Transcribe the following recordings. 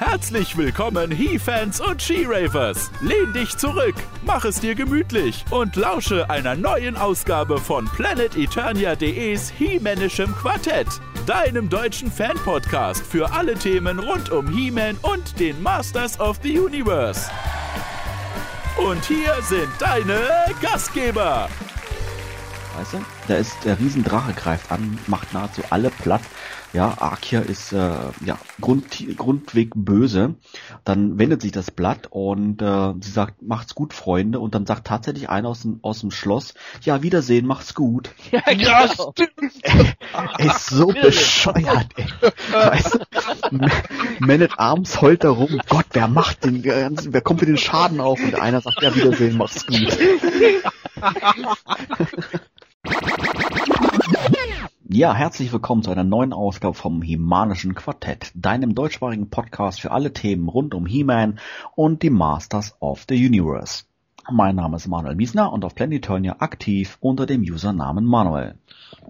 Herzlich willkommen, He-Fans und She-Ravers. Lehn dich zurück, mach es dir gemütlich und lausche einer neuen Ausgabe von PlanetEternia.de's He-Manischem Quartett, deinem deutschen Fan-Podcast für alle Themen rund um He-Man und den Masters of the Universe. Und hier sind deine Gastgeber. Weißt du, da ist der Riesendrache greift an, macht nahezu alle platt ja, Arkia ist äh, ja Grund, grundweg böse. Dann wendet sich das Blatt und äh, sie sagt, macht's gut, Freunde. Und dann sagt tatsächlich einer aus dem, aus dem Schloss, ja, Wiedersehen, macht's gut. Ja, genau. er ist so bescheuert, ey. Weißt du? Man at Arms heult da rum. Gott, wer macht den, wer kommt für den Schaden auf? Und einer sagt, ja, Wiedersehen, macht's gut. Ja, herzlich willkommen zu einer neuen Ausgabe vom Himanischen Quartett, deinem deutschsprachigen Podcast für alle Themen rund um He-Man und die Masters of the Universe. Mein Name ist Manuel Miesner und auf Planeturnia aktiv unter dem Usernamen Manuel.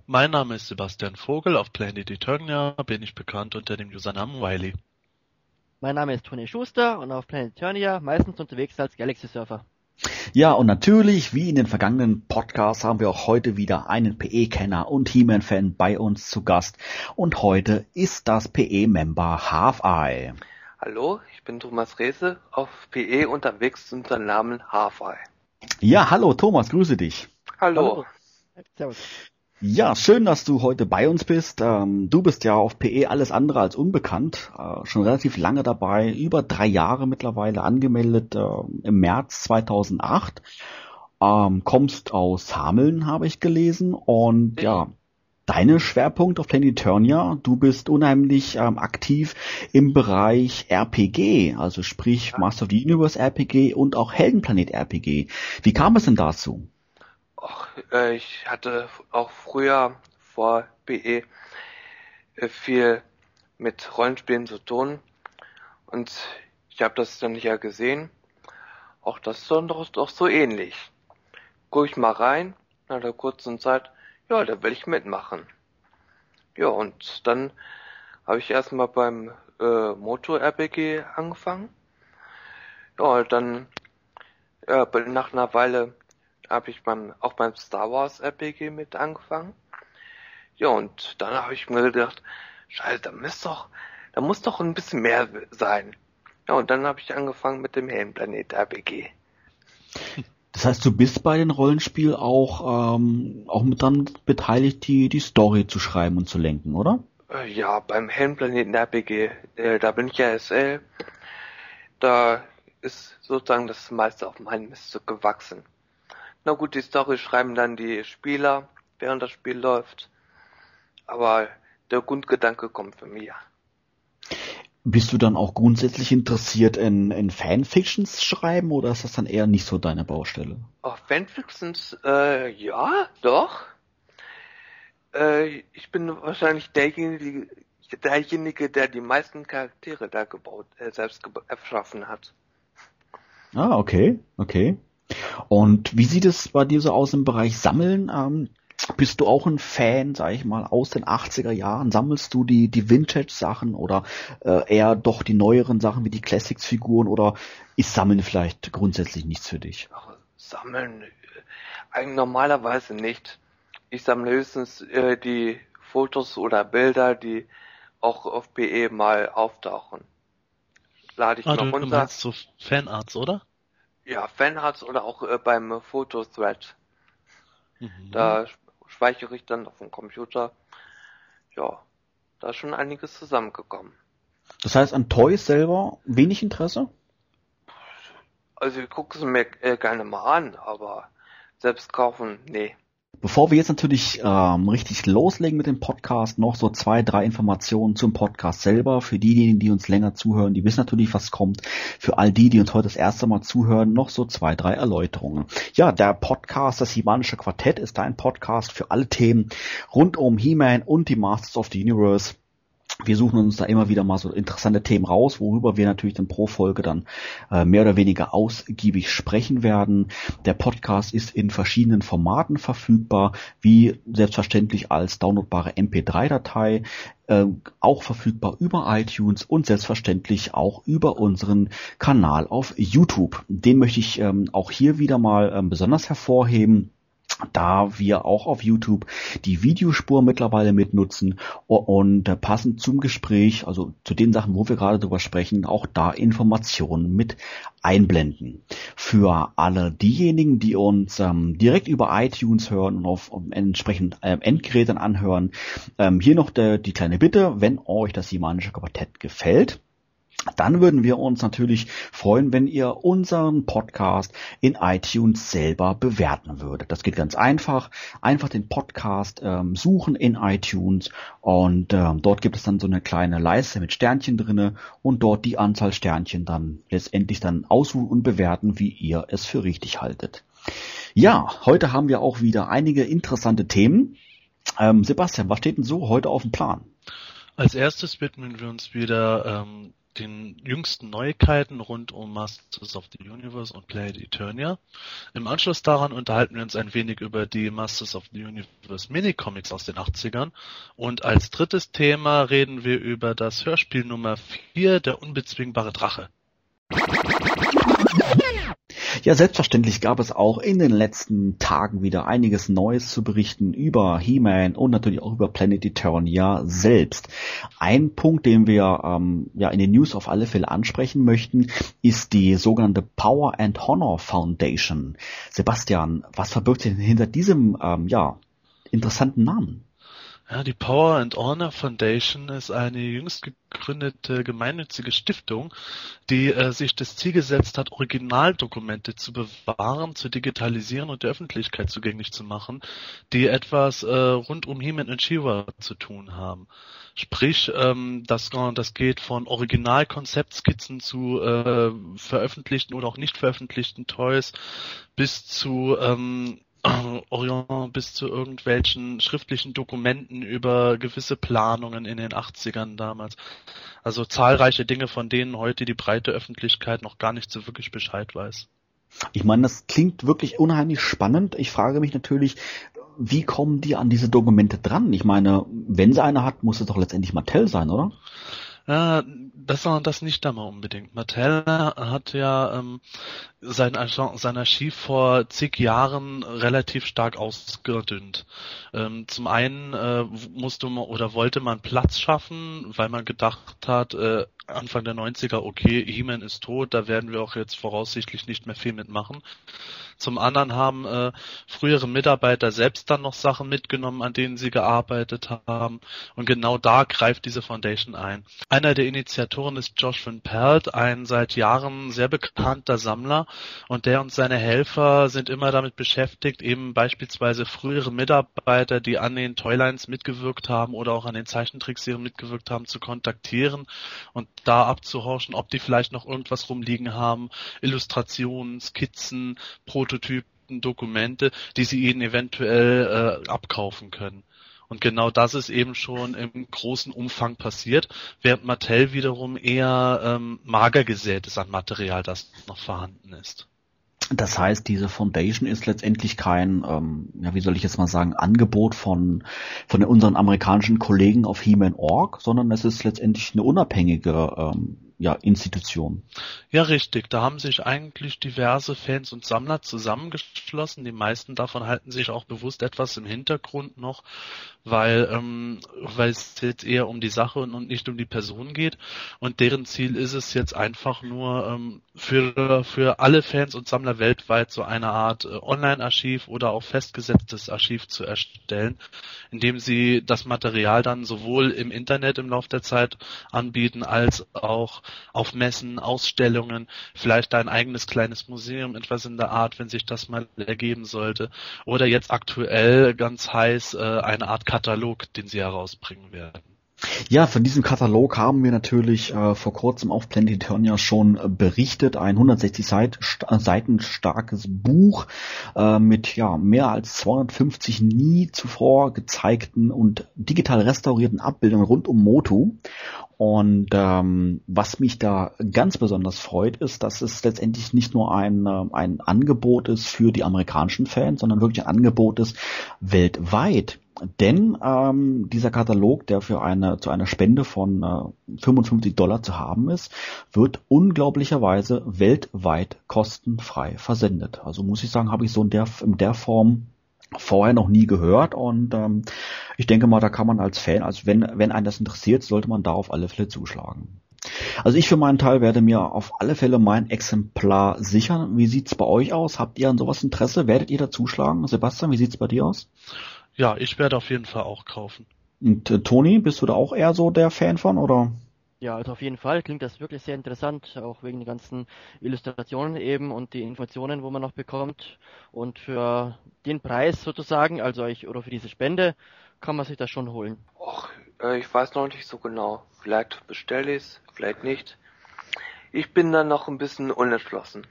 Mein Name ist Sebastian Vogel, auf Planet Eternia bin ich bekannt unter dem Usernamen Wiley. Mein Name ist Tony Schuster und auf Planet Eternia meistens unterwegs als Galaxy Surfer. Ja, und natürlich, wie in den vergangenen Podcasts, haben wir auch heute wieder einen PE-Kenner und He-Man-Fan bei uns zu Gast. Und heute ist das PE-Member Half-Eye. Hallo, ich bin Thomas Rehse, auf PE unterwegs unter dem Namen Half-Eye. Ja, hallo Thomas, grüße dich. Hallo. hallo. Servus. Ja, schön, dass du heute bei uns bist. Ähm, du bist ja auf PE alles andere als unbekannt, äh, schon relativ lange dabei, über drei Jahre mittlerweile angemeldet, äh, im März 2008. Ähm, kommst aus Hameln, habe ich gelesen, und ja, deine Schwerpunkt auf Planeturnia, du bist unheimlich ähm, aktiv im Bereich RPG, also sprich Master of the Universe RPG und auch Heldenplanet RPG. Wie kam es denn dazu? Och, äh, ich hatte auch früher vor BE äh, viel mit Rollenspielen zu tun und ich habe das dann ja gesehen. Auch das ist doch, doch so ähnlich. Guck ich mal rein, nach der kurzen Zeit, ja, da will ich mitmachen. Ja, und dann habe ich erstmal beim äh, Moto-RPG angefangen. Ja, und dann äh, nach einer Weile habe ich beim, auch beim Star Wars RPG mit angefangen. Ja, und dann habe ich mir gedacht, scheiße, da muss doch, da muss doch ein bisschen mehr sein. Ja, und dann habe ich angefangen mit dem Heldenplanet RPG. Das heißt, du bist bei den Rollenspielen auch, ähm, auch mit dran beteiligt, die, die Story zu schreiben und zu lenken, oder? Äh, ja, beim Heldenplaneten RPG, äh, da bin ich ja SL. Da ist sozusagen das meiste auf meinen Mist gewachsen. Na gut, die Story schreiben dann die Spieler, während das Spiel läuft. Aber der Grundgedanke kommt von mir. Bist du dann auch grundsätzlich interessiert in, in Fanfictions schreiben oder ist das dann eher nicht so deine Baustelle? Oh, Fanfictions, äh, ja, doch. Äh, ich bin wahrscheinlich derjenige, derjenige, der die meisten Charaktere da gebaut, äh, selbst erschaffen hat. Ah, okay, okay. Und wie sieht es bei dir so aus im Bereich Sammeln? Ähm, bist du auch ein Fan, sag ich mal, aus den 80er Jahren? Sammelst du die, die Vintage-Sachen oder äh, eher doch die neueren Sachen wie die Classics-Figuren oder ist Sammeln vielleicht grundsätzlich nichts für dich? Ach, sammeln, äh, eigentlich normalerweise nicht. Ich sammle höchstens äh, die Fotos oder Bilder, die auch auf PE mal auftauchen. Lade ich ah, noch du, runter. Du meinst so Fanarts, oder? Ja, Fanarts oder auch äh, beim Fotothread. Mhm. Da speichere ich dann auf dem Computer. Ja, da ist schon einiges zusammengekommen. Das heißt, an Toys selber wenig Interesse? Also ich gucke es mir äh, gerne mal an, aber selbst kaufen, nee. Bevor wir jetzt natürlich ähm, richtig loslegen mit dem Podcast, noch so zwei, drei Informationen zum Podcast selber. Für diejenigen, die uns länger zuhören, die wissen natürlich, was kommt. Für all die, die uns heute das erste Mal zuhören, noch so zwei, drei Erläuterungen. Ja, der Podcast, das Himanische Quartett, ist ein Podcast für alle Themen rund um He-Man und die Masters of the Universe. Wir suchen uns da immer wieder mal so interessante Themen raus, worüber wir natürlich dann pro Folge dann äh, mehr oder weniger ausgiebig sprechen werden. Der Podcast ist in verschiedenen Formaten verfügbar, wie selbstverständlich als downloadbare MP3-Datei, äh, auch verfügbar über iTunes und selbstverständlich auch über unseren Kanal auf YouTube. Den möchte ich ähm, auch hier wieder mal ähm, besonders hervorheben da wir auch auf YouTube die Videospur mittlerweile mitnutzen und passend zum Gespräch, also zu den Sachen, wo wir gerade drüber sprechen, auch da Informationen mit einblenden. Für alle diejenigen, die uns ähm, direkt über iTunes hören und auf um, entsprechend ähm, Endgeräten anhören, ähm, hier noch der, die kleine Bitte, wenn euch das Simanische Quartett gefällt, dann würden wir uns natürlich freuen, wenn ihr unseren Podcast in iTunes selber bewerten würdet. Das geht ganz einfach. Einfach den Podcast ähm, suchen in iTunes und ähm, dort gibt es dann so eine kleine Leiste mit Sternchen drinne und dort die Anzahl Sternchen dann letztendlich dann aussuchen und bewerten, wie ihr es für richtig haltet. Ja, heute haben wir auch wieder einige interessante Themen. Ähm, Sebastian, was steht denn so heute auf dem Plan? Als erstes widmen wir uns wieder ähm, den jüngsten Neuigkeiten rund um Masters of the Universe und Planet Eternia. Im Anschluss daran unterhalten wir uns ein wenig über die Masters of the Universe Minicomics aus den 80ern. Und als drittes Thema reden wir über das Hörspiel Nummer 4, der unbezwingbare Drache. Ja, selbstverständlich gab es auch in den letzten Tagen wieder einiges Neues zu berichten über He-Man und natürlich auch über Planet Eternia selbst. Ein Punkt, den wir ähm, ja in den News auf alle Fälle ansprechen möchten, ist die sogenannte Power and Honor Foundation. Sebastian, was verbirgt sich hinter diesem ähm, ja interessanten Namen? Ja, die Power and Honor Foundation ist eine jüngst gegründete gemeinnützige Stiftung, die äh, sich das Ziel gesetzt hat, Originaldokumente zu bewahren, zu digitalisieren und der Öffentlichkeit zugänglich zu machen, die etwas äh, rund um He-Man und She-Ra zu tun haben. Sprich, ähm, das, das geht von Originalkonzeptskizzen zu äh, veröffentlichten oder auch nicht veröffentlichten Toys bis zu ähm, Orion bis zu irgendwelchen schriftlichen Dokumenten über gewisse Planungen in den 80ern damals. Also zahlreiche Dinge, von denen heute die breite Öffentlichkeit noch gar nicht so wirklich Bescheid weiß. Ich meine, das klingt wirklich unheimlich spannend. Ich frage mich natürlich, wie kommen die an diese Dokumente dran? Ich meine, wenn sie eine hat, muss es doch letztendlich Mattel sein, oder? Ja, das war das nicht einmal unbedingt. Mattel hat ja ähm, sein, sein Archiv vor zig Jahren relativ stark ausgedünnt. Ähm, zum einen äh, musste man oder wollte man Platz schaffen, weil man gedacht hat, äh, Anfang der 90er, okay, He-Man ist tot, da werden wir auch jetzt voraussichtlich nicht mehr viel mitmachen. Zum anderen haben äh, frühere Mitarbeiter selbst dann noch Sachen mitgenommen, an denen sie gearbeitet haben. Und genau da greift diese Foundation ein. Einer der Initiatoren ist Josh Van Pelt, ein seit Jahren sehr bekannter Sammler. Und der und seine Helfer sind immer damit beschäftigt, eben beispielsweise frühere Mitarbeiter, die an den Toylines mitgewirkt haben oder auch an den Zeichentrickserien mitgewirkt haben, zu kontaktieren und da abzuhorchen, ob die vielleicht noch irgendwas rumliegen haben, Illustrationen, Skizzen, Prototypen, Prototypen, Dokumente, die sie ihnen eventuell äh, abkaufen können. Und genau das ist eben schon im großen Umfang passiert, während Mattel wiederum eher ähm, mager gesät ist an Material, das noch vorhanden ist. Das heißt, diese Foundation ist letztendlich kein, ähm, ja, wie soll ich jetzt mal sagen, Angebot von, von unseren amerikanischen Kollegen auf He-Man Org, sondern es ist letztendlich eine unabhängige ähm, ja, Institution. Ja, richtig. Da haben sich eigentlich diverse Fans und Sammler zusammengeschlossen. Die meisten davon halten sich auch bewusst etwas im Hintergrund noch, weil, ähm, weil es jetzt eher um die Sache und nicht um die Person geht. Und deren Ziel ist es jetzt einfach nur ähm, für, für alle Fans und Sammler weltweit so eine Art äh, Online-Archiv oder auch festgesetztes Archiv zu erstellen, indem sie das Material dann sowohl im Internet im Laufe der Zeit anbieten, als auch auf Messen, Ausstellungen, vielleicht ein eigenes kleines Museum, etwas in der Art, wenn sich das mal ergeben sollte. Oder jetzt aktuell ganz heiß äh, eine Art Katalog, den sie herausbringen werden. Ja, von diesem Katalog haben wir natürlich äh, vor kurzem auf Planet Eternia schon berichtet. Ein 160 Seit Seiten starkes Buch äh, mit ja mehr als 250 nie zuvor gezeigten und digital restaurierten Abbildungen rund um Motu. Und ähm, was mich da ganz besonders freut, ist, dass es letztendlich nicht nur ein, äh, ein Angebot ist für die amerikanischen Fans, sondern wirklich ein Angebot ist weltweit denn ähm, dieser Katalog, der für eine zu einer Spende von äh, 55 Dollar zu haben ist, wird unglaublicherweise weltweit kostenfrei versendet. Also muss ich sagen, habe ich so in der in der Form vorher noch nie gehört und ähm, ich denke mal, da kann man als Fan, also wenn wenn einen das interessiert, sollte man da auf alle Fälle zuschlagen. Also ich für meinen Teil werde mir auf alle Fälle mein Exemplar sichern. Wie sieht's bei euch aus? Habt ihr an sowas Interesse? Werdet ihr da zuschlagen? Sebastian, wie sieht's bei dir aus? Ja, ich werde auf jeden Fall auch kaufen. Und äh, Toni, bist du da auch eher so der Fan von oder? Ja, also auf jeden Fall klingt das wirklich sehr interessant, auch wegen den ganzen Illustrationen eben und die Informationen, wo man noch bekommt. Und für den Preis sozusagen, also ich, oder für diese Spende, kann man sich das schon holen. Och, äh, ich weiß noch nicht so genau. Vielleicht bestelle ich es, vielleicht nicht. Ich bin dann noch ein bisschen unentschlossen.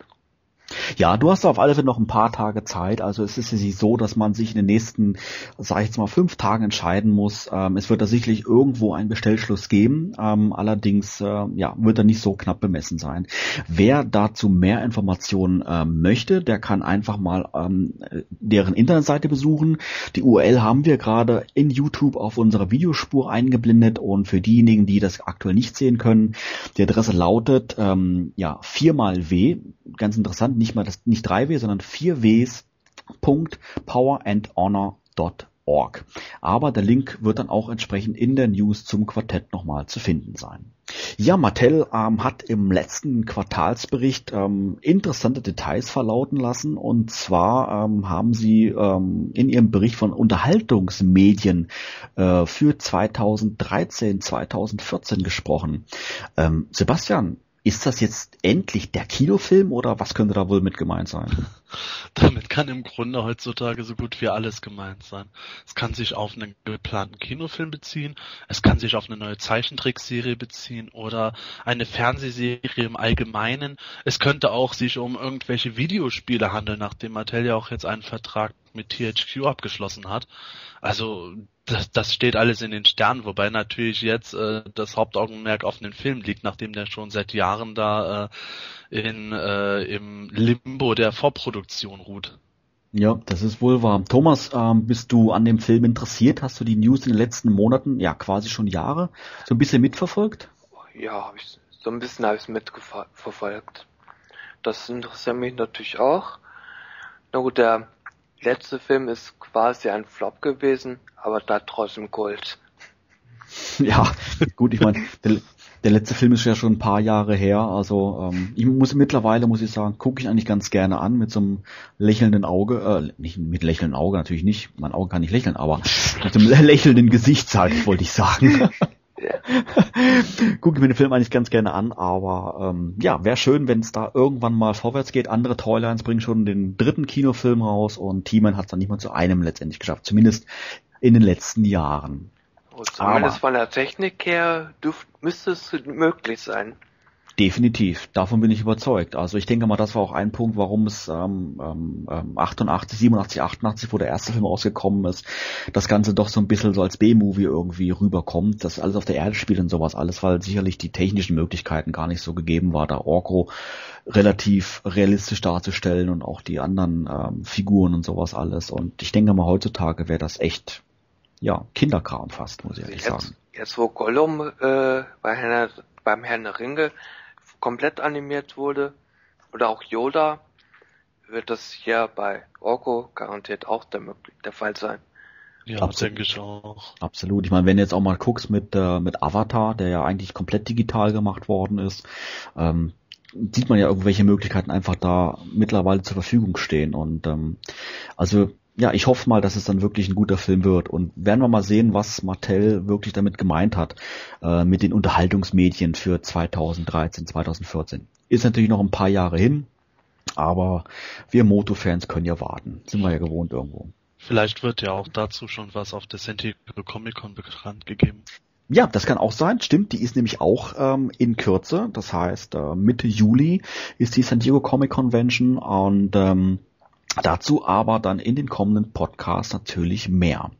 Ja, du hast auf alle Fälle noch ein paar Tage Zeit. Also es ist nicht so, dass man sich in den nächsten, sag ich jetzt mal, fünf Tagen entscheiden muss. Ähm, es wird da sicherlich irgendwo einen Bestellschluss geben. Ähm, allerdings äh, ja, wird er nicht so knapp bemessen sein. Wer dazu mehr Informationen ähm, möchte, der kann einfach mal ähm, deren Internetseite besuchen. Die URL haben wir gerade in YouTube auf unserer Videospur eingeblendet und für diejenigen, die das aktuell nicht sehen können, die Adresse lautet ähm, ja viermal W. Ganz interessant nicht mal das, nicht drei W, sondern vier Ws. powerandhonor.org. Aber der Link wird dann auch entsprechend in der News zum Quartett nochmal zu finden sein. Ja, Mattel ähm, hat im letzten Quartalsbericht ähm, interessante Details verlauten lassen. Und zwar ähm, haben sie ähm, in ihrem Bericht von Unterhaltungsmedien äh, für 2013, 2014 gesprochen. Ähm, Sebastian, ist das jetzt endlich der Kinofilm oder was könnte da wohl mit gemeint sein? Damit kann im Grunde heutzutage so gut wie alles gemeint sein. Es kann sich auf einen geplanten Kinofilm beziehen, es kann sich auf eine neue Zeichentrickserie beziehen oder eine Fernsehserie im Allgemeinen. Es könnte auch sich um irgendwelche Videospiele handeln, nachdem Mattel ja auch jetzt einen Vertrag mit THQ abgeschlossen hat. Also das, das steht alles in den Sternen, wobei natürlich jetzt äh, das Hauptaugenmerk auf den Film liegt, nachdem der schon seit Jahren da äh, in, äh, im Limbo der Vorproduktion ruht. Ja, das ist wohl wahr. Thomas, ähm, bist du an dem Film interessiert? Hast du die News in den letzten Monaten, ja quasi schon Jahre, so ein bisschen mitverfolgt? Ja, hab ich, so ein bisschen habe ich es mitverfolgt. Das interessiert mich natürlich auch. Na gut, der letzte Film ist quasi ein Flop gewesen, aber da trotzdem Gold. Ja, gut, ich meine, der, der, letzte Film ist ja schon ein paar Jahre her, also ähm, ich muss mittlerweile, muss ich sagen, gucke ich eigentlich ganz gerne an mit so einem lächelnden Auge, äh, nicht mit lächelndem Auge natürlich nicht, mein Auge kann nicht lächeln, aber mit so einem lächelnden Gesicht, ich, wollte ich sagen. Gucke ich mir den Film eigentlich ganz gerne an, aber ähm, ja, wäre schön, wenn es da irgendwann mal vorwärts geht. Andere Toylines bringen schon den dritten Kinofilm raus und T-Man hat es dann nicht mal zu einem letztendlich geschafft, zumindest in den letzten Jahren. Und zumindest aber, von der Technik her dürft, müsste es möglich sein. Definitiv, davon bin ich überzeugt. Also ich denke mal, das war auch ein Punkt, warum es ähm, ähm, 88, 87, 88, wo der erste Film rausgekommen ist, das Ganze doch so ein bisschen so als B-Movie irgendwie rüberkommt, dass alles auf der Erde spielt und sowas alles, weil sicherlich die technischen Möglichkeiten gar nicht so gegeben war, da Orko relativ realistisch darzustellen und auch die anderen ähm, Figuren und sowas alles. Und ich denke mal, heutzutage wäre das echt, ja, Kinderkram fast, muss ich ehrlich jetzt, sagen. Jetzt wo Gollum äh, bei Herrn, beim Herrn der Ringe komplett animiert wurde, oder auch Yoda, wird das hier bei Orko garantiert auch der, der Fall sein. Ja, Absolut. denke ich auch. Absolut. Ich meine, wenn du jetzt auch mal guckst mit, äh, mit Avatar, der ja eigentlich komplett digital gemacht worden ist, ähm, sieht man ja irgendwelche Möglichkeiten einfach da mittlerweile zur Verfügung stehen. Und ähm, also ja, ich hoffe mal, dass es dann wirklich ein guter Film wird. Und werden wir mal sehen, was Martell wirklich damit gemeint hat, äh, mit den Unterhaltungsmedien für 2013, 2014. Ist natürlich noch ein paar Jahre hin, aber wir Moto-Fans können ja warten. Sind wir ja gewohnt irgendwo. Vielleicht wird ja auch dazu schon was auf der San Diego Comic Con bekannt gegeben. Ja, das kann auch sein. Stimmt, die ist nämlich auch ähm, in Kürze. Das heißt, äh, Mitte Juli ist die San Diego Comic Convention und ähm, dazu aber dann in den kommenden Podcasts natürlich mehr.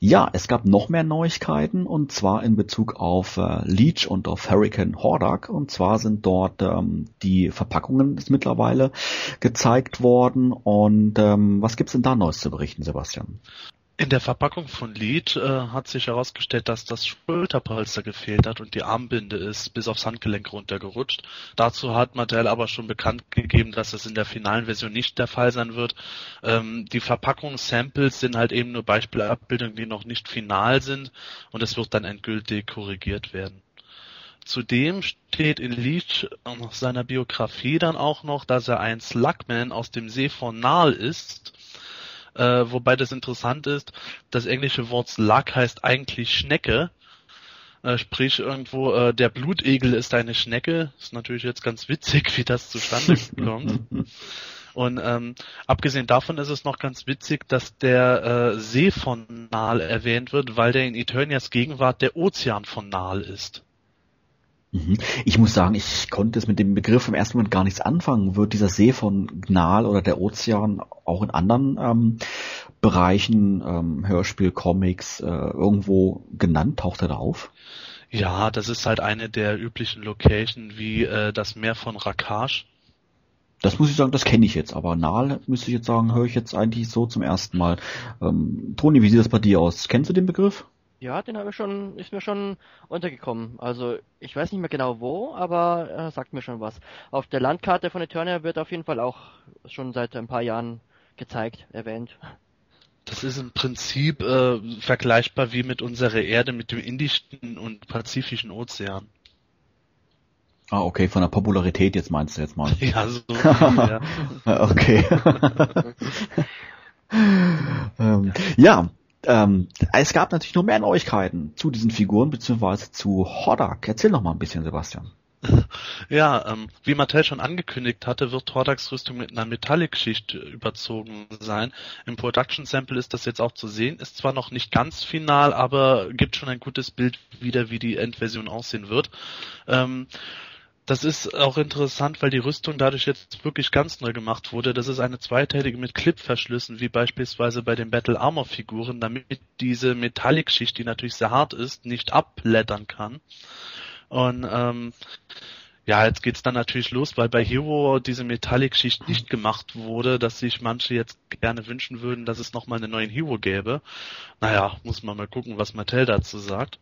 Ja, es gab noch mehr Neuigkeiten und zwar in Bezug auf äh, Leech und auf Hurricane Hordak. Und zwar sind dort ähm, die Verpackungen mittlerweile gezeigt worden. Und ähm, was gibt's denn da Neues zu berichten, Sebastian? In der Verpackung von Lead äh, hat sich herausgestellt, dass das Schulterpolster gefehlt hat und die Armbinde ist bis aufs Handgelenk runtergerutscht. Dazu hat Mattel aber schon bekannt gegeben, dass es in der finalen Version nicht der Fall sein wird. Ähm, die Verpackungssamples sind halt eben nur Beispielabbildungen, die noch nicht final sind und es wird dann endgültig korrigiert werden. Zudem steht in Leach nach seiner Biografie dann auch noch, dass er ein Slugman aus dem See von Nahl ist äh, wobei das interessant ist, das englische Wort Slug heißt eigentlich Schnecke. Äh, sprich irgendwo, äh, der Blutegel ist eine Schnecke. Ist natürlich jetzt ganz witzig, wie das zustande kommt. Und ähm, abgesehen davon ist es noch ganz witzig, dass der äh, See von Nahl erwähnt wird, weil der in Eternias Gegenwart der Ozean von Nahl ist. Mhm. Ich muss sagen, ich konnte es mit dem Begriff im ersten Moment gar nichts anfangen. Wird dieser See von Gnal oder der Ozean auch in anderen ähm, Bereichen, ähm, Hörspiel, Comics, äh, irgendwo genannt? Taucht er da auf? Ja, das ist halt eine der üblichen Location wie äh, das Meer von Rakash. Das muss ich sagen, das kenne ich jetzt, aber Nahl müsste ich jetzt sagen, höre ich jetzt eigentlich so zum ersten Mal. Ähm, Toni, wie sieht das bei dir aus? Kennst du den Begriff? Ja, den habe ich schon, ist mir schon untergekommen. Also ich weiß nicht mehr genau wo, aber er sagt mir schon was. Auf der Landkarte von Eternia wird auf jeden Fall auch schon seit ein paar Jahren gezeigt, erwähnt. Das ist im Prinzip äh, vergleichbar wie mit unserer Erde, mit dem Indischen und Pazifischen Ozean. Ah, okay, von der Popularität jetzt meinst du jetzt mal. Ja, so viel, ja. okay. ähm, ja, ähm, es gab natürlich noch mehr Neuigkeiten zu diesen Figuren beziehungsweise zu Hordak. Erzähl noch mal ein bisschen, Sebastian. Ja, ähm, wie Mattel schon angekündigt hatte, wird Hordaks Rüstung mit einer Metallic-Schicht überzogen sein. Im Production Sample ist das jetzt auch zu sehen. Ist zwar noch nicht ganz final, aber gibt schon ein gutes Bild wieder, wie die Endversion aussehen wird. Ähm, das ist auch interessant, weil die Rüstung dadurch jetzt wirklich ganz neu gemacht wurde. Das ist eine zweiteilige mit Clipverschlüssen, wie beispielsweise bei den Battle Armor Figuren, damit diese Metallic-Schicht, die natürlich sehr hart ist, nicht abblättern kann. Und ähm, ja, jetzt geht's dann natürlich los, weil bei Hero diese Metallic-Schicht nicht gemacht wurde, dass sich manche jetzt gerne wünschen würden, dass es nochmal einen neuen Hero gäbe. Naja, muss man mal gucken, was Mattel dazu sagt.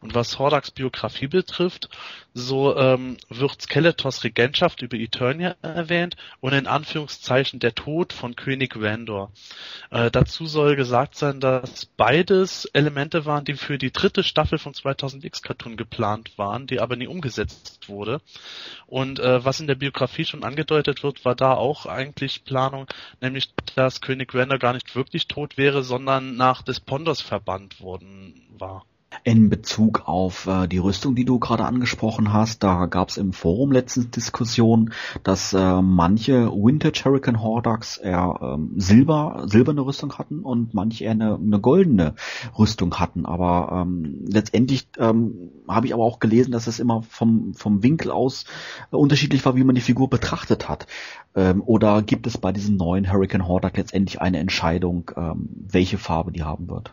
Und was Hordaks Biografie betrifft, so ähm, wird Skeletors Regentschaft über Eternia erwähnt und in Anführungszeichen der Tod von König Randor. Äh, dazu soll gesagt sein, dass beides Elemente waren, die für die dritte Staffel von 2000X Cartoon geplant waren, die aber nie umgesetzt wurde. Und äh, was in der Biografie schon angedeutet wird, war da auch eigentlich Planung, nämlich dass König Randor gar nicht wirklich tot wäre, sondern nach des Pondos verbannt worden war. In Bezug auf äh, die Rüstung, die du gerade angesprochen hast, da gab es im Forum letztens Diskussionen, dass äh, manche Vintage Hurricane Hordax eher ähm, Silber, silberne Rüstung hatten und manche eher eine, eine goldene Rüstung hatten. Aber ähm, letztendlich ähm, habe ich aber auch gelesen, dass es immer vom, vom Winkel aus unterschiedlich war, wie man die Figur betrachtet hat. Ähm, oder gibt es bei diesem neuen Hurricane Hordak letztendlich eine Entscheidung, ähm, welche Farbe die haben wird?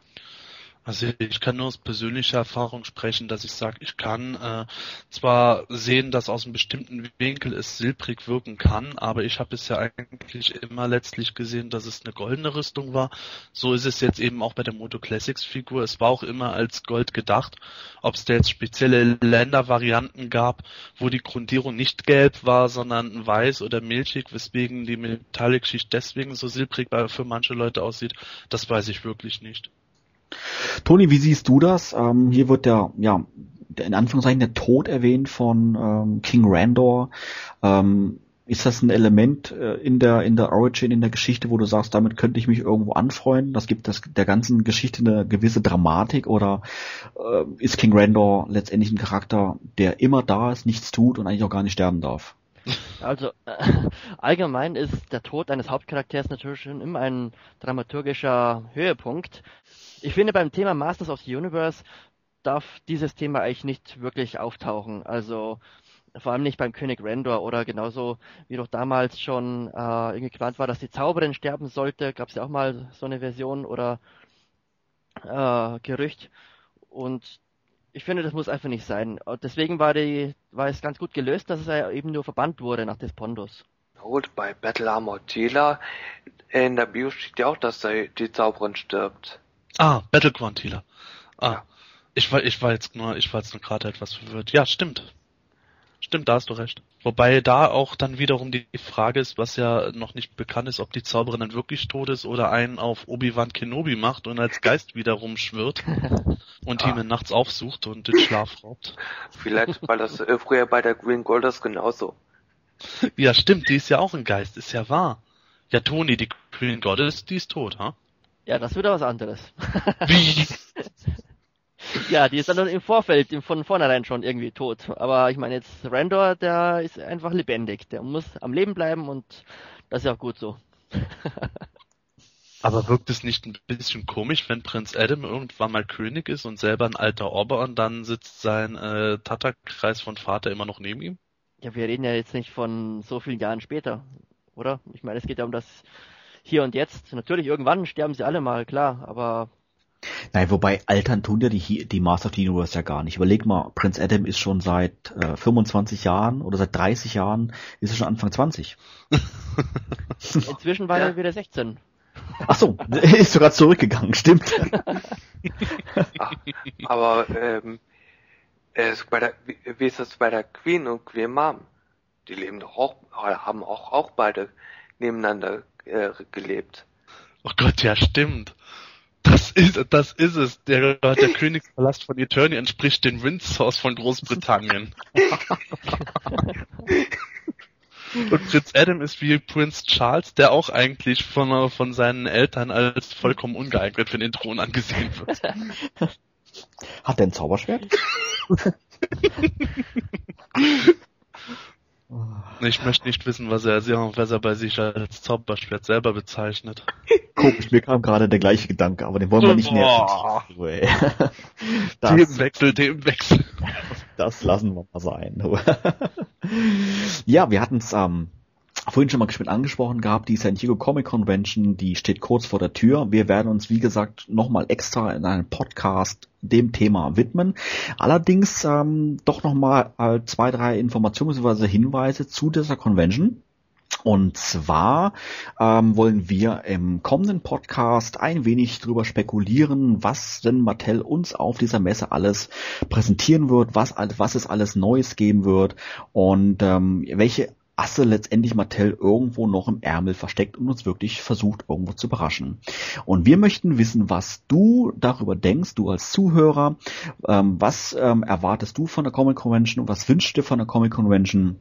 Also ich kann nur aus persönlicher Erfahrung sprechen, dass ich sage, ich kann äh, zwar sehen, dass aus einem bestimmten Winkel es silbrig wirken kann, aber ich habe es ja eigentlich immer letztlich gesehen, dass es eine goldene Rüstung war. So ist es jetzt eben auch bei der Moto Classics Figur. Es war auch immer als Gold gedacht. Ob es da jetzt spezielle Ländervarianten gab, wo die Grundierung nicht gelb war, sondern weiß oder milchig, weswegen die Metallic-Schicht deswegen so silbrig für manche Leute aussieht, das weiß ich wirklich nicht. Toni, wie siehst du das? Ähm, hier wird der, ja, in Anführungszeichen der Tod erwähnt von ähm, King Randor. Ähm, ist das ein Element äh, in der in der Origin, in der Geschichte, wo du sagst, damit könnte ich mich irgendwo anfreunden? Das gibt das der ganzen Geschichte eine gewisse Dramatik oder äh, ist King Randor letztendlich ein Charakter, der immer da ist, nichts tut und eigentlich auch gar nicht sterben darf? Also äh, allgemein ist der Tod eines Hauptcharakters natürlich schon immer ein dramaturgischer Höhepunkt. Ich finde beim Thema Masters of the Universe darf dieses Thema eigentlich nicht wirklich auftauchen. Also vor allem nicht beim König Rendor oder genauso wie doch damals schon äh, irgendwie geplant war, dass die Zauberin sterben sollte, gab es ja auch mal so eine Version oder äh, Gerücht. Und ich finde, das muss einfach nicht sein. Und deswegen war, die, war es ganz gut gelöst, dass es ja eben nur verbannt wurde nach des Pondos. Gut, bei Battle Armor Tila in der Bio steht ja auch, dass die Zauberin stirbt. Ah, Battle Quantila. Ah, ja. ich war, ich war jetzt nur, ich war jetzt nur gerade etwas verwirrt. Ja, stimmt. Stimmt, da hast du recht. Wobei da auch dann wiederum die Frage ist, was ja noch nicht bekannt ist, ob die Zauberin dann wirklich tot ist oder einen auf Obi-Wan Kenobi macht und als Geist wieder rumschwirrt und ah. ihn nachts aufsucht und den Schlaf raubt. Vielleicht war das äh, früher bei der Green Golders genauso. Ja, stimmt, die ist ja auch ein Geist, ist ja wahr. Ja, Toni, die Green Goddess, die ist tot, ha? Ja, das wird was anderes. Wie? ja, die ist dann im Vorfeld, von vornherein schon irgendwie tot. Aber ich meine jetzt, Randor, der ist einfach lebendig. Der muss am Leben bleiben und das ist ja auch gut so. Aber wirkt es nicht ein bisschen komisch, wenn Prinz Adam irgendwann mal König ist und selber ein alter Ober und dann sitzt sein äh, Tatterkreis von Vater immer noch neben ihm? Ja, wir reden ja jetzt nicht von so vielen Jahren später, oder? Ich meine, es geht ja um das Hier und Jetzt. Natürlich, irgendwann sterben sie alle mal, klar, aber Nein, wobei altern tun ja die, die Master of the Universe ja gar nicht. Überleg mal, Prince Adam ist schon seit äh, 25 Jahren oder seit 30 Jahren, ist er schon Anfang 20. Inzwischen war ja. er wieder 16. Ach so, ist sogar zurückgegangen, stimmt. Ach, aber ähm, bei der, wie, wie ist das bei der Queen und Queen Mom? Die leben doch auch, haben auch, auch beide nebeneinander äh, gelebt. Oh Gott, ja, stimmt. Das ist, das ist es. Der, der Königspalast von Eternia entspricht den Windsors von Großbritannien. Und Prinz Adam ist wie Prinz Charles, der auch eigentlich von, von seinen Eltern als vollkommen ungeeignet für den Thron angesehen wird. Hat er ein Zauberschwert? Ich möchte nicht wissen, was er, was er bei sich als Zauberschwert selber bezeichnet. Komisch, mir kam gerade der gleiche Gedanke, aber den wollen wir nicht Boah. näher. Themenwechsel, Themenwechsel. Das lassen wir mal sein. ja, wir hatten es ähm, vorhin schon mal mit angesprochen gehabt, die San Diego Comic Convention, die steht kurz vor der Tür. Wir werden uns, wie gesagt, nochmal extra in einem Podcast dem Thema widmen. Allerdings ähm, doch nochmal äh, zwei, drei Informationen bzw. Hinweise zu dieser Convention. Und zwar ähm, wollen wir im kommenden Podcast ein wenig drüber spekulieren, was denn Mattel uns auf dieser Messe alles präsentieren wird, was, was es alles Neues geben wird und ähm, welche Asse letztendlich Mattel irgendwo noch im Ärmel versteckt und uns wirklich versucht, irgendwo zu überraschen. Und wir möchten wissen, was du darüber denkst, du als Zuhörer. Ähm, was ähm, erwartest du von der Comic Convention und was wünschst du von der Comic Convention?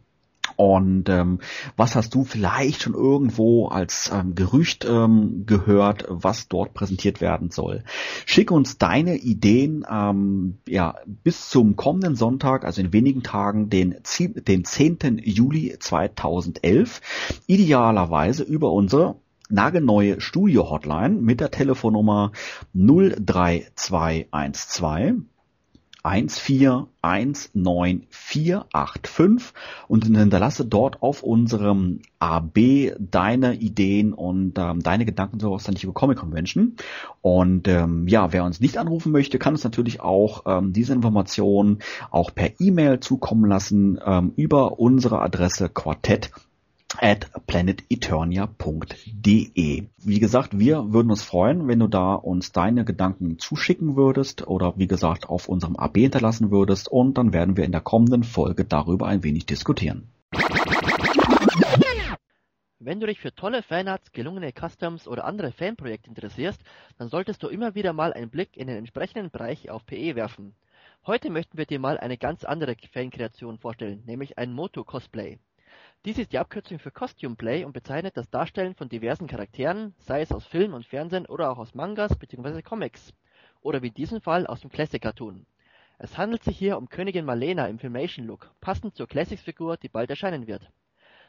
Und ähm, was hast du vielleicht schon irgendwo als ähm, Gerücht ähm, gehört, was dort präsentiert werden soll? Schick uns deine Ideen ähm, ja, bis zum kommenden Sonntag, also in wenigen Tagen, den, den 10. Juli 2011, idealerweise über unsere nagelneue Studio-Hotline mit der Telefonnummer 03212 1419485 und hinterlasse dort auf unserem AB deine Ideen und ähm, deine Gedanken zur San Diego Comic Convention. Und ähm, ja, wer uns nicht anrufen möchte, kann uns natürlich auch ähm, diese Informationen auch per E-Mail zukommen lassen ähm, über unsere Adresse quartett at planeteternia.de. Wie gesagt, wir würden uns freuen, wenn du da uns deine Gedanken zuschicken würdest oder wie gesagt auf unserem AB hinterlassen würdest und dann werden wir in der kommenden Folge darüber ein wenig diskutieren. Wenn du dich für tolle Fanarts, gelungene Customs oder andere Fanprojekte interessierst, dann solltest du immer wieder mal einen Blick in den entsprechenden Bereich auf PE werfen. Heute möchten wir dir mal eine ganz andere Fankreation vorstellen, nämlich ein Moto-Cosplay. Dies ist die Abkürzung für Costume Play und bezeichnet das Darstellen von diversen Charakteren, sei es aus Film und Fernsehen oder auch aus Mangas bzw. Comics, oder wie in diesem Fall aus dem Classic Cartoon. Es handelt sich hier um Königin Malena im Filmation Look, passend zur Classics-Figur, die bald erscheinen wird.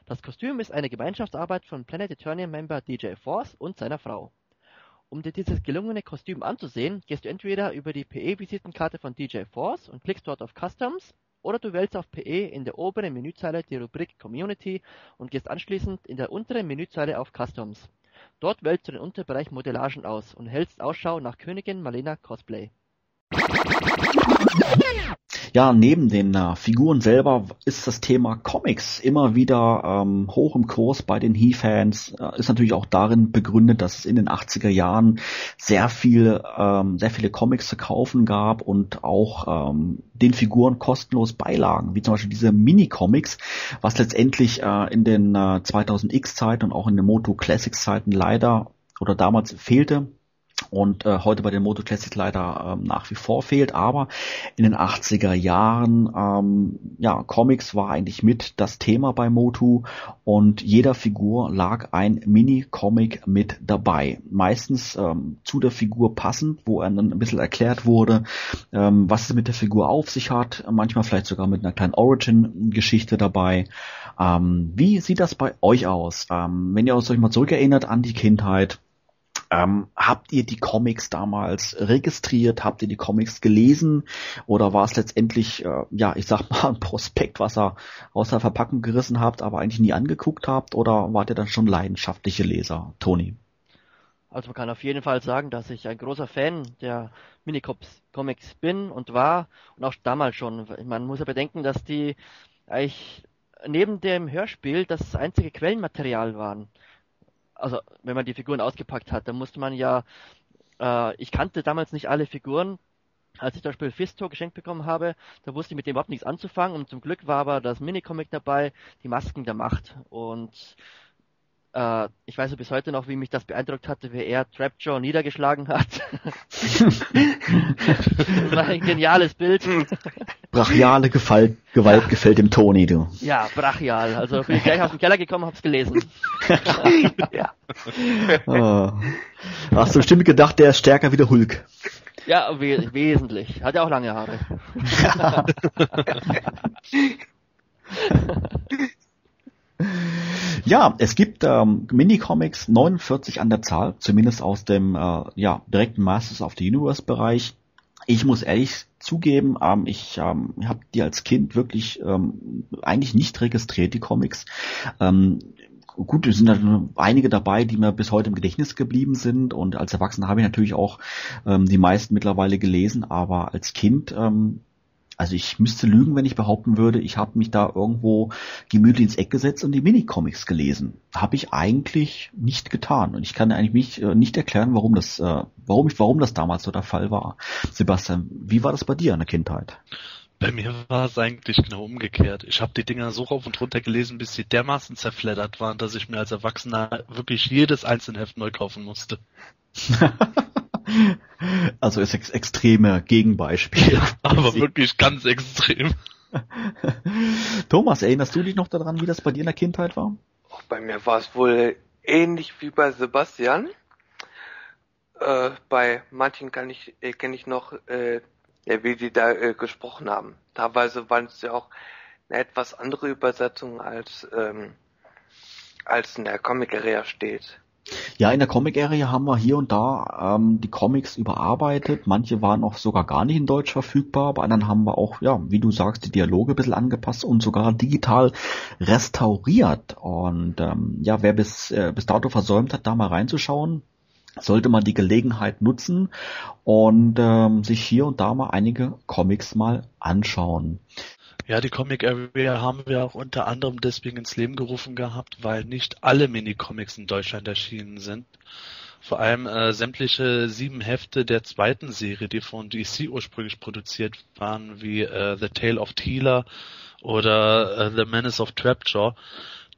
Das Kostüm ist eine Gemeinschaftsarbeit von Planet Eternia Member DJ Force und seiner Frau. Um dir dieses gelungene Kostüm anzusehen, gehst du entweder über die PE-Visitenkarte von DJ Force und klickst dort auf Customs, oder du wählst auf PE in der oberen Menüzeile die Rubrik Community und gehst anschließend in der unteren Menüzeile auf Customs. Dort wählst du den Unterbereich Modellagen aus und hältst Ausschau nach Königin Malena Cosplay. Ja, neben den äh, Figuren selber ist das Thema Comics immer wieder ähm, hoch im Kurs bei den He-Fans. Äh, ist natürlich auch darin begründet, dass es in den 80er Jahren sehr viel, ähm, sehr viele Comics zu kaufen gab und auch ähm, den Figuren kostenlos Beilagen, wie zum Beispiel diese Mini-Comics, was letztendlich äh, in den äh, 2000X-Zeiten und auch in den Moto Classics-Zeiten leider oder damals fehlte und äh, heute bei den Moto Classics leider ähm, nach wie vor fehlt, aber in den 80er Jahren, ähm, ja, Comics war eigentlich mit das Thema bei Motu und jeder Figur lag ein Mini-Comic mit dabei. Meistens ähm, zu der Figur passend, wo er dann ein bisschen erklärt wurde, ähm, was es mit der Figur auf sich hat, manchmal vielleicht sogar mit einer kleinen Origin-Geschichte dabei. Ähm, wie sieht das bei euch aus? Ähm, wenn ihr euch mal zurückerinnert an die Kindheit, ähm, habt ihr die Comics damals registriert? Habt ihr die Comics gelesen? Oder war es letztendlich, äh, ja, ich sag mal, ein Prospekt, was ihr aus der Verpackung gerissen habt, aber eigentlich nie angeguckt habt? Oder wart ihr dann schon leidenschaftliche Leser, Toni? Also man kann auf jeden Fall sagen, dass ich ein großer Fan der Minicomics bin und war und auch damals schon. Man muss ja bedenken, dass die eigentlich neben dem Hörspiel das einzige Quellenmaterial waren also wenn man die Figuren ausgepackt hat, dann musste man ja, äh, ich kannte damals nicht alle Figuren, als ich zum Beispiel Fisto geschenkt bekommen habe, da wusste ich mit dem überhaupt nichts anzufangen und zum Glück war aber das Minicomic dabei, die Masken der Macht. Und äh, ich weiß bis heute noch, wie mich das beeindruckt hatte, wie er Trapjaw niedergeschlagen hat. das war ein geniales Bild. Brachiale Gewalt, Gewalt ja. gefällt dem Toni, du. Ja, brachial. Also bin ich gleich aus dem Keller gekommen, hab's gelesen. ja. Oh. Hast du bestimmt gedacht, der ist stärker wie der Hulk. Ja, we wesentlich. Hat ja auch lange Haare. Ja, es gibt ähm, Minicomics 49 an der Zahl, zumindest aus dem äh, ja, direkten Masters of the Universe Bereich. Ich muss ehrlich zugeben, ähm, ich ähm, habe die als Kind wirklich ähm, eigentlich nicht registriert, die Comics. Ähm, gut, es sind da einige dabei, die mir bis heute im Gedächtnis geblieben sind und als Erwachsener habe ich natürlich auch ähm, die meisten mittlerweile gelesen, aber als Kind ähm, also ich müsste lügen, wenn ich behaupten würde, ich habe mich da irgendwo gemütlich ins Eck gesetzt und die Minicomics gelesen. Habe ich eigentlich nicht getan. Und ich kann eigentlich mich äh, nicht erklären, warum das, äh, warum ich, warum das damals so der Fall war. Sebastian, wie war das bei dir in der Kindheit? Bei mir war es eigentlich genau umgekehrt. Ich habe die Dinger so rauf und runter gelesen, bis sie dermaßen zerfleddert waren, dass ich mir als Erwachsener wirklich jedes einzelne Heft neu kaufen musste. Also ist ex extreme Gegenbeispiel. Aber wirklich ganz extrem. Thomas, erinnerst du dich noch daran, wie das bei dir in der Kindheit war? Bei mir war es wohl ähnlich wie bei Sebastian. Äh, bei manchen kann ich, äh, kenne ich noch, äh, wie die da äh, gesprochen haben. Teilweise waren es ja auch eine etwas andere Übersetzung als ähm, als in der Comic-Area steht. Ja, in der Comic-Area haben wir hier und da ähm, die Comics überarbeitet. Manche waren auch sogar gar nicht in Deutsch verfügbar. Bei anderen haben wir auch, ja, wie du sagst, die Dialoge ein bisschen angepasst und sogar digital restauriert. Und ähm, ja, wer bis, äh, bis dato versäumt hat, da mal reinzuschauen, sollte man die Gelegenheit nutzen und ähm, sich hier und da mal einige Comics mal anschauen. Ja, die Comic Area haben wir auch unter anderem deswegen ins Leben gerufen gehabt, weil nicht alle Minicomics in Deutschland erschienen sind. Vor allem äh, sämtliche sieben Hefte der zweiten Serie, die von DC ursprünglich produziert waren, wie äh, The Tale of Teela oder äh, The Menace of Trapjaw,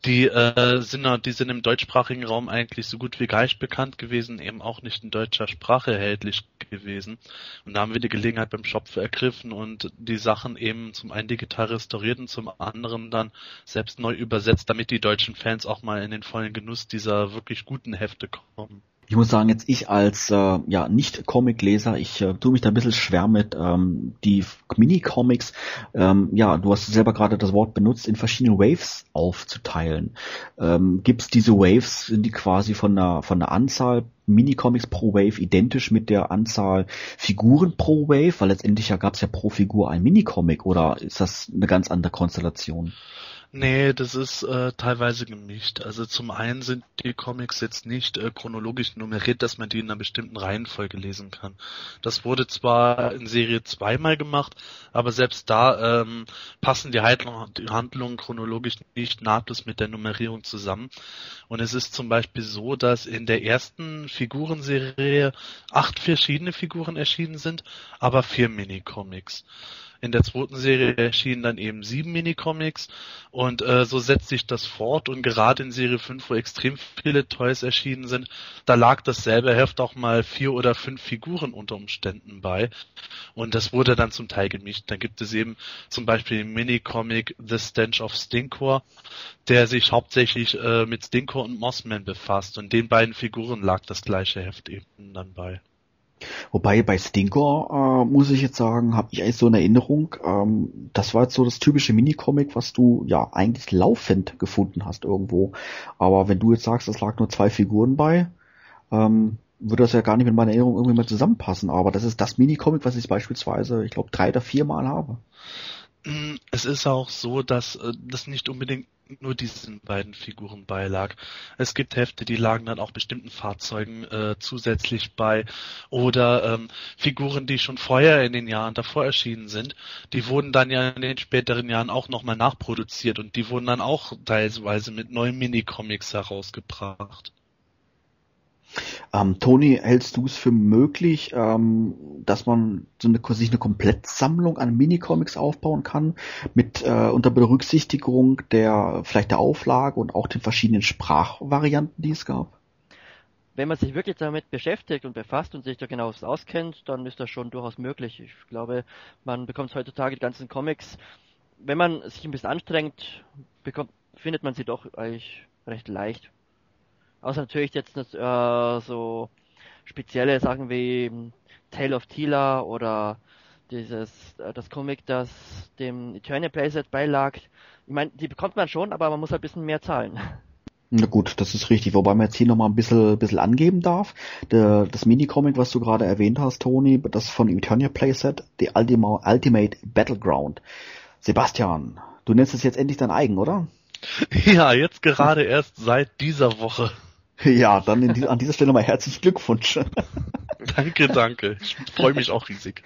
die äh, sind, die sind im deutschsprachigen Raum eigentlich so gut wie gar nicht bekannt gewesen, eben auch nicht in deutscher Sprache erhältlich gewesen. Und da haben wir die Gelegenheit beim Shop ergriffen und die Sachen eben zum einen digital restauriert und zum anderen dann selbst neu übersetzt, damit die deutschen Fans auch mal in den vollen Genuss dieser wirklich guten Hefte kommen. Ich muss sagen, jetzt ich als äh, ja nicht Comic-Leser, ich äh, tue mich da ein bisschen schwer mit ähm, die Mini-Comics. Ähm, ja, du hast selber gerade das Wort benutzt, in verschiedene Waves aufzuteilen. Ähm, Gibt es diese Waves, sind die quasi von der von der Anzahl Mini-Comics pro Wave identisch mit der Anzahl Figuren pro Wave? Weil letztendlich ja gab es ja pro Figur ein Mini-Comic oder ist das eine ganz andere Konstellation? Nee, das ist äh, teilweise gemischt. Also zum einen sind die Comics jetzt nicht äh, chronologisch nummeriert, dass man die in einer bestimmten Reihenfolge lesen kann. Das wurde zwar in Serie zweimal gemacht, aber selbst da ähm, passen die, Handlung, die Handlungen chronologisch nicht nahtlos mit der Nummerierung zusammen. Und es ist zum Beispiel so, dass in der ersten Figurenserie acht verschiedene Figuren erschienen sind, aber vier Minicomics. In der zweiten Serie erschienen dann eben sieben Minicomics und äh, so setzt sich das fort und gerade in Serie 5, wo extrem viele Toys erschienen sind, da lag dasselbe Heft auch mal vier oder fünf Figuren unter Umständen bei und das wurde dann zum Teil gemischt. Dann gibt es eben zum Beispiel den Minicomic The Stench of Stinkor, der sich hauptsächlich äh, mit Stinkor und Mossman befasst und den beiden Figuren lag das gleiche Heft eben dann bei. Wobei bei Stinker, äh, muss ich jetzt sagen, habe ich eigentlich so eine Erinnerung, ähm, das war jetzt so das typische Minicomic, was du ja eigentlich laufend gefunden hast irgendwo. Aber wenn du jetzt sagst, es lag nur zwei Figuren bei, ähm, würde das ja gar nicht mit meiner Erinnerung irgendwie mehr zusammenpassen. Aber das ist das Minicomic, was ich beispielsweise, ich glaube, drei oder vier Mal habe. Mm, es ist auch so, dass äh, das nicht unbedingt nur diesen beiden Figuren beilag. Es gibt Hefte, die lagen dann auch bestimmten Fahrzeugen äh, zusätzlich bei oder ähm, Figuren, die schon vorher in den Jahren davor erschienen sind, die wurden dann ja in den späteren Jahren auch nochmal nachproduziert und die wurden dann auch teilweise mit neuen Minicomics herausgebracht. Ähm, Toni, hältst du es für möglich, ähm, dass man so eine, sich eine Komplettsammlung an Minicomics aufbauen kann, mit äh, unter Berücksichtigung der vielleicht der Auflage und auch den verschiedenen Sprachvarianten, die es gab? Wenn man sich wirklich damit beschäftigt und befasst und sich da genau auskennt, dann ist das schon durchaus möglich. Ich glaube, man bekommt heutzutage die ganzen Comics, wenn man sich ein bisschen anstrengt, bekommt, findet man sie doch eigentlich recht leicht. Außer natürlich jetzt äh, so spezielle Sachen wie Tale of Tila oder dieses äh, das Comic, das dem Eternal Playset beilag. Ich meine, die bekommt man schon, aber man muss halt ein bisschen mehr zahlen. Na gut, das ist richtig. Wobei man jetzt hier nochmal ein bisschen, bisschen angeben darf. Der, das Minicomic, was du gerade erwähnt hast, Toni, das von Eternia Playset, die Ultimate Battleground. Sebastian, du nennst es jetzt endlich dein eigen, oder? Ja, jetzt gerade erst seit dieser Woche. Ja, dann die, an dieser Stelle mal herzlichen Glückwunsch. danke, danke. Ich freue mich auch riesig.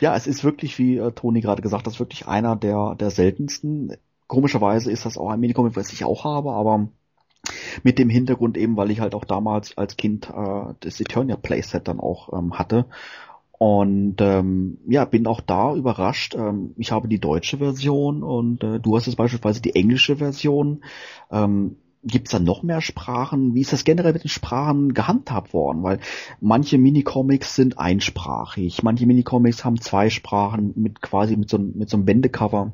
Ja, es ist wirklich, wie äh, Toni gerade gesagt hat, wirklich einer der, der seltensten. Komischerweise ist das auch ein Minicomic, was ich auch habe, aber mit dem Hintergrund eben, weil ich halt auch damals als Kind äh, das Eternia Playset dann auch ähm, hatte. Und ähm, ja, bin auch da überrascht. Ähm, ich habe die deutsche Version und äh, du hast jetzt beispielsweise die englische Version. Ähm, Gibt es da noch mehr Sprachen? Wie ist das generell mit den Sprachen gehandhabt worden? Weil manche Minicomics sind einsprachig, manche Minicomics haben zwei Sprachen mit quasi mit so, mit so einem Wendecover.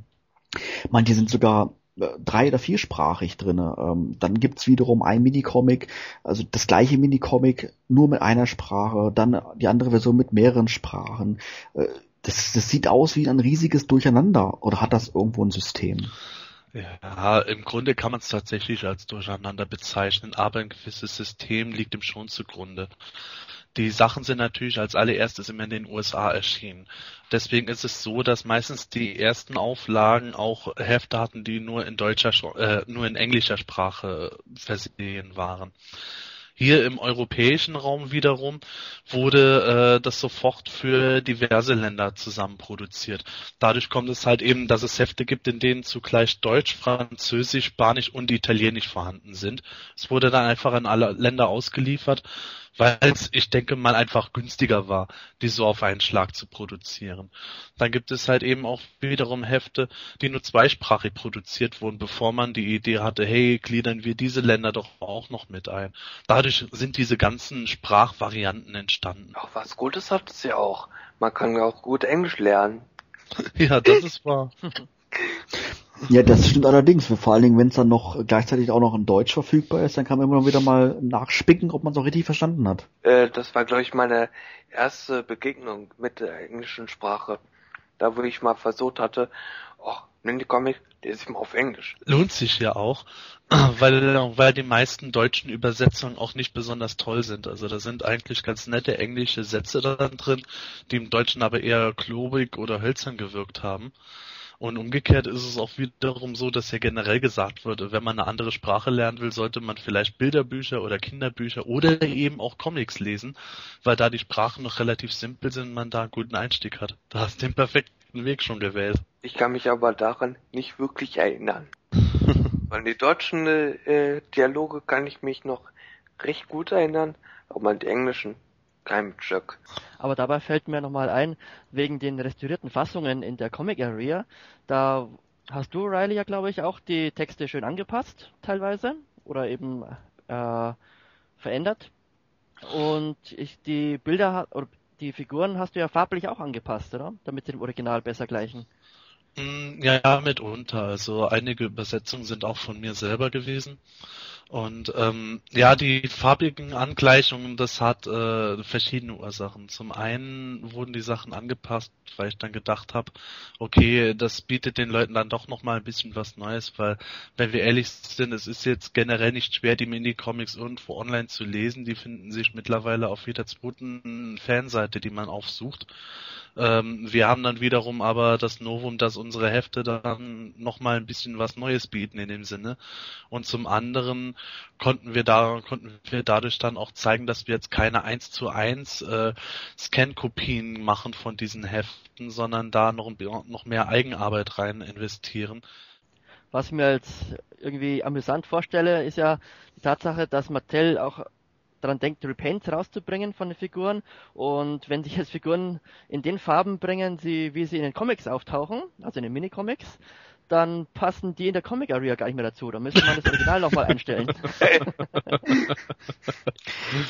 Manche sind sogar äh, drei- oder viersprachig drinne. Ähm, dann gibt's wiederum ein Minicomic, also das gleiche Minicomic nur mit einer Sprache, dann die andere Version mit mehreren Sprachen. Äh, das, das sieht aus wie ein riesiges Durcheinander. Oder hat das irgendwo ein System? Ja, im Grunde kann man es tatsächlich als Durcheinander bezeichnen, aber ein gewisses System liegt ihm schon zugrunde. Die Sachen sind natürlich als allererstes immer in den USA erschienen. Deswegen ist es so, dass meistens die ersten Auflagen auch Hefte hatten, die nur in deutscher, äh, nur in englischer Sprache versehen waren. Hier im europäischen Raum wiederum wurde äh, das sofort für diverse Länder zusammen produziert. Dadurch kommt es halt eben, dass es Hefte gibt, in denen zugleich Deutsch, Französisch, Spanisch und Italienisch vorhanden sind. Es wurde dann einfach an alle Länder ausgeliefert weil es, ich denke mal, einfach günstiger war, die so auf einen Schlag zu produzieren. Dann gibt es halt eben auch wiederum Hefte, die nur zweisprachig produziert wurden, bevor man die Idee hatte, hey, gliedern wir diese Länder doch auch noch mit ein. Dadurch sind diese ganzen Sprachvarianten entstanden. Auch was Gutes hat es ja auch. Man kann auch gut Englisch lernen. ja, das ist wahr. Ja, das stimmt allerdings. Vor allen Dingen, wenn es dann noch gleichzeitig auch noch in Deutsch verfügbar ist, dann kann man immer wieder mal nachspicken, ob man es auch richtig verstanden hat. Äh, das war, glaube ich, meine erste Begegnung mit der englischen Sprache. Da, wo ich mal versucht hatte, oh, nimm die Comic, der ist immer auf Englisch. Lohnt sich ja auch, weil, weil die meisten deutschen Übersetzungen auch nicht besonders toll sind. Also da sind eigentlich ganz nette englische Sätze dann drin, die im Deutschen aber eher klobig oder hölzern gewirkt haben. Und umgekehrt ist es auch wiederum so, dass ja generell gesagt wird, wenn man eine andere Sprache lernen will, sollte man vielleicht Bilderbücher oder Kinderbücher oder eben auch Comics lesen, weil da die Sprachen noch relativ simpel sind und man da einen guten Einstieg hat. Da hast du den perfekten Weg schon gewählt. Ich kann mich aber daran nicht wirklich erinnern. An die deutschen äh, Dialoge kann ich mich noch recht gut erinnern, aber an die englischen kein Stück. Aber dabei fällt mir nochmal ein, wegen den restaurierten Fassungen in der Comic Area, da hast du, Riley, ja glaube ich auch die Texte schön angepasst, teilweise, oder eben äh, verändert. Und ich die Bilder oder die Figuren hast du ja farblich auch angepasst, oder? Damit sie dem Original besser gleichen. Mm, ja, ja, mitunter. Also einige Übersetzungen sind auch von mir selber gewesen. Und ähm, ja, die farbigen Angleichungen, das hat äh, verschiedene Ursachen. Zum einen wurden die Sachen angepasst, weil ich dann gedacht habe, okay, das bietet den Leuten dann doch noch mal ein bisschen was Neues, weil wenn wir ehrlich sind, es ist jetzt generell nicht schwer, die Mini-Comics irgendwo online zu lesen. Die finden sich mittlerweile auf jeder zweiten Fanseite, die man aufsucht. Ähm, wir haben dann wiederum aber das Novum, dass unsere Hefte dann nochmal ein bisschen was Neues bieten in dem Sinne. Und zum anderen konnten wir da, konnten wir dadurch dann auch zeigen, dass wir jetzt keine 1 zu 1 äh, Scan-Kopien machen von diesen Heften, sondern da noch, noch mehr Eigenarbeit rein investieren. Was ich mir als irgendwie amüsant vorstelle, ist ja die Tatsache, dass Mattel auch daran denkt, Repent rauszubringen von den Figuren. Und wenn sich jetzt Figuren in den Farben bringen, sie, wie sie in den Comics auftauchen, also in den Minicomics, dann passen die in der Comic Area gar nicht mehr dazu. Da müsste man das Original nochmal einstellen.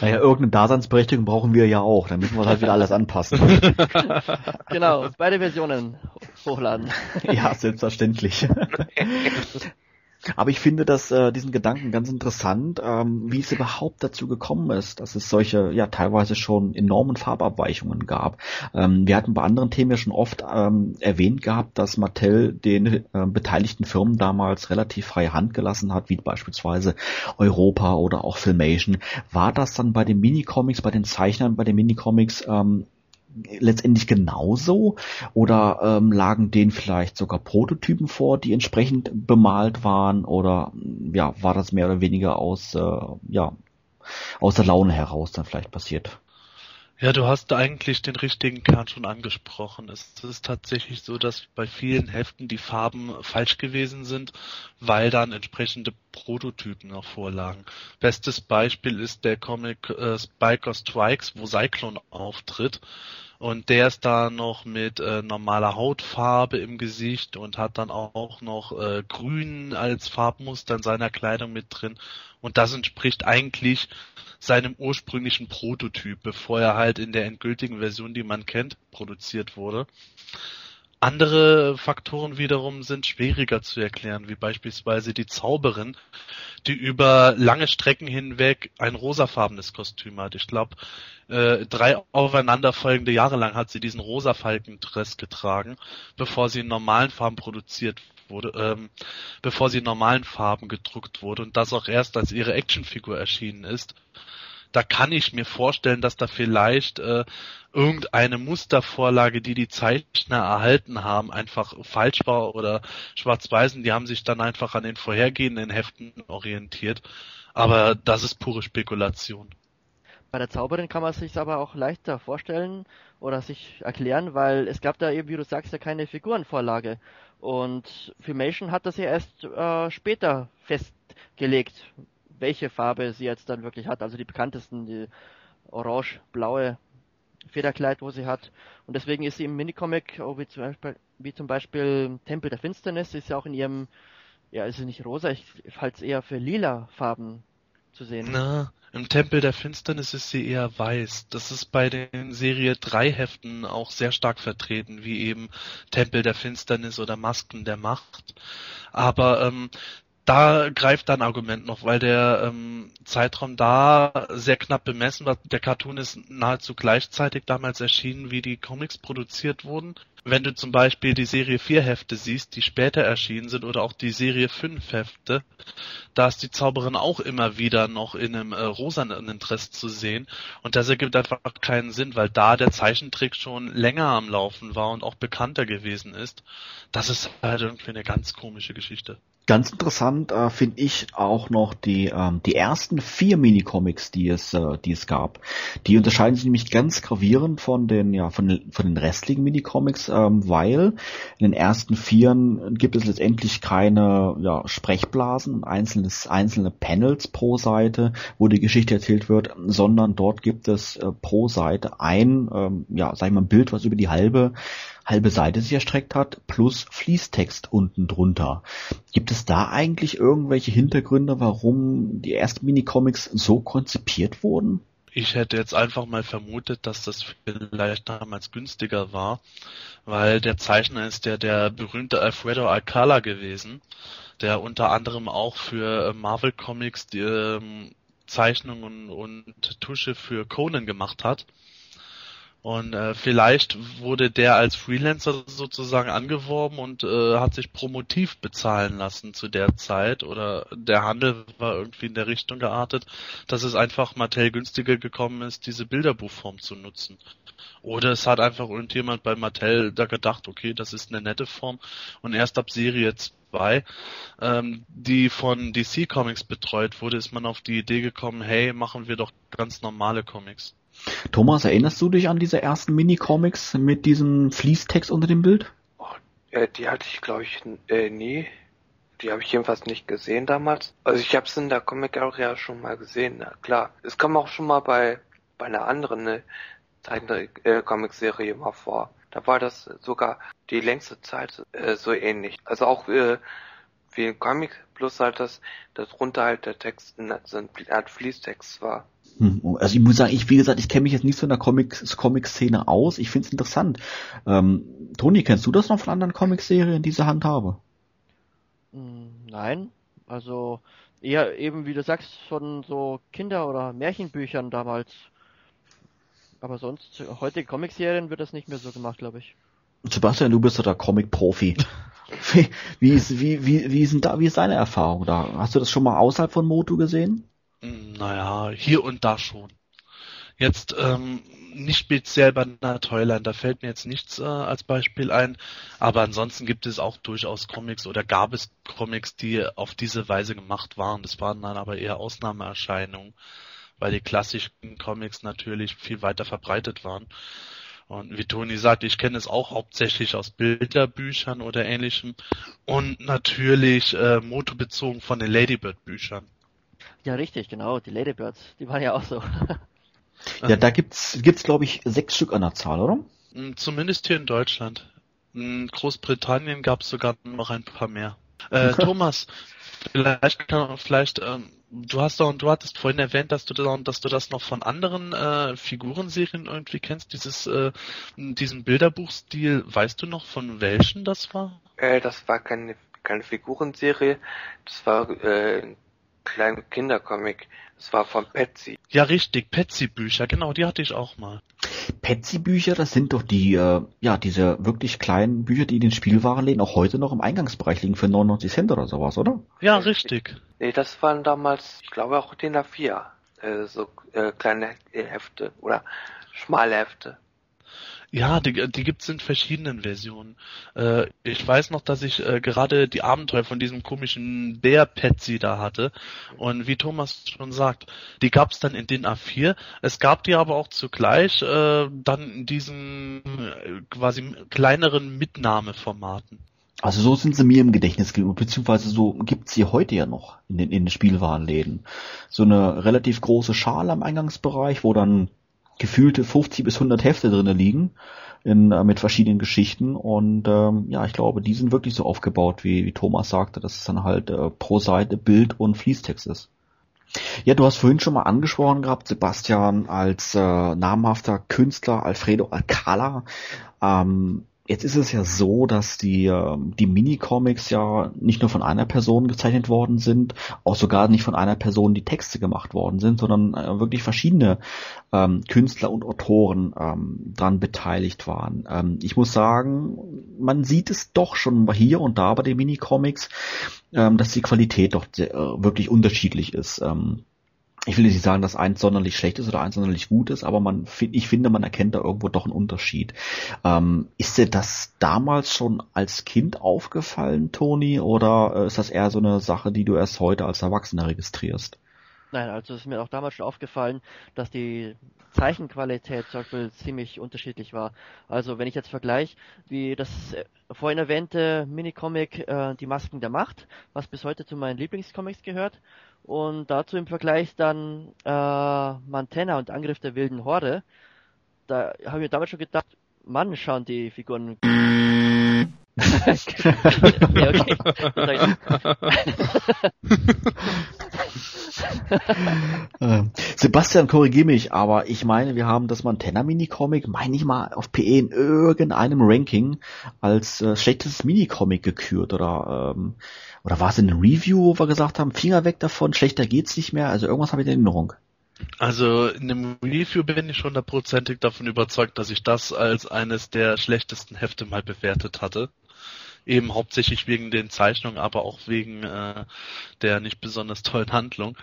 naja, irgendeine Daseinsberechtigung brauchen wir ja auch. Dann müssen wir halt wieder alles anpassen. genau, beide Versionen hochladen. ja, selbstverständlich. Aber ich finde das, äh, diesen Gedanken ganz interessant, ähm, wie es überhaupt dazu gekommen ist, dass es solche, ja, teilweise schon enormen Farbabweichungen gab. Ähm, wir hatten bei anderen Themen ja schon oft ähm, erwähnt gehabt, dass Mattel den äh, beteiligten Firmen damals relativ freie Hand gelassen hat, wie beispielsweise Europa oder auch Filmation. War das dann bei den Minicomics, bei den Zeichnern, bei den Minicomics ähm, letztendlich genauso oder ähm, lagen denen vielleicht sogar Prototypen vor, die entsprechend bemalt waren oder ja, war das mehr oder weniger aus äh, ja aus der Laune heraus dann vielleicht passiert? Ja, du hast eigentlich den richtigen Kern schon angesprochen. Es ist tatsächlich so, dass bei vielen Heften die Farben falsch gewesen sind, weil dann entsprechende Prototypen noch vorlagen. Bestes Beispiel ist der Comic äh, Spiker Strikes, wo Cyclone auftritt. Und der ist da noch mit äh, normaler Hautfarbe im Gesicht und hat dann auch noch äh, Grün als Farbmuster in seiner Kleidung mit drin. Und das entspricht eigentlich seinem ursprünglichen Prototyp, bevor er halt in der endgültigen Version, die man kennt, produziert wurde. Andere Faktoren wiederum sind schwieriger zu erklären, wie beispielsweise die Zauberin, die über lange Strecken hinweg ein rosafarbenes Kostüm hat. Ich glaube, äh, drei aufeinanderfolgende Jahre lang hat sie diesen rosa Falkendress getragen, bevor sie in normalen Farben produziert wurde, ähm, bevor sie in normalen Farben gedruckt wurde und das auch erst als ihre Actionfigur erschienen ist da kann ich mir vorstellen, dass da vielleicht äh, irgendeine Mustervorlage, die die Zeichner erhalten haben, einfach falsch war oder schwarz-weißen, die haben sich dann einfach an den vorhergehenden Heften orientiert. Aber das ist pure Spekulation. Bei der Zauberin kann man sich aber auch leichter vorstellen oder sich erklären, weil es gab da eben, wie du sagst, ja keine Figurenvorlage. Und Filmation hat das ja erst äh, später festgelegt, welche Farbe sie jetzt dann wirklich hat. Also die bekanntesten, die orange-blaue Federkleid, wo sie hat. Und deswegen ist sie im Minicomic, oh, wie, zum Beispiel, wie zum Beispiel Tempel der Finsternis, ist ja auch in ihrem, ja, ist sie nicht rosa, ich halte es eher für lila Farben zu sehen. Na, im Tempel der Finsternis ist sie eher weiß. Das ist bei den Serie 3 Heften auch sehr stark vertreten, wie eben Tempel der Finsternis oder Masken der Macht. Aber ähm, da greift dann Argument noch, weil der ähm, Zeitraum da sehr knapp bemessen war. Der Cartoon ist nahezu gleichzeitig damals erschienen, wie die Comics produziert wurden. Wenn du zum Beispiel die Serie 4 Hefte siehst, die später erschienen sind, oder auch die Serie 5 Hefte, da ist die Zauberin auch immer wieder noch in einem äh, rosanen Dress zu sehen. Und das ergibt einfach keinen Sinn, weil da der Zeichentrick schon länger am Laufen war und auch bekannter gewesen ist. Das ist halt irgendwie eine ganz komische Geschichte. Ganz interessant äh, finde ich auch noch die ähm, die ersten vier Minicomics, die es äh, die es gab. Die unterscheiden sich nämlich ganz gravierend von den ja von den, von den restlichen Minicomics, ähm, weil in den ersten vieren gibt es letztendlich keine ja, Sprechblasen, einzelnes einzelne Panels pro Seite, wo die Geschichte erzählt wird, sondern dort gibt es äh, pro Seite ein ähm, ja sag ich mal ein Bild, was über die halbe halbe Seite sich erstreckt hat, plus Fließtext unten drunter. Gibt es da eigentlich irgendwelche Hintergründe, warum die ersten Minicomics so konzipiert wurden? Ich hätte jetzt einfach mal vermutet, dass das vielleicht damals günstiger war, weil der Zeichner ist der der berühmte Alfredo Alcala gewesen, der unter anderem auch für äh, Marvel Comics die ähm, Zeichnungen und Tusche für Conan gemacht hat. Und äh, vielleicht wurde der als Freelancer sozusagen angeworben und äh, hat sich promotiv bezahlen lassen zu der Zeit oder der Handel war irgendwie in der Richtung geartet, dass es einfach Mattel günstiger gekommen ist, diese Bilderbuchform zu nutzen. Oder es hat einfach irgendjemand bei Mattel da gedacht, okay, das ist eine nette Form und erst ab Serie 2, ähm, die von DC Comics betreut wurde, ist man auf die Idee gekommen, hey, machen wir doch ganz normale Comics. Thomas, erinnerst du dich an diese ersten Mini-Comics mit diesem Fließtext unter dem Bild? Oh, äh, die hatte ich, glaube ich, äh, nie. Die habe ich jedenfalls nicht gesehen damals. Also ich habe es in der Comic ja schon mal gesehen, na klar. Es kam auch schon mal bei, bei einer anderen ne, Zeichentrick-Comic-Serie mal vor. Da war das sogar die längste Zeit äh, so ähnlich. Also auch äh, wie ein Comic, plus halt das, das runter halt der Text, so eine Art Fließtext war. Hm, also ich muss sagen, ich wie gesagt, ich kenne mich jetzt nicht so in der Comic-Szene aus. Ich finde es interessant. Ähm, Toni, kennst du das noch von anderen Comic-Serien, diese Handhabe? Hm, nein, also eher eben, wie du sagst, von so Kinder- oder Märchenbüchern damals. Aber sonst, heute Comic-Serien wird das nicht mehr so gemacht, glaube ich. Sebastian, du bist doch der Comic-Profi. wie, wie, ist, wie, wie, wie, ist da, wie ist deine Erfahrung da? Hast du das schon mal außerhalb von Motu gesehen? Naja, hier und da schon. Jetzt ähm, nicht speziell bei Toyland, da fällt mir jetzt nichts äh, als Beispiel ein, aber ansonsten gibt es auch durchaus Comics oder gab es Comics, die auf diese Weise gemacht waren. Das waren dann aber eher Ausnahmeerscheinungen, weil die klassischen Comics natürlich viel weiter verbreitet waren. Und wie Toni sagt, ich kenne es auch hauptsächlich aus Bilderbüchern oder ähnlichem und natürlich äh, motobezogen von den Ladybird-Büchern. Ja, richtig, genau. Die Ladybirds, die waren ja auch so. ja, da gibt's, gibt's glaube ich sechs Stück an der Zahl, oder? Hm, zumindest hier in Deutschland. In Großbritannien gab's sogar noch ein paar mehr. Äh, Thomas, vielleicht kann vielleicht ähm, du hast doch du hattest vorhin erwähnt, dass du dass du das noch von anderen äh, Figurenserien irgendwie kennst, dieses äh, diesen Bilderbuchstil. Weißt du noch von welchen das war? Äh, das war keine keine Figurenserie, das war äh, ein kleinen Kindercomic. Das war von Petsy. Ja, richtig, Petsy-Bücher, genau, die hatte ich auch mal. Petsy-Bücher, das sind doch die, äh, ja, diese wirklich kleinen Bücher, die in den Spielwarenläden auch heute noch im Eingangsbereich liegen für 99 Cent oder sowas, oder? Ja, richtig. Nee, das waren damals, ich glaube auch DIN A4, äh, so äh, kleine Hefte oder schmale Hefte. Ja, die, die gibt's in verschiedenen Versionen. Äh, ich weiß noch, dass ich äh, gerade die Abenteuer von diesem komischen Bär Petsy da hatte. Und wie Thomas schon sagt, die gab's dann in den A4. Es gab die aber auch zugleich äh, dann in diesen äh, quasi kleineren Mitnahmeformaten. Also so sind sie mir im Gedächtnis geblieben, beziehungsweise so gibt's sie heute ja noch in den, in den Spielwarenläden. So eine relativ große Schale am Eingangsbereich, wo dann gefühlte 50 bis 100 Hefte drinnen liegen in, äh, mit verschiedenen Geschichten und ähm, ja, ich glaube, die sind wirklich so aufgebaut, wie, wie Thomas sagte, dass es dann halt äh, pro Seite Bild und Fließtext ist. Ja, du hast vorhin schon mal angesprochen gehabt, Sebastian, als äh, namhafter Künstler Alfredo Alcala. Ähm, Jetzt ist es ja so, dass die, ähm, die Minicomics ja nicht nur von einer Person gezeichnet worden sind, auch sogar nicht von einer Person die Texte gemacht worden sind, sondern äh, wirklich verschiedene ähm, Künstler und Autoren ähm, dran beteiligt waren. Ähm, ich muss sagen, man sieht es doch schon hier und da bei den Minicomics, ähm, dass die Qualität doch sehr, äh, wirklich unterschiedlich ist. Ähm, ich will nicht sagen, dass eins sonderlich schlecht ist oder eins sonderlich gut ist, aber man, ich finde, man erkennt da irgendwo doch einen Unterschied. Ähm, ist dir das damals schon als Kind aufgefallen, Toni, oder äh, ist das eher so eine Sache, die du erst heute als Erwachsener registrierst? Nein, also es ist mir auch damals schon aufgefallen, dass die Zeichenqualität zum Beispiel ziemlich unterschiedlich war. Also wenn ich jetzt vergleiche, wie das äh, vorhin erwähnte Minicomic äh, Die Masken der Macht, was bis heute zu meinen Lieblingscomics gehört, und dazu im Vergleich dann äh, Mantenna und Angriff der wilden Horde, da habe ich mir damals schon gedacht, Mann, schauen die Figuren okay. Sebastian, korrigier mich, aber ich meine, wir haben das Montana Minicomic, meine ich mal, auf PE in irgendeinem Ranking als äh, schlechtestes Minicomic gekürt oder ähm, oder war es in einem Review, wo wir gesagt haben, Finger weg davon, schlechter geht's nicht mehr, also irgendwas habe ich in Erinnerung. Also in dem Review bin ich hundertprozentig davon überzeugt, dass ich das als eines der schlechtesten Hefte mal bewertet hatte eben hauptsächlich wegen den Zeichnungen, aber auch wegen äh, der nicht besonders tollen Handlung.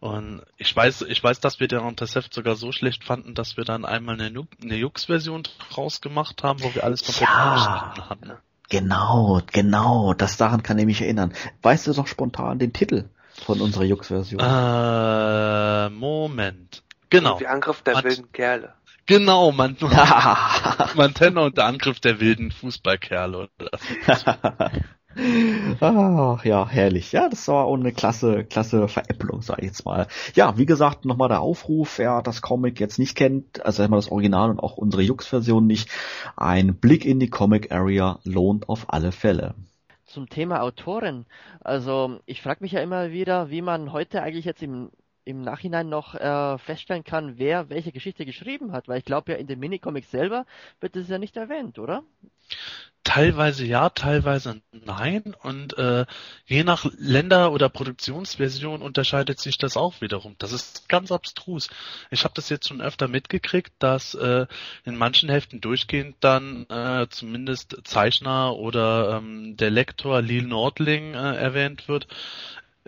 Und ich weiß, ich weiß, dass wir den Heft sogar so schlecht fanden, dass wir dann einmal eine, eine Jux-Version rausgemacht haben, wo wir alles komplett ja. hatten. Genau, genau, das daran kann ich mich erinnern. Weißt du doch spontan den Titel von unserer Jux-Version? Äh, Moment. Genau. Die Angriff der Hat, wilden Kerle. Genau, man, Mantenna und der Angriff der wilden Fußballkerle. Ach ja, herrlich. Ja, das war auch eine klasse, klasse Veräpplung, sag ich jetzt mal. Ja, wie gesagt, nochmal der Aufruf, wer das Comic jetzt nicht kennt, also einmal das Original und auch unsere Jux-Version nicht, ein Blick in die Comic Area lohnt auf alle Fälle. Zum Thema Autoren. Also ich frage mich ja immer wieder, wie man heute eigentlich jetzt im im Nachhinein noch äh, feststellen kann, wer welche Geschichte geschrieben hat, weil ich glaube ja in den Minicomics selber wird es ja nicht erwähnt, oder? Teilweise ja, teilweise nein und äh, je nach Länder oder Produktionsversion unterscheidet sich das auch wiederum. Das ist ganz abstrus. Ich habe das jetzt schon öfter mitgekriegt, dass äh, in manchen Heften durchgehend dann äh, zumindest Zeichner oder ähm, der Lektor Lil Nordling äh, erwähnt wird.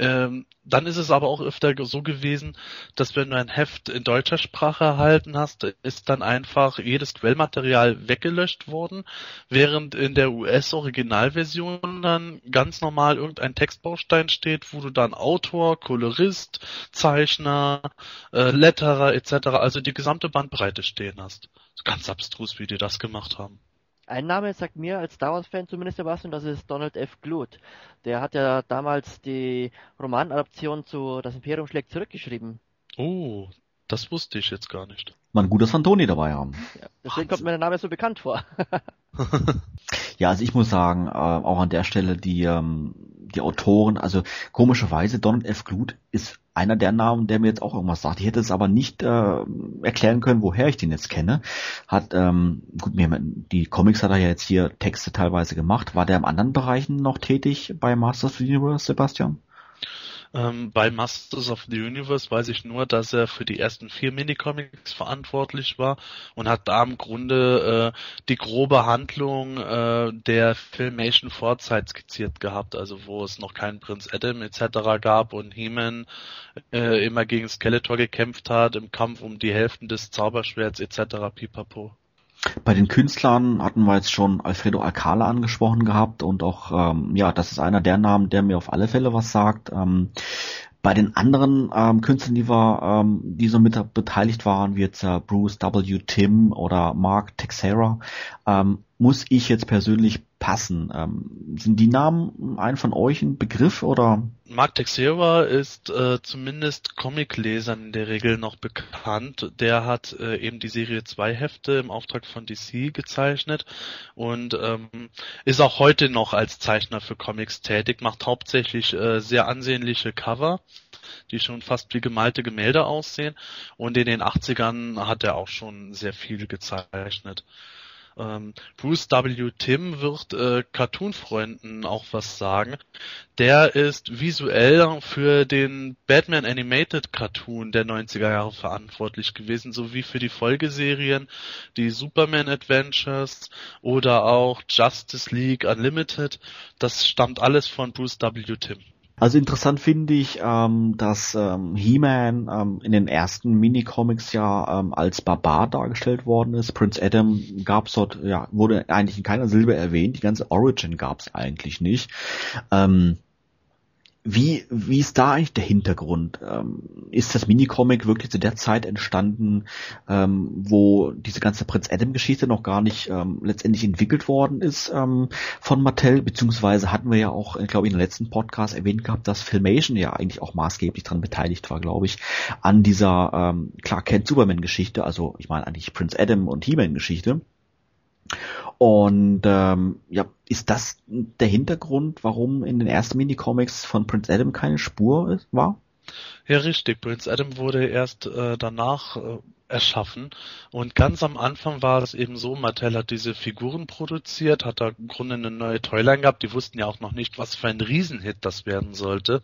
Ähm, dann ist es aber auch öfter so gewesen, dass wenn du ein Heft in deutscher Sprache erhalten hast, ist dann einfach jedes Quellmaterial weggelöscht worden, während in der US-Originalversion dann ganz normal irgendein Textbaustein steht, wo du dann Autor, Kolorist, Zeichner, äh, Letterer etc., also die gesamte Bandbreite stehen hast. Ganz abstrus, wie die das gemacht haben. Ein Name sagt mir als Star Wars-Fan zumindest was und das ist Donald F. Glut. Der hat ja damals die Romanadaption zu Das Imperium schlägt zurückgeschrieben. Oh, das wusste ich jetzt gar nicht. Man gut, dass wir Toni dabei haben. Ja, deswegen kommt mir der Name so bekannt vor. ja, also ich muss sagen, äh, auch an der Stelle die ähm, die Autoren, also komischerweise Donald F. Glut ist einer der Namen, der mir jetzt auch irgendwas sagt. Ich hätte es aber nicht äh, erklären können, woher ich den jetzt kenne. Hat, ähm, gut, mir, die Comics hat er ja jetzt hier Texte teilweise gemacht. War der in anderen Bereichen noch tätig bei Masters of the Universe, Sebastian? Ähm, bei Masters of the Universe weiß ich nur, dass er für die ersten vier Minicomics verantwortlich war und hat da im Grunde äh, die grobe Handlung äh, der Filmation Vorzeit skizziert gehabt, also wo es noch keinen Prinz Adam etc. gab und He-Man äh, immer gegen Skeletor gekämpft hat im Kampf um die Hälften des Zauberschwerts etc. pipapo. Bei den Künstlern hatten wir jetzt schon Alfredo Alcala angesprochen gehabt und auch, ähm, ja, das ist einer der Namen, der mir auf alle Fälle was sagt. Ähm, bei den anderen ähm, Künstlern, die wir, ähm, die so mit beteiligt waren, wie jetzt äh, Bruce W. Tim oder Mark Texera, ähm, muss ich jetzt persönlich passen. Ähm, sind die Namen ein von euch ein Begriff oder? Mark Texera ist äh, zumindest Comiclesern in der Regel noch bekannt. Der hat äh, eben die Serie 2 Hefte im Auftrag von DC gezeichnet und ähm, ist auch heute noch als Zeichner für Comics tätig, macht hauptsächlich äh, sehr ansehnliche Cover die schon fast wie gemalte Gemälde aussehen. Und in den 80ern hat er auch schon sehr viel gezeichnet. Ähm, Bruce W. Tim wird äh, Cartoon-Freunden auch was sagen. Der ist visuell für den Batman Animated Cartoon der 90er Jahre verantwortlich gewesen, sowie für die Folgeserien, die Superman Adventures oder auch Justice League Unlimited. Das stammt alles von Bruce W. Tim. Also interessant finde ich, ähm, dass ähm, He-Man ähm, in den ersten Minicomics ja ähm, als Barbar dargestellt worden ist. Prince Adam gab's dort, ja, wurde eigentlich in keiner Silbe erwähnt. Die ganze Origin gab's eigentlich nicht. Ähm, wie, wie ist da eigentlich der Hintergrund? Ähm, ist das Minicomic wirklich zu der Zeit entstanden, ähm, wo diese ganze Prinz Adam-Geschichte noch gar nicht ähm, letztendlich entwickelt worden ist ähm, von Mattel? Beziehungsweise hatten wir ja auch, äh, glaube ich, in der letzten Podcast erwähnt gehabt, dass Filmation ja eigentlich auch maßgeblich dran beteiligt war, glaube ich, an dieser ähm, Clark Kent Superman-Geschichte, also ich meine eigentlich Prinz Adam und He-Man-Geschichte. Und ähm, ja, ist das der Hintergrund, warum in den ersten Minicomics von Prince Adam keine Spur war? Ja, richtig. Prince Adam wurde erst äh, danach äh, erschaffen. Und ganz am Anfang war es eben so, Mattel hat diese Figuren produziert, hat da im Grunde eine neue Toyline gehabt, die wussten ja auch noch nicht, was für ein Riesenhit das werden sollte.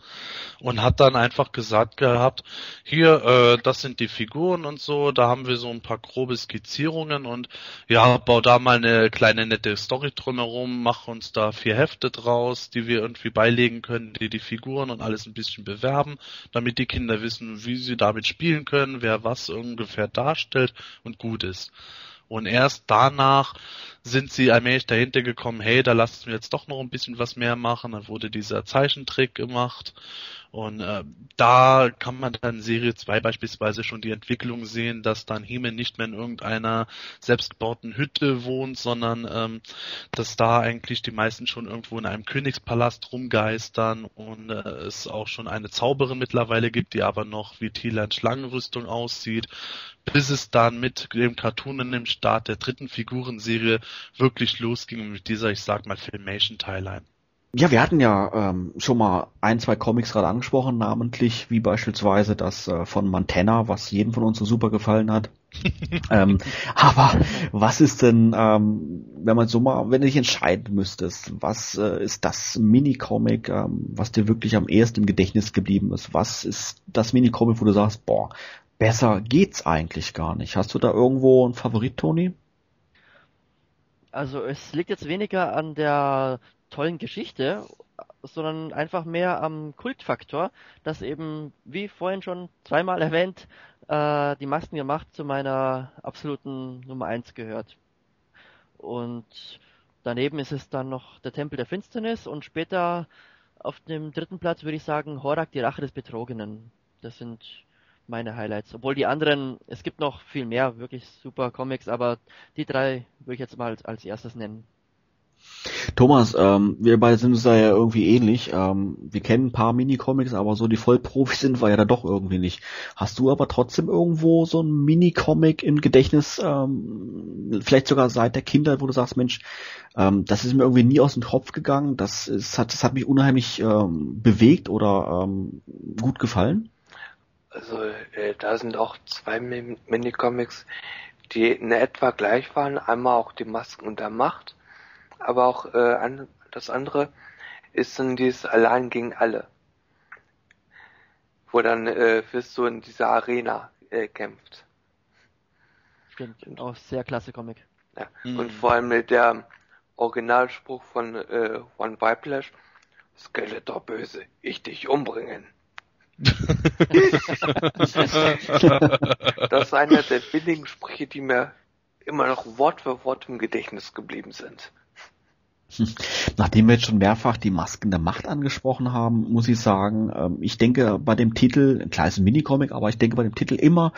Und hat dann einfach gesagt gehabt, hier, äh, das sind die Figuren und so, da haben wir so ein paar grobe Skizzierungen und ja, bau da mal eine kleine nette Story drumherum, mach uns da vier Hefte draus, die wir irgendwie beilegen können, die die Figuren und alles ein bisschen bewerben, damit die Kinder wissen, wie sie damit spielen können, wer was ungefähr darstellt und gut ist. Und erst danach sind sie allmählich dahinter gekommen, hey, da lassen wir jetzt doch noch ein bisschen was mehr machen. Dann wurde dieser Zeichentrick gemacht und äh, da kann man dann Serie 2 beispielsweise schon die Entwicklung sehen, dass dann Hemen nicht mehr in irgendeiner selbstgebauten Hütte wohnt, sondern ähm, dass da eigentlich die meisten schon irgendwo in einem Königspalast rumgeistern und äh, es auch schon eine Zauberin mittlerweile gibt, die aber noch wie Thielans Schlangenrüstung aussieht, bis es dann mit dem Cartoon in dem Start der dritten Figurenserie wirklich losging mit dieser, ich sag mal, Filmation-Timeline. Ja, wir hatten ja ähm, schon mal ein, zwei Comics gerade angesprochen, namentlich wie beispielsweise das äh, von Montana, was jedem von uns so super gefallen hat. ähm, aber was ist denn, ähm, wenn man so mal, wenn du dich entscheiden müsstest, was äh, ist das Mini-Comic, ähm, was dir wirklich am ehesten im Gedächtnis geblieben ist? Was ist das Mini-Comic, wo du sagst, boah, besser geht's eigentlich gar nicht? Hast du da irgendwo einen Favorit, Toni? Also es liegt jetzt weniger an der tollen Geschichte, sondern einfach mehr am Kultfaktor, dass eben, wie vorhin schon zweimal erwähnt, äh, die Masken der Macht zu meiner absoluten Nummer eins gehört. Und daneben ist es dann noch der Tempel der Finsternis und später auf dem dritten Platz würde ich sagen Horak, die Rache des Betrogenen. Das sind meine Highlights. Obwohl die anderen, es gibt noch viel mehr wirklich super Comics, aber die drei würde ich jetzt mal als, als erstes nennen. Thomas, ähm, wir beide sind uns da ja irgendwie ähnlich. Ähm, wir kennen ein paar Minicomics, aber so die Vollprofis sind wir ja da doch irgendwie nicht. Hast du aber trotzdem irgendwo so ein Minicomic im Gedächtnis, ähm, vielleicht sogar seit der Kindheit, wo du sagst, Mensch, ähm, das ist mir irgendwie nie aus dem Kopf gegangen, das, ist, hat, das hat mich unheimlich ähm, bewegt oder ähm, gut gefallen? Also äh, da sind auch zwei Minicomics, die in etwa gleich waren. Einmal auch die Masken der Macht aber auch äh, an, das andere ist dann dieses Allein gegen alle. Wo dann äh, Fisto in dieser Arena äh, kämpft. Stimmt, auch sehr klasse Comic. Ja. Mhm. Und vor allem mit der Originalspruch von äh, One Whiplash, Skeletor böse, ich dich umbringen. das ist einer der wenigen Sprüche, die mir immer noch Wort für Wort im Gedächtnis geblieben sind. Nachdem wir jetzt schon mehrfach die Masken der Macht angesprochen haben, muss ich sagen, ähm, ich denke bei dem Titel, ein kleines Minicomic, aber ich denke bei dem Titel immer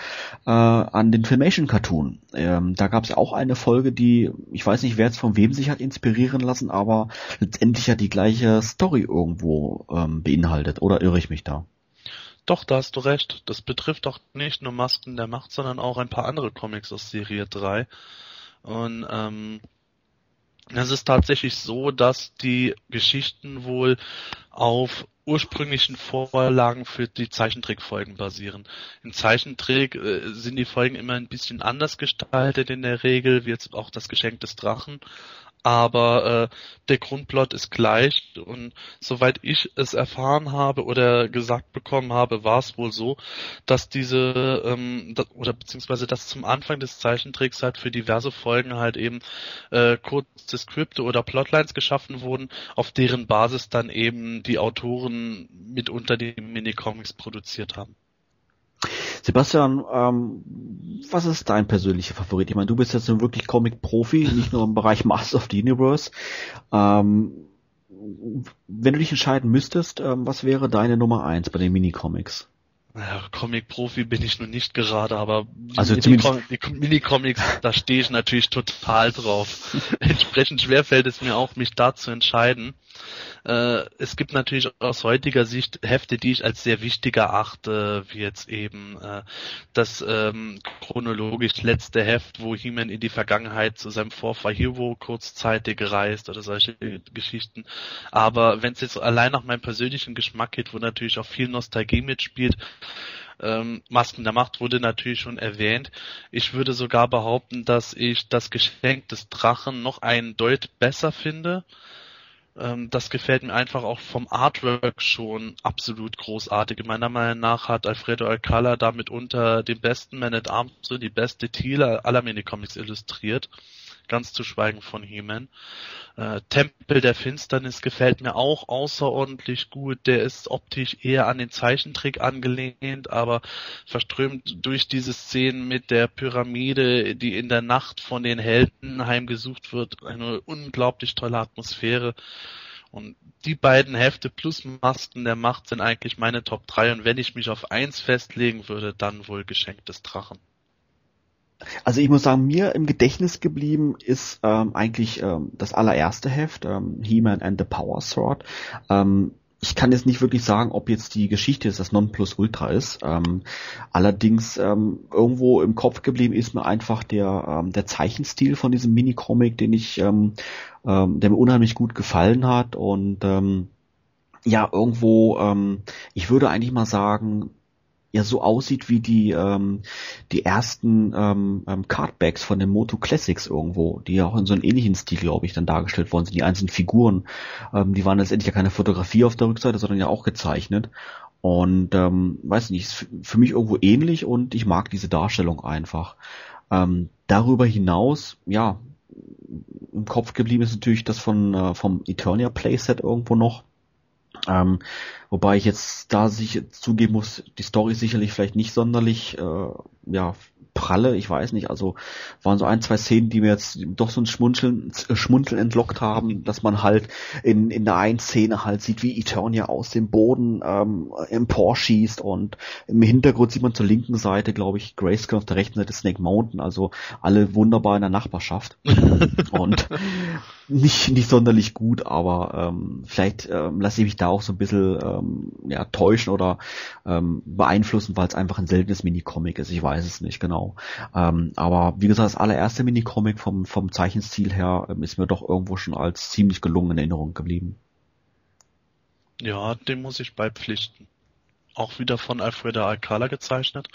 äh, an den Filmation Cartoon. Ähm, da gab es ja auch eine Folge, die, ich weiß nicht, wer jetzt von wem sich hat inspirieren lassen, aber letztendlich ja die gleiche Story irgendwo ähm, beinhaltet. Oder irre ich mich da? Doch, da hast du recht. Das betrifft auch nicht nur Masken der Macht, sondern auch ein paar andere Comics aus Serie 3. Und ähm, Es ist tatsächlich so, dass die Geschichten wohl auf ursprünglichen Vorlagen für die Zeichentrickfolgen basieren. Im Zeichentrick äh, sind die Folgen immer ein bisschen anders gestaltet in der Regel, wie jetzt auch das Geschenk des Drachen aber äh, der Grundplot ist gleich und soweit ich es erfahren habe oder gesagt bekommen habe, war es wohl so, dass diese ähm, da, oder beziehungsweise dass zum Anfang des Zeichentricks halt für diverse Folgen halt eben äh, kurze Skripte oder Plotlines geschaffen wurden, auf deren Basis dann eben die Autoren mitunter die Minicomics produziert haben. Sebastian, ähm, was ist dein persönlicher Favorit? Ich meine, du bist jetzt ein wirklich Comic-Profi, nicht nur im Bereich Masters of the Universe. Ähm, wenn du dich entscheiden müsstest, ähm, was wäre deine Nummer eins bei den Minicomics? Ja, Comic-Profi bin ich nun nicht gerade, aber also die Minicomics, da stehe ich natürlich total drauf. Entsprechend schwer fällt es mir auch, mich da zu entscheiden. Äh, es gibt natürlich aus heutiger Sicht Hefte, die ich als sehr wichtig erachte, wie jetzt eben äh, das ähm, chronologisch letzte Heft, wo He-Man in die Vergangenheit zu seinem Vorfahr Hero kurzzeitig reist oder solche Geschichten. Aber wenn es jetzt allein nach meinem persönlichen Geschmack geht, wo natürlich auch viel Nostalgie mitspielt, ähm, Masken der Macht wurde natürlich schon erwähnt. Ich würde sogar behaupten, dass ich das Geschenk des Drachen noch einen Deut besser finde. Ähm, das gefällt mir einfach auch vom Artwork schon absolut großartig. Meiner Meinung nach hat Alfredo Alcala damit unter den besten Man at Arms die beste Thiele aller Minicomics illustriert ganz zu schweigen von He-Man. Äh, Tempel der Finsternis gefällt mir auch außerordentlich gut. Der ist optisch eher an den Zeichentrick angelehnt, aber verströmt durch diese Szenen mit der Pyramide, die in der Nacht von den Helden heimgesucht wird. Eine unglaublich tolle Atmosphäre. Und die beiden Hefte plus Masken der Macht sind eigentlich meine Top 3 und wenn ich mich auf eins festlegen würde, dann wohl Geschenk des Drachen. Also ich muss sagen, mir im Gedächtnis geblieben ist ähm, eigentlich ähm, das allererste Heft, ähm, He-Man and the Power Sword. Ähm, ich kann jetzt nicht wirklich sagen, ob jetzt die Geschichte jetzt das Nonplusultra ist. Ähm, allerdings ähm, irgendwo im Kopf geblieben ist mir einfach der ähm, der Zeichenstil von diesem Minicomic, den ich ähm, ähm, der mir unheimlich gut gefallen hat und ähm, ja irgendwo ähm, ich würde eigentlich mal sagen ja so aussieht wie die ähm, die ersten ähm, ähm, Cardbacks von den Moto Classics irgendwo, die ja auch in so einem ähnlichen Stil, glaube ich, dann dargestellt worden sind. Die einzelnen Figuren, ähm, die waren letztendlich ja keine Fotografie auf der Rückseite, sondern ja auch gezeichnet. Und ähm, weiß nicht, ist für mich irgendwo ähnlich und ich mag diese Darstellung einfach. Ähm, darüber hinaus, ja, im Kopf geblieben ist natürlich das von äh, vom Eternia Playset irgendwo noch ähm, wobei ich jetzt da sich zugeben muss, die Story ist sicherlich vielleicht nicht sonderlich äh, ja pralle, ich weiß nicht, also waren so ein, zwei Szenen, die mir jetzt doch so ein Schmunzeln, äh, Schmunzeln entlockt haben, dass man halt in, in der einen Szene halt sieht, wie Eternia aus dem Boden ähm, emporschießt und im Hintergrund sieht man zur linken Seite, glaube ich, Grayskull, auf der rechten Seite Snake Mountain, also alle wunderbar in der Nachbarschaft. Und nicht, nicht sonderlich gut, aber ähm, vielleicht ähm, lasse ich mich da auch so ein bisschen ähm, ja, täuschen oder ähm, beeinflussen, weil es einfach ein seltenes Minicomic ist, ich weiß es nicht genau. Ähm, aber wie gesagt, das allererste Minicomic vom, vom Zeichenstil her ähm, ist mir doch irgendwo schon als ziemlich gelungen in Erinnerung geblieben. Ja, dem muss ich beipflichten. Auch wieder von Alfredo Alcala gezeichnet.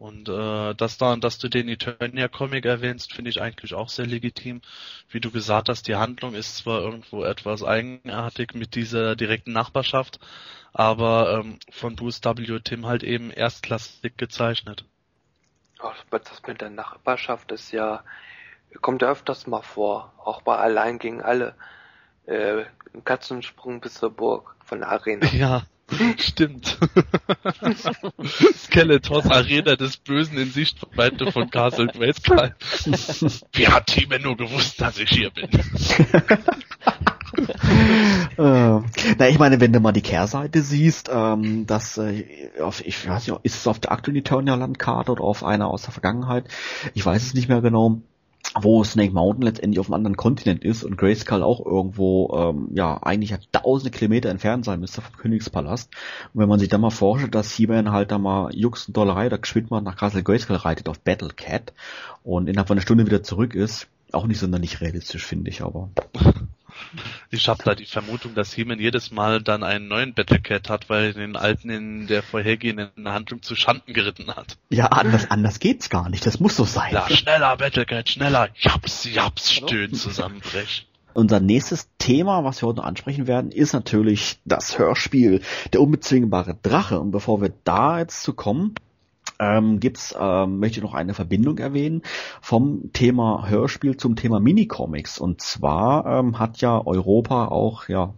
Und äh, dass da, dass du den Eternia Comic erwähnst, finde ich eigentlich auch sehr legitim. Wie du gesagt hast, die Handlung ist zwar irgendwo etwas eigenartig mit dieser direkten Nachbarschaft, aber ähm, von Bruce W. Tim halt eben erstklassig gezeichnet. Das mit der Nachbarschaft ist ja, kommt ja öfters mal vor. Auch bei Allein gegen alle. Äh, Katzensprung bis zur Burg von der Arena. Ja, stimmt. Skeletors Arena des Bösen in Sichtweite von Castle Grayskull. Wie hat Team nur gewusst, dass ich hier bin? äh, na, ich meine, wenn du mal die Kehrseite siehst, ähm, dass äh, auf, ich weiß nicht, ist es auf der aktuellen Eternia-Landkarte oder auf einer aus der Vergangenheit? Ich weiß es nicht mehr genau wo Snake Mountain letztendlich auf einem anderen Kontinent ist und Grayskull auch irgendwo, ähm, ja, eigentlich ja tausende Kilometer entfernt sein müsste vom Königspalast. Und wenn man sich dann mal vorstellt, dass He-Man halt da mal und Dollerei oder geschwind mal nach Castle Grayskull reitet auf Battle Cat und innerhalb von einer Stunde wieder zurück ist, Auch nicht sonderlich realistisch, finde ich, aber. Ich habe da die Vermutung, dass He-Man jedes Mal dann einen neuen Battlecat hat, weil er den alten in der vorhergehenden Handlung zu Schanden geritten hat. Ja, anders, anders geht's gar nicht. Das muss so sein. Ja, schneller, Battlecat, schneller. Japs, japs, stöhnen, zusammenbrechen. Unser nächstes Thema, was wir heute ansprechen werden, ist natürlich das Hörspiel Der unbezwingbare Drache. Und bevor wir da jetzt zu kommen, ähm, gibt's, ähm, möchte ich noch eine Verbindung erwähnen vom Thema Hörspiel zum Thema Minicomics. Und zwar ähm, hat ja Europa auch, ja,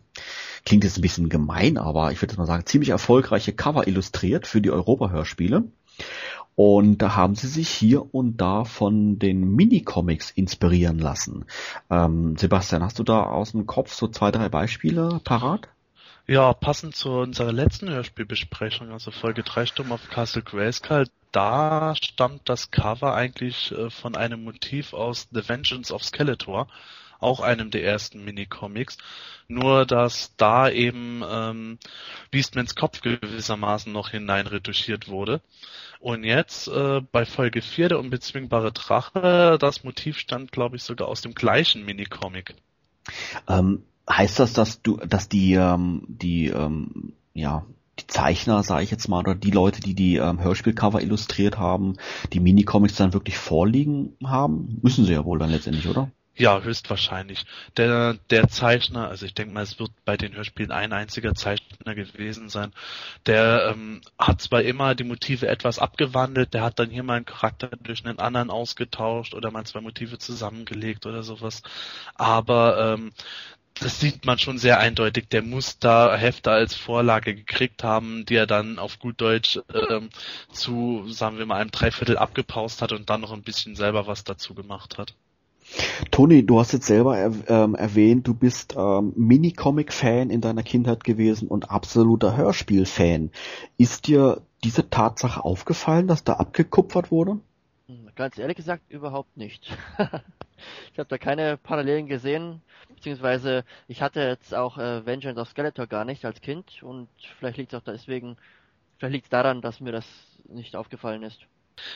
klingt jetzt ein bisschen gemein, aber ich würde mal sagen, ziemlich erfolgreiche Cover illustriert für die Europa-Hörspiele. Und da haben sie sich hier und da von den Minicomics inspirieren lassen. Ähm, Sebastian, hast du da aus dem Kopf so zwei, drei Beispiele parat? Ja, passend zu unserer letzten Hörspielbesprechung, also Folge 3 Sturm auf Castle Grayskull, da stammt das Cover eigentlich äh, von einem Motiv aus The Vengeance of Skeletor, auch einem der ersten Minicomics, nur dass da eben ähm, Beastmans Kopf gewissermaßen noch hineinretuschiert wurde. Und jetzt äh, bei Folge 4 der unbezwingbare Drache, das Motiv stammt, glaube ich, sogar aus dem gleichen Minicomic. Ähm, heißt das, dass du, dass die, ähm, die, ähm, ja, die Zeichner, sage ich jetzt mal, oder die Leute, die die ähm, Hörspielcover illustriert haben, die Minicomics dann wirklich vorliegen haben? Müssen sie ja wohl dann letztendlich, oder? Ja, höchstwahrscheinlich. Der, der Zeichner, also ich denke mal, es wird bei den Hörspielen ein einziger Zeichner gewesen sein, der ähm, hat zwar immer die Motive etwas abgewandelt, der hat dann hier mal einen Charakter durch einen anderen ausgetauscht oder mal zwei Motive zusammengelegt oder sowas, aber ähm, das sieht man schon sehr eindeutig. Der muss da Hefte als Vorlage gekriegt haben, die er dann auf gut Deutsch ähm, zu, sagen wir mal, einem Dreiviertel abgepaust hat und dann noch ein bisschen selber was dazu gemacht hat. Toni, du hast jetzt selber er, ähm, erwähnt, du bist ähm, Mini-Comic-Fan in deiner Kindheit gewesen und absoluter Hörspiel-Fan. Ist dir diese Tatsache aufgefallen, dass da abgekupfert wurde? Hm, ganz ehrlich gesagt, überhaupt nicht. ich habe da keine Parallelen gesehen, beziehungsweise ich hatte jetzt auch äh, Vengeance of Skeletor gar nicht als Kind und vielleicht liegt es auch deswegen, vielleicht liegt es daran, dass mir das nicht aufgefallen ist.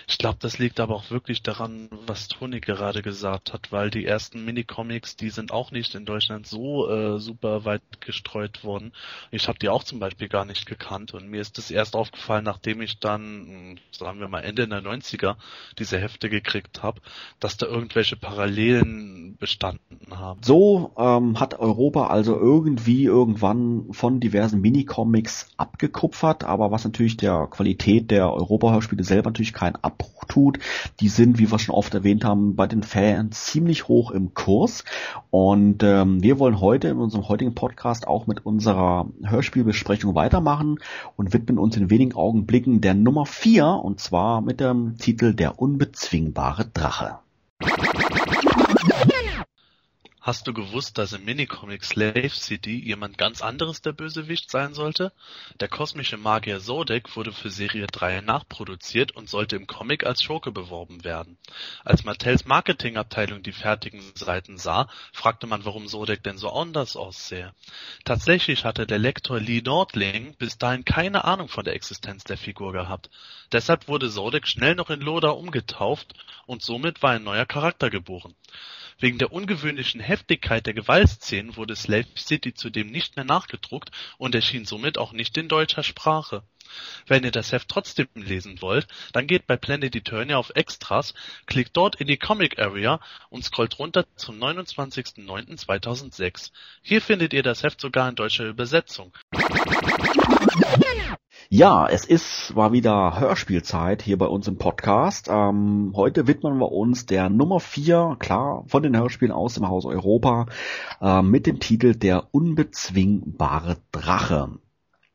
Ich glaube, das liegt aber auch wirklich daran, was Toni gerade gesagt hat, weil die ersten Minicomics, die sind auch nicht in Deutschland so äh, super weit gestreut worden. Ich habe die auch zum Beispiel gar nicht gekannt und mir ist das erst aufgefallen, nachdem ich dann, sagen wir mal Ende der 90er, diese Hefte gekriegt habe, dass da irgendwelche Parallelen bestanden haben. So ähm, hat Europa also irgendwie irgendwann von diversen Minicomics abgekupfert, aber was natürlich der Qualität der Europa-Hörspiele selber natürlich kein keinen Abbruch tut. Die sind, wie wir schon oft erwähnt haben, bei den Fans ziemlich hoch im Kurs. Und ähm, wir wollen heute in unserem heutigen Podcast auch mit unserer Hörspielbesprechung weitermachen und widmen uns in wenigen Augenblicken der Nummer 4 und zwar mit dem Titel Der unbezwingbare Drache. Hast du gewusst, dass im Minicomic Slave City jemand ganz anderes der Bösewicht sein sollte? Der kosmische Magier Zodek wurde für Serie 3 nachproduziert und sollte im Comic als Schurke beworben werden. Als Mattels Marketingabteilung die fertigen Seiten sah, fragte man, warum Zodek denn so anders aussehe. Tatsächlich hatte der Lektor Lee Nordling bis dahin keine Ahnung von der Existenz der Figur gehabt. Deshalb wurde Zodek schnell noch in Loda umgetauft und somit war ein neuer Charakter geboren. Wegen der ungewöhnlichen Heftigkeit der Gewaltszenen wurde Slave City zudem nicht mehr nachgedruckt und erschien somit auch nicht in deutscher Sprache. Wenn ihr das Heft trotzdem lesen wollt, dann geht bei Planet Eternia auf Extras, klickt dort in die Comic Area und scrollt runter zum 29.09.2006. Hier findet ihr das Heft sogar in deutscher Übersetzung. Ja, es ist war wieder Hörspielzeit hier bei uns im Podcast. Ähm, heute widmen wir uns der Nummer 4, klar, von den Hörspielen aus dem Haus Europa, äh, mit dem Titel Der unbezwingbare Drache.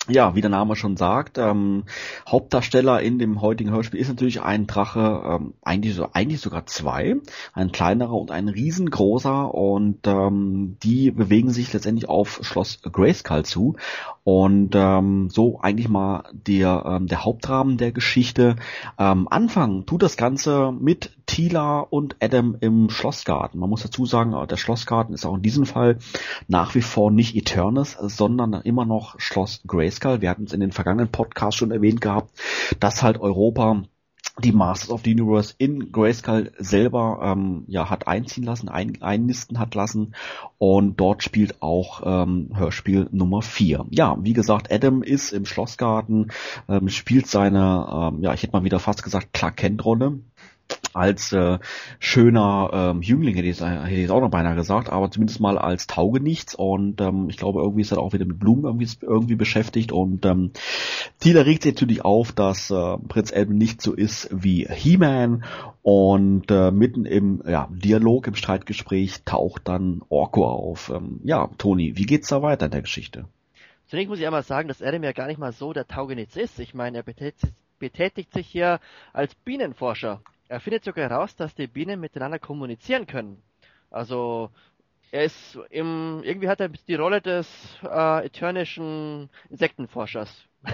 Ja, wie der Name schon sagt, ähm, Hauptdarsteller in dem heutigen Hörspiel ist natürlich ein Drache, ähm, eigentlich, so, eigentlich sogar zwei, ein kleinerer und ein riesengroßer und ähm, die bewegen sich letztendlich auf Schloss Grayskull zu und ähm, so eigentlich mal der, ähm, der Hauptrahmen der Geschichte. Ähm, Anfang tut das Ganze mit Tila und Adam im Schlossgarten. Man muss dazu sagen, der Schlossgarten ist auch in diesem Fall nach wie vor nicht Eternus, sondern immer noch Schloss Grayskull. Wir hatten es in den vergangenen Podcasts schon erwähnt gehabt, dass halt Europa die Masters of the Universe in Grayskull selber ähm, ja hat einziehen lassen, ein, einnisten hat lassen und dort spielt auch ähm, Hörspiel Nummer 4. Ja, wie gesagt, Adam ist im Schlossgarten, ähm, spielt seine, ähm, ja, ich hätte mal wieder fast gesagt Clark Kent Rolle, als äh, schöner ähm, Jüngling, hätte ich, ich auch noch beinahe gesagt, aber zumindest mal als Taugenichts und ähm, ich glaube, irgendwie ist er auch wieder mit Blumen irgendwie, irgendwie beschäftigt und ähm, Tila regt sich natürlich auf, dass äh, Prinz Elben nicht so ist wie He-Man und äh, mitten im ja, Dialog, im Streitgespräch taucht dann Orko auf. Ähm, ja, Toni, wie geht's da weiter in der Geschichte? Zunächst muss ich einmal sagen, dass Adam ja gar nicht mal so der Taugenichts ist. Ich meine, er betätigt, betätigt sich hier als Bienenforscher. Er findet sogar heraus, dass die Bienen miteinander kommunizieren können. Also er ist im, irgendwie hat er die Rolle des äh, eternischen Insektenforschers.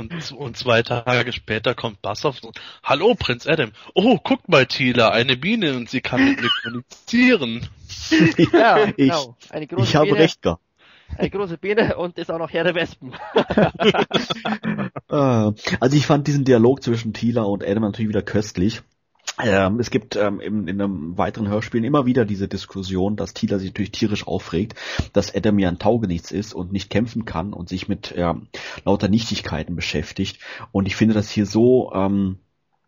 und, und, zwei Tage später kommt Bassoff und Hallo Prinz Adam. Oh, guck mal Tila, eine Biene und sie kann mit mir kommunizieren. ja, genau. Eine große ich habe Biene. recht gehabt eine große Biene und ist auch noch Herr der Wespen. Äh, also ich fand diesen Dialog zwischen Tila und Adam natürlich wieder köstlich. Ähm, es gibt ähm, in, in einem weiteren Hörspiel immer wieder diese Diskussion, dass Tila sich natürlich tierisch aufregt, dass Adam ja ein Taugenichts ist und nicht kämpfen kann und sich mit ja, lauter Nichtigkeiten beschäftigt. Und ich finde das hier so ähm,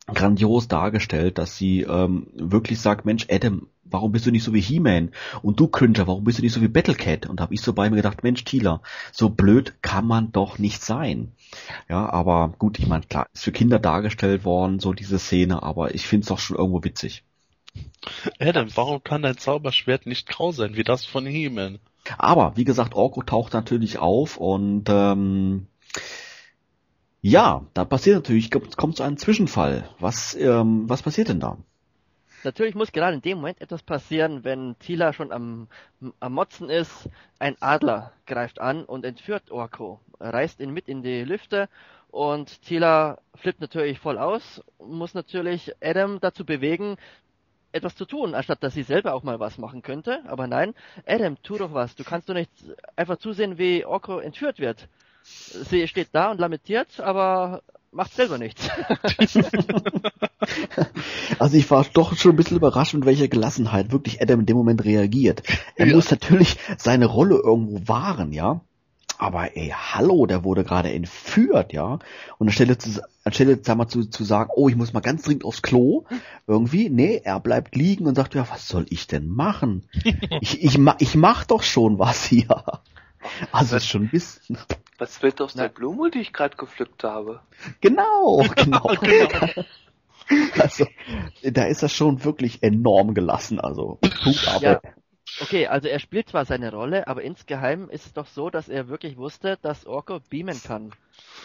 grandios dargestellt, dass sie ähm, wirklich sagt, Mensch, Adam, warum bist du nicht so wie He-Man? Und du Cringer, warum bist du nicht so wie Battlecat? Und da habe ich so bei mir gedacht, Mensch, Tila, so blöd kann man doch nicht sein. Ja, aber gut, ich meine, klar, ist für Kinder dargestellt worden, so diese Szene, aber ich finde es doch schon irgendwo witzig. Adam, warum kann dein Zauberschwert nicht grau sein, wie das von He-Man? Aber, wie gesagt, Orko taucht natürlich auf und ähm, ja, da passiert natürlich, kommt zu einem Zwischenfall. Was, ähm, was passiert denn da? Natürlich muss gerade in dem Moment etwas passieren, wenn Tila schon am, am Motzen ist. Ein Adler greift an und entführt Orko, reißt ihn mit in die Lüfte und Tila flippt natürlich voll aus, muss natürlich Adam dazu bewegen, etwas zu tun, anstatt dass sie selber auch mal was machen könnte. Aber nein, Adam, tu doch was. Du kannst doch nicht einfach zusehen, wie Orko entführt wird. Sie steht da und lamentiert, aber macht selber nichts. also ich war doch schon ein bisschen überrascht, mit welcher Gelassenheit wirklich Adam in dem Moment reagiert. Er ja. muss natürlich seine Rolle irgendwo wahren, ja. Aber ey, hallo, der wurde gerade entführt, ja. Und anstelle zu, anstelle, sag mal, zu, zu sagen, oh, ich muss mal ganz dringend aufs Klo, irgendwie, nee, er bleibt liegen und sagt, ja, was soll ich denn machen? ich, ich, ich mach doch schon was hier. Also ist schon ein bisschen. Was wird aus der Blume, die ich gerade gepflückt habe? Genau, genau. genau. Also, da ist er schon wirklich enorm gelassen, also. Ja. Okay, also er spielt zwar seine Rolle, aber insgeheim ist es doch so, dass er wirklich wusste, dass Orko beamen kann.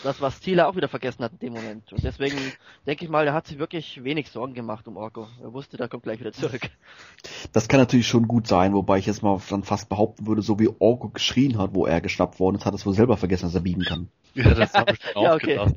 Das, was Thiele auch wieder vergessen hat in dem Moment. Und deswegen denke ich mal, er hat sich wirklich wenig Sorgen gemacht um Orko. Er wusste, der kommt gleich wieder zurück. Das kann natürlich schon gut sein, wobei ich jetzt mal dann fast behaupten würde, so wie Orko geschrien hat, wo er geschnappt worden ist, hat er es wohl selber vergessen, dass er beamen kann. Ja, das habe ich auch ja, okay. gedacht.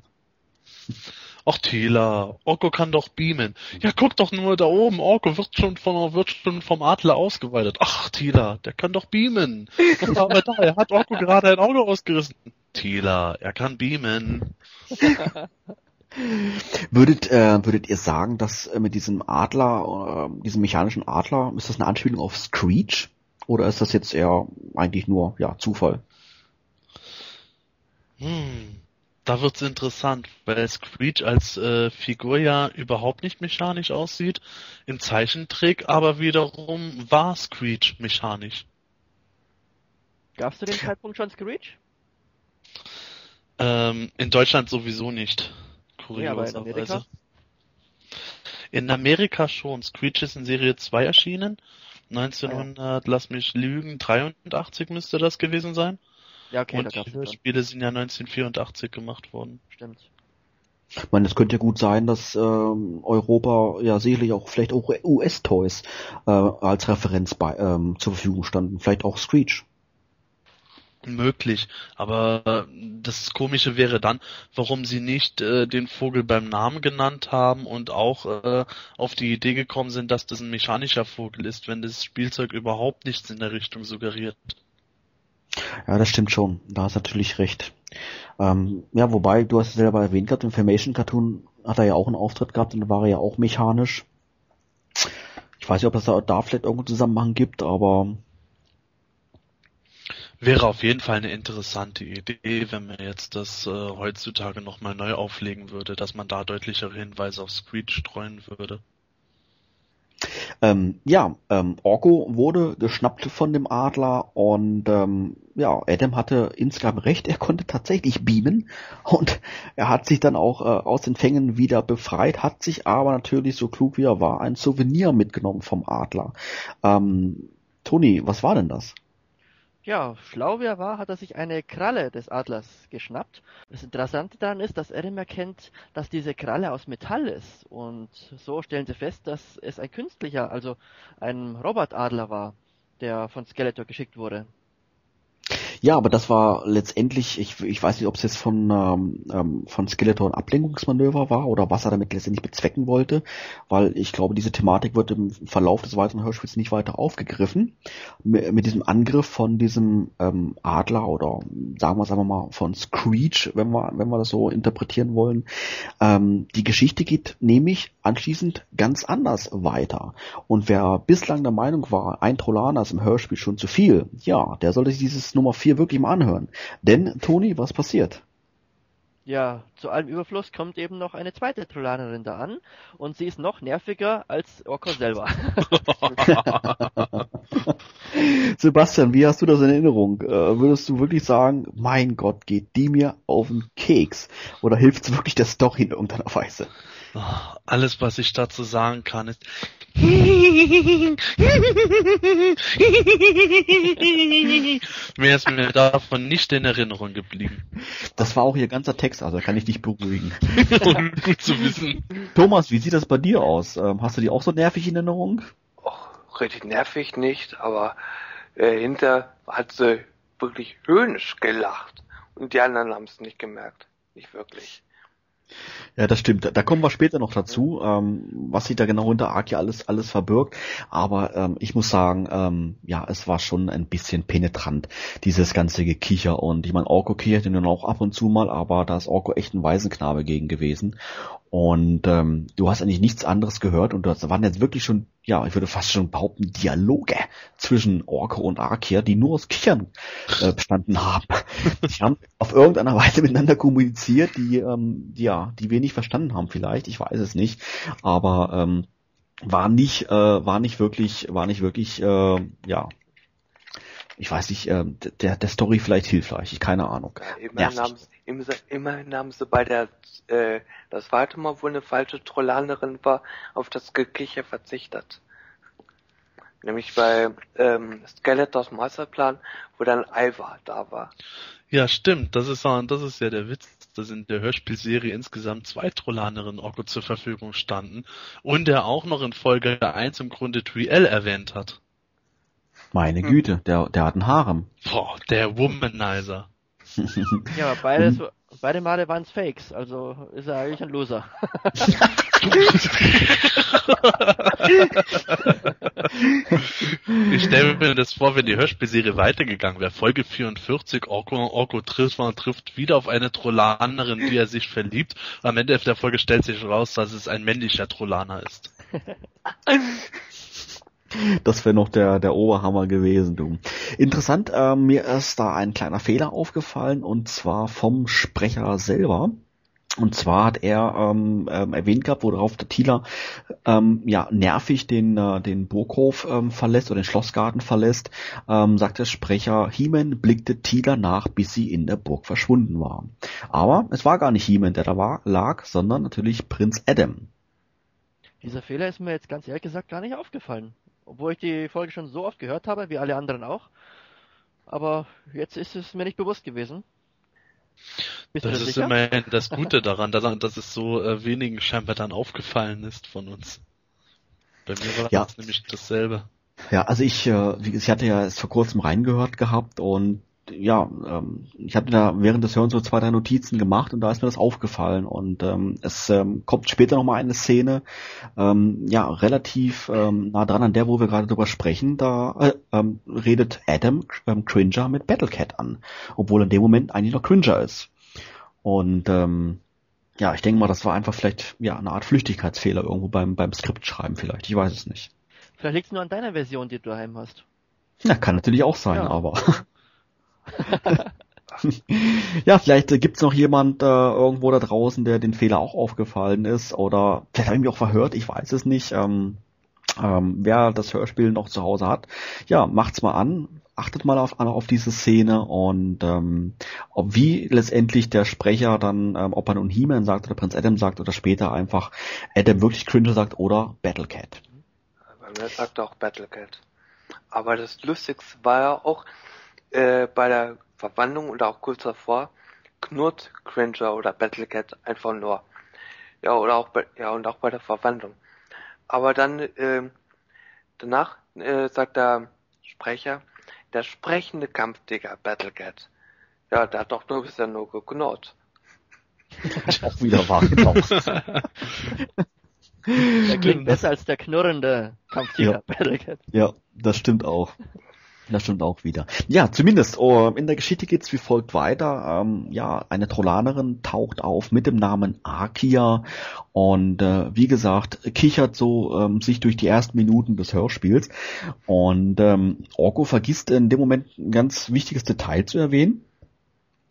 Ach Tela, Orko kann doch beamen. Ja, guck doch nur da oben, Orko wird schon von, wird schon vom Adler ausgeweitet. Ach Tela, der kann doch beamen. Aber da, er hat Orko gerade ein Auge ausgerissen. Tela, er kann beamen. würdet, äh, würdet ihr sagen, dass äh, mit diesem Adler, äh, diesem mechanischen Adler, ist das eine Anspielung auf Screech? Oder ist das jetzt eher eigentlich nur, ja, Zufall? Hm da wird's interessant, weil Screech als äh, Figur ja überhaupt nicht mechanisch aussieht, im Zeichentrick aber wiederum war Screech mechanisch. Gab's zu dem Zeitpunkt schon Screech? Ähm, in Deutschland sowieso nicht. Kurioserweise. Ja, in, in Amerika schon. Screech ist in Serie 2 erschienen. 1900, ja. lass mich lügen, 83 müsste das gewesen sein. Ja, okay, Und die Spiele sind ja 1984 gemacht worden. Stimmt. Ich meine, es könnte ja gut sein, dass ähm, Europa ja sicherlich auch vielleicht auch US-Toys äh, als Referenz bei, ähm, zur Verfügung standen. Vielleicht auch Screech. Möglich, aber das Komische wäre dann, warum sie nicht äh, den Vogel beim Namen genannt haben und auch äh, auf die Idee gekommen sind, dass das ein mechanischer Vogel ist, wenn das Spielzeug überhaupt nichts in der Richtung suggeriert. Ja, das stimmt schon. Da hast natürlich recht. Ähm, ja, wobei, du hast es selber erwähnt gehabt, im Formation Cartoon hat er ja auch einen Auftritt gehabt und war ja auch mechanisch. Ich weiß nicht, ob es da, da vielleicht irgendeinen Zusammenhang gibt, aber Wäre auf jeden Fall eine interessante Idee, wenn man jetzt das äh, heutzutage nochmal neu auflegen würde, dass man da deutlichere Hinweise auf Screech streuen würde. Ähm, ja, ähm, Orko wurde geschnappt von dem Adler und ähm, ja, Adam hatte insgesamt recht, er konnte tatsächlich beamen und er hat sich dann auch äh, aus den Fängen wieder befreit, hat sich aber natürlich, so klug wie er war, ein Souvenir mitgenommen vom Adler. Ähm, Toni, was war denn das? Ja, schlau wie er war, hat er sich eine Kralle des Adlers geschnappt. Das Interessante daran ist, dass Adam erkennt, dass diese Kralle aus Metall ist. Und so stellen sie fest, dass es ein künstlicher, also ein Robotadler war, der von Skeletor geschickt wurde. Ja, aber das war letztendlich, ich, ich weiß nicht, ob es jetzt von, ähm, ähm, von Skeletor ein Ablenkungsmanöver war oder was er damit letztendlich bezwecken wollte, weil ich glaube, diese Thematik wird im Verlauf des weiteren Hörspiels nicht weiter aufgegriffen. Mit, mit diesem Angriff von diesem ähm, Adler oder sagen wir es einfach mal von Screech, wenn wir, wenn wir das so interpretieren wollen. Ähm, die Geschichte geht nämlich anschließend ganz anders weiter. Und wer bislang der Meinung war, ein Trollaner ist im Hörspiel schon zu viel, ja, der sollte sich dieses Nummer 4 wirklich mal anhören. Denn, Toni, was passiert? Ja, zu allem Überfluss kommt eben noch eine zweite Trollanerin da an und sie ist noch nerviger als Orko selber. Sebastian, wie hast du das in Erinnerung? Äh, würdest du wirklich sagen, mein Gott, geht die mir auf den Keks? Oder hilft es wirklich der Story in irgendeiner Weise? Alles, was ich dazu sagen kann, ist, Mehr ist mir davon nicht in Erinnerung geblieben. Das war auch ihr ganzer Text, also kann ich dich beruhigen. Gut zu wissen. Thomas, wie sieht das bei dir aus? Ähm, hast du die auch so nervig in Erinnerung? Och, richtig nervig nicht, aber äh, hinter hat sie wirklich höhnisch gelacht. Und die anderen haben es nicht gemerkt. Nicht wirklich. Ja, das stimmt. Da kommen wir später noch dazu, ähm, was sich da genau hinter Arkia alles alles verbirgt. Aber ähm, ich muss sagen, ähm, ja, es war schon ein bisschen penetrant, dieses ganze Gekicher. Und ich meine, Orko kichert ihn dann auch ab und zu mal, aber da ist Orko echt ein Waisenknabe gegen gewesen. Und ähm, du hast eigentlich nichts anderes gehört und das waren jetzt wirklich schon, ja, ich würde fast schon behaupten, Dialoge zwischen Orko und Arkia, die nur aus Kichern äh, bestanden haben. Die haben auf irgendeiner Weise miteinander kommuniziert, die, ähm, ja, die wir nicht verstanden haben vielleicht, ich weiß es nicht, aber ähm, war nicht, äh, war nicht wirklich, war nicht wirklich, äh, ja, ich weiß nicht, äh, der, der Story vielleicht hilfreich, ich keine Ahnung. Ja, immerhin, haben, sie, immerhin haben sie bei der, äh, das zweite Mal, wo eine falsche Trollanerin war, auf das Gekicher verzichtet. Nämlich bei ähm, Skeletors Masterplan, wo dann Ivar da war. Ja, stimmt. Das ist, das ist ja der Witz, dass in der Hörspielserie insgesamt zwei Trollanerinnen Orko zur Verfügung standen und er auch noch in Folge 1 im Grunde Triel erwähnt hat. Meine Güte, der, der hat einen Harem. Boah, der Womanizer. ja, beides, beide Male waren es Fakes, also ist er eigentlich ein Loser. ich stelle mir das vor, wenn die Hörspielserie weitergegangen wäre. Folge 44, Orko, Orko trifft, man trifft wieder auf eine Trollanerin, die er sich verliebt. Am Ende der Folge stellt sich raus, dass es ein männlicher Trollaner ist. Das wäre noch der, der Oberhammer gewesen, du. Interessant, äh, mir ist da ein kleiner Fehler aufgefallen und zwar vom Sprecher selber. Und zwar hat er ähm, ähm, erwähnt gehabt, worauf der Thieler ähm, ja nervig den äh, den Burghof ähm, verlässt oder den Schlossgarten verlässt, ähm, sagt der Sprecher, Heeman blickte Thieler nach, bis sie in der Burg verschwunden war. Aber es war gar nicht Heeman, der da war, lag, sondern natürlich Prinz Adam. Dieser Fehler ist mir jetzt ganz ehrlich gesagt gar nicht aufgefallen. Obwohl ich die Folge schon so oft gehört habe, wie alle anderen auch. Aber jetzt ist es mir nicht bewusst gewesen. Bist das ist sicher? immerhin das Gute daran, dass, es so äh, wenigen scheinbar dann aufgefallen ist von uns. Bei mir war ja. das nämlich dasselbe. Ja, also ich, äh, wie, ich hatte ja erst vor kurzem reingehört gehabt und ja, ähm, ich hatte da während des Hörens so zwei, drei Notizen gemacht und da ist mir das aufgefallen. Und ähm, es ähm, kommt später nochmal eine Szene, ähm, ja, relativ ähm, nah dran an der, wo wir gerade drüber sprechen. Da äh, ähm, redet Adam ähm, Cringer mit Battlecat an, obwohl in dem Moment eigentlich noch Cringer ist. Und ähm, ja, ich denke mal, das war einfach vielleicht ja eine Art Flüchtigkeitsfehler irgendwo beim beim Skriptschreiben vielleicht. Ich weiß es nicht. Vielleicht liegt es nur an deiner Version, die du daheim hast. Ja, kann natürlich auch sein, ja. aber ja, vielleicht äh, gibt's noch jemand äh, irgendwo da draußen, der den Fehler auch aufgefallen ist oder vielleicht habe ich mich auch verhört, ich weiß es nicht. Ähm, ähm, wer das Hörspiel noch zu Hause hat, ja, macht's mal an, achtet mal auf, auf diese Szene und ähm, ob wie letztendlich der Sprecher dann, ähm, ob er nun He-Man sagt oder Prinz Adam sagt oder später einfach Adam wirklich Cringer sagt oder Battlecat. Bei mir sagt auch Battlecat. Aber das Lustigste war ja auch, äh, bei der Verwandlung oder auch kurz davor knurrt Cringer oder Battlecat einfach nur. Ja, oder auch bei, ja, und auch bei der Verwandlung. Aber dann, äh, danach äh, sagt der Sprecher, der sprechende Kampftiger Battlecat. Ja, der hat doch nur bisher nur geknurrt. auch wieder wahrgenommen. der klingt besser als der knurrende Kampftiger ja. Battlecat. Ja, das stimmt auch. Das stimmt auch wieder. Ja, zumindest oh, in der Geschichte geht's wie folgt weiter. Ähm, ja, eine Trollanerin taucht auf mit dem Namen Akia und äh, wie gesagt kichert so ähm, sich durch die ersten Minuten des Hörspiels und ähm, Orko vergisst in dem Moment ein ganz wichtiges Detail zu erwähnen.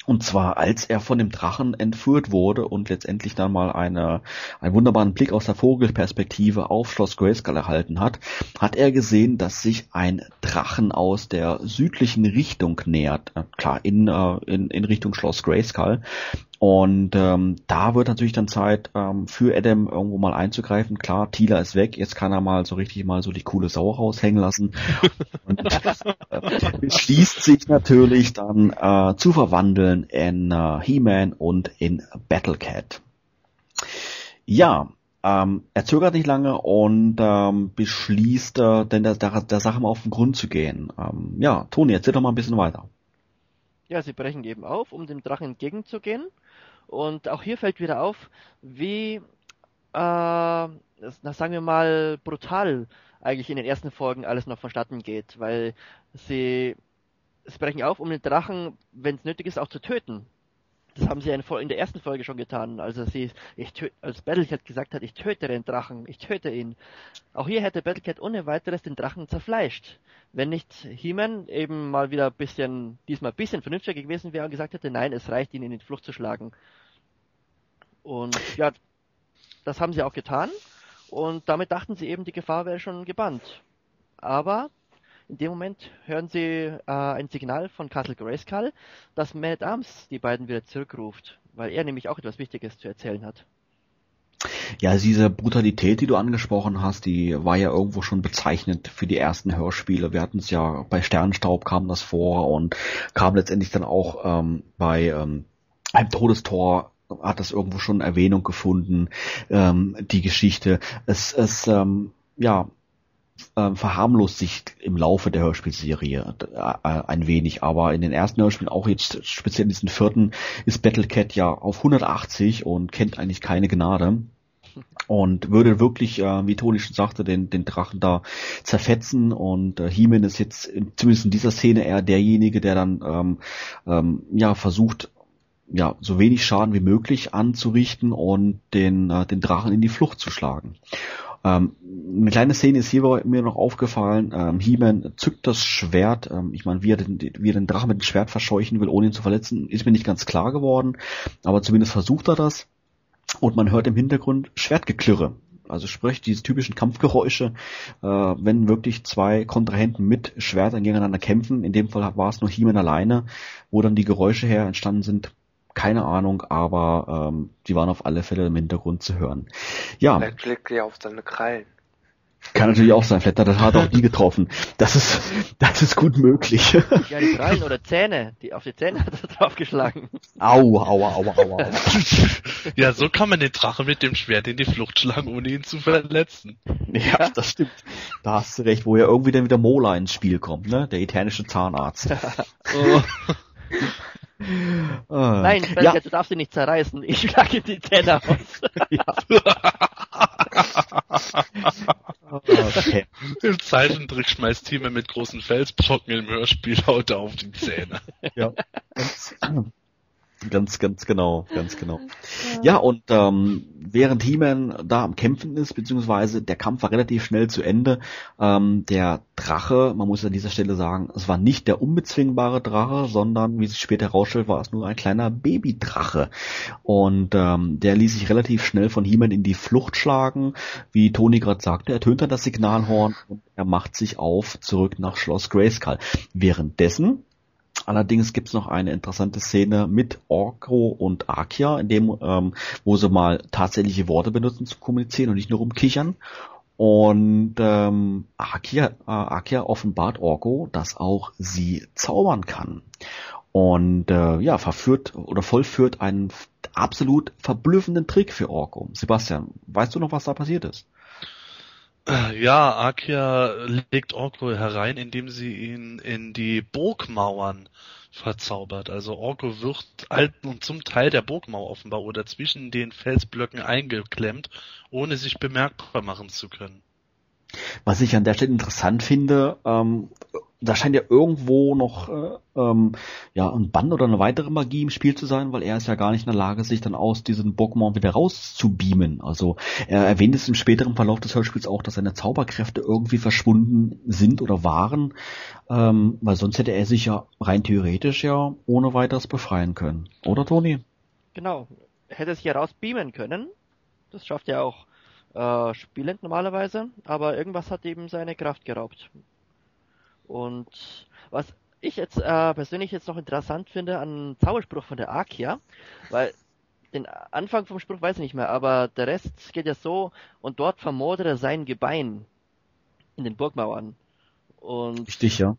Und zwar, als er von dem Drachen entführt wurde und letztendlich dann mal eine, einen wunderbaren Blick aus der Vogelperspektive auf Schloss Grayskull erhalten hat, hat er gesehen, dass sich ein Drachen aus der südlichen Richtung nähert. Äh, klar, in, äh, in, in Richtung Schloss Grayskull. Und ähm, da wird natürlich dann Zeit ähm, für Adam irgendwo mal einzugreifen. Klar, Tila ist weg, jetzt kann er mal so richtig mal so die coole Sau raushängen lassen. Und äh, beschließt sich natürlich dann äh, zu verwandeln in äh, He-Man und in Battlecat. Ja, ähm, er zögert nicht lange und ähm, beschließt, äh, denn der, der, der Sache mal auf den Grund zu gehen. Ähm, ja, Toni, erzähl doch mal ein bisschen weiter. Ja, sie brechen eben auf, um dem Drachen entgegenzugehen. Und auch hier fällt wieder auf, wie, äh, na, sagen wir mal, brutal eigentlich in den ersten Folgen alles noch vonstatten geht, weil sie, sie brechen auf, um den Drachen, wenn es nötig ist, auch zu töten. Das haben sie in der ersten Folge schon getan, also sie, ich töte, als Battlecat gesagt hat, ich töte den Drachen, ich töte ihn. Auch hier hätte Battlecat ohne weiteres den Drachen zerfleischt. Wenn nicht He-Man eben mal wieder ein bisschen, diesmal ein bisschen vernünftiger gewesen wäre und gesagt hätte, nein, es reicht, ihn in die Flucht zu schlagen. Und ja, das haben sie auch getan. Und damit dachten sie eben, die Gefahr wäre schon gebannt. Aber in dem Moment hören sie äh, ein Signal von Castle Grayskull, dass Man at Arms die beiden wieder zurückruft, weil er nämlich auch etwas Wichtiges zu erzählen hat. Ja, also diese Brutalität, die du angesprochen hast, die war ja irgendwo schon bezeichnend für die ersten Hörspiele. Wir hatten es ja bei Sternstaub kam das vor und kam letztendlich dann auch ähm, bei ähm, einem Todestor hat das irgendwo schon Erwähnung gefunden, ähm, die Geschichte. Es, es ähm, ja, ähm, verharmlost sich im Laufe der Hörspielserie äh, ein wenig, aber in den ersten Hörspielen, auch jetzt speziell in diesen vierten, ist Battlecat ja auf 180 und kennt eigentlich keine Gnade. Und würde wirklich, äh, wie Toni schon sagte, den, den Drachen da zerfetzen. Und äh, He-Man ist jetzt zumindest in dieser Szene eher derjenige, der dann ähm, ähm, ja versucht, ja, so wenig Schaden wie möglich anzurichten und den, äh, den Drachen in die Flucht zu schlagen. Ähm, eine kleine Szene ist hier mir noch aufgefallen. Ähm, He-Man zückt das Schwert. Ähm, ich meine, wie er, den, wie er den Drachen mit dem Schwert verscheuchen will, ohne ihn zu verletzen, ist mir nicht ganz klar geworden. Aber zumindest versucht er das. Und man hört im Hintergrund Schwertgeklirre. Also sprich diese typischen Kampfgeräusche, äh, wenn wirklich zwei Kontrahenten mit Schwertern gegeneinander kämpfen. In dem Fall war es nur He-Man alleine, wo dann die Geräusche her entstanden sind keine Ahnung, aber ähm, die waren auf alle Fälle im Hintergrund zu hören. Ja. Vielleicht schlägt er auf seine Krallen. Kann natürlich auch sein, vielleicht hat er auch die getroffen. Das ist, das ist gut möglich. Ja, die Krallen oder Zähne, die auf die Zähne hat er draufgeschlagen. Au, aua, aua, aua. ja, so kann man den Drachen mit dem Schwert in die Flucht schlagen, ohne ihn zu verletzen. Ja, das stimmt. Da hast du recht, wo ja irgendwie dann wieder Mola ins Spiel kommt, ne? Der eternische Zahnarzt. oh. Ah. Nein, ja. du darfst sie nicht zerreißen. Ich schlage die Zähne aus. ja. okay. Im Zeichentrick schmeißt Teamer mit großen Felsbrocken im Hörspiel haut auf die Zähne. Ja. Ganz, ganz genau, ganz genau. Ja, und ähm, während He-Man da am Kämpfen ist, beziehungsweise der Kampf war relativ schnell zu Ende, ähm, der Drache, man muss an dieser Stelle sagen, es war nicht der unbezwingbare Drache, sondern, wie sich später herausstellt, war es nur ein kleiner Babydrache. Und ähm, der ließ sich relativ schnell von He-Man in die Flucht schlagen. Wie Toni gerade sagte, er tönt dann das Signalhorn und er macht sich auf zurück nach Schloss Grayskull. Währenddessen Allerdings gibt's noch eine interessante Szene mit Orko und Akia, in dem, ähm, wo sie mal tatsächliche Worte benutzen zu kommunizieren und nicht nur rumkichern. Und ähm, Akia, äh, Akia offenbart Orko, dass auch sie zaubern kann. Und äh, ja, verführt oder vollführt einen absolut verblüffenden Trick für Orko. Sebastian, weißt du noch, was da passiert ist? Ja, Akia legt Orko herein, indem sie ihn in die Burgmauern verzaubert. Also Orko wird alt und zum Teil der Burgmauer offenbar oder zwischen den Felsblöcken eingeklemmt, ohne sich bemerkbar machen zu können. Was ich an der Stelle interessant finde, ähm, da scheint ja irgendwo noch äh, ähm, ja ein Bann oder eine weitere Magie im Spiel zu sein, weil er ist ja gar nicht in der Lage, sich dann aus diesem Pokémon wieder rauszubeamen. Also er erwähnt es im späteren Verlauf des Hörspiels auch, dass seine Zauberkräfte irgendwie verschwunden sind oder waren, ähm, weil sonst hätte er sich ja rein theoretisch ja ohne weiteres befreien können. Oder Toni? Genau. Hätte sich herausbeamen können. Das schafft ja auch äh, spielend normalerweise, aber irgendwas hat ihm seine Kraft geraubt. Und was ich jetzt äh, persönlich jetzt noch interessant finde an Zauberspruch von der Akia, weil den Anfang vom Spruch weiß ich nicht mehr, aber der Rest geht ja so, und dort vermodere sein Gebein in den Burgmauern. Und Richtig, ja.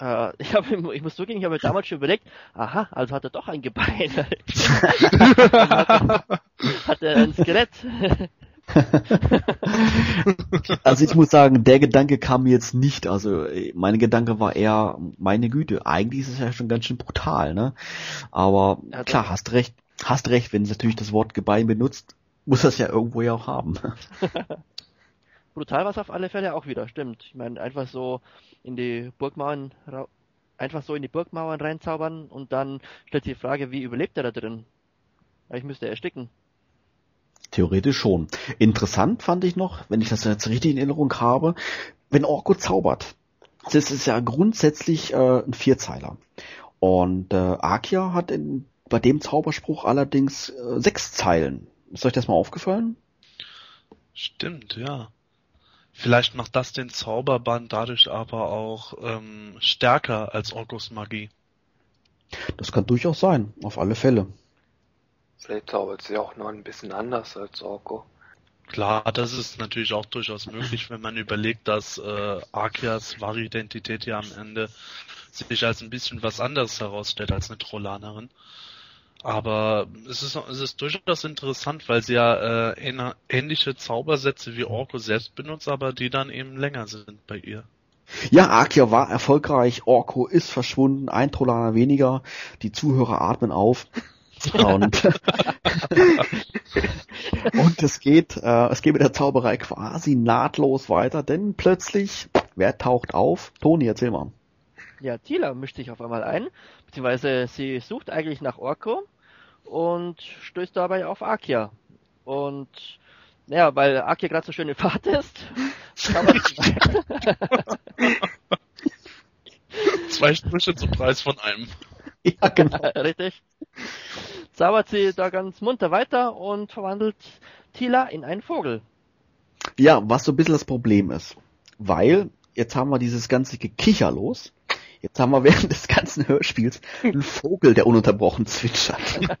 Äh, ich, hab, ich muss zugeben, ich habe damals schon überlegt, aha, also hat er doch ein Gebein. hat, hat er ein Skelett. also ich muss sagen, der Gedanke kam mir jetzt nicht. Also mein Gedanke war eher, meine Güte, eigentlich ist es ja schon ganz schön brutal, ne? Aber ja, klar, hast recht, hast recht, wenn es natürlich das Wort Gebein benutzt, muss das ja irgendwo ja auch haben. brutal war es auf alle Fälle auch wieder, stimmt. Ich meine, einfach so in die Burgmauern, einfach so in die Burgmauern reinzaubern und dann stellt sich die Frage, wie überlebt er da drin? Ich müsste ersticken. Theoretisch schon. Interessant fand ich noch, wenn ich das jetzt richtig in Erinnerung habe, wenn Orko zaubert. Das ist ja grundsätzlich äh, ein Vierzeiler. Und äh, Akia hat in, bei dem Zauberspruch allerdings äh, sechs Zeilen. Ist euch das mal aufgefallen? Stimmt, ja. Vielleicht macht das den Zauberband dadurch aber auch ähm, stärker als Orkos Magie. Das kann durchaus sein, auf alle Fälle. Vielleicht zaubert sie auch noch ein bisschen anders als Orko. Klar, das ist natürlich auch durchaus möglich, wenn man überlegt, dass äh, Arkias wahre Identität ja am Ende sich als ein bisschen was anderes herausstellt als eine Trollanerin. Aber es ist, es ist durchaus interessant, weil sie ja äh, ähnliche Zaubersätze wie Orko selbst benutzt, aber die dann eben länger sind bei ihr. Ja, Arkia war erfolgreich, Orko ist verschwunden, ein Trollaner weniger, die Zuhörer atmen auf. Und, und es geht, äh, es geht mit der Zauberei quasi nahtlos weiter, denn plötzlich, wer taucht auf? Toni, erzähl mal. Ja, Tila mischt sich auf einmal ein, beziehungsweise sie sucht eigentlich nach Orko und stößt dabei auf Akia. Und ja, weil Akia gerade so schön in Fahrt ist. Zwei Sprüche zum Preis von einem. Ja, genau. Richtig. Zaubert sie da ganz munter weiter und verwandelt Tila in einen Vogel. Ja, was so ein bisschen das Problem ist. Weil, jetzt haben wir dieses ganze Gekicher los. Jetzt haben wir während des ganzen Hörspiels einen Vogel, der ununterbrochen zwitschert.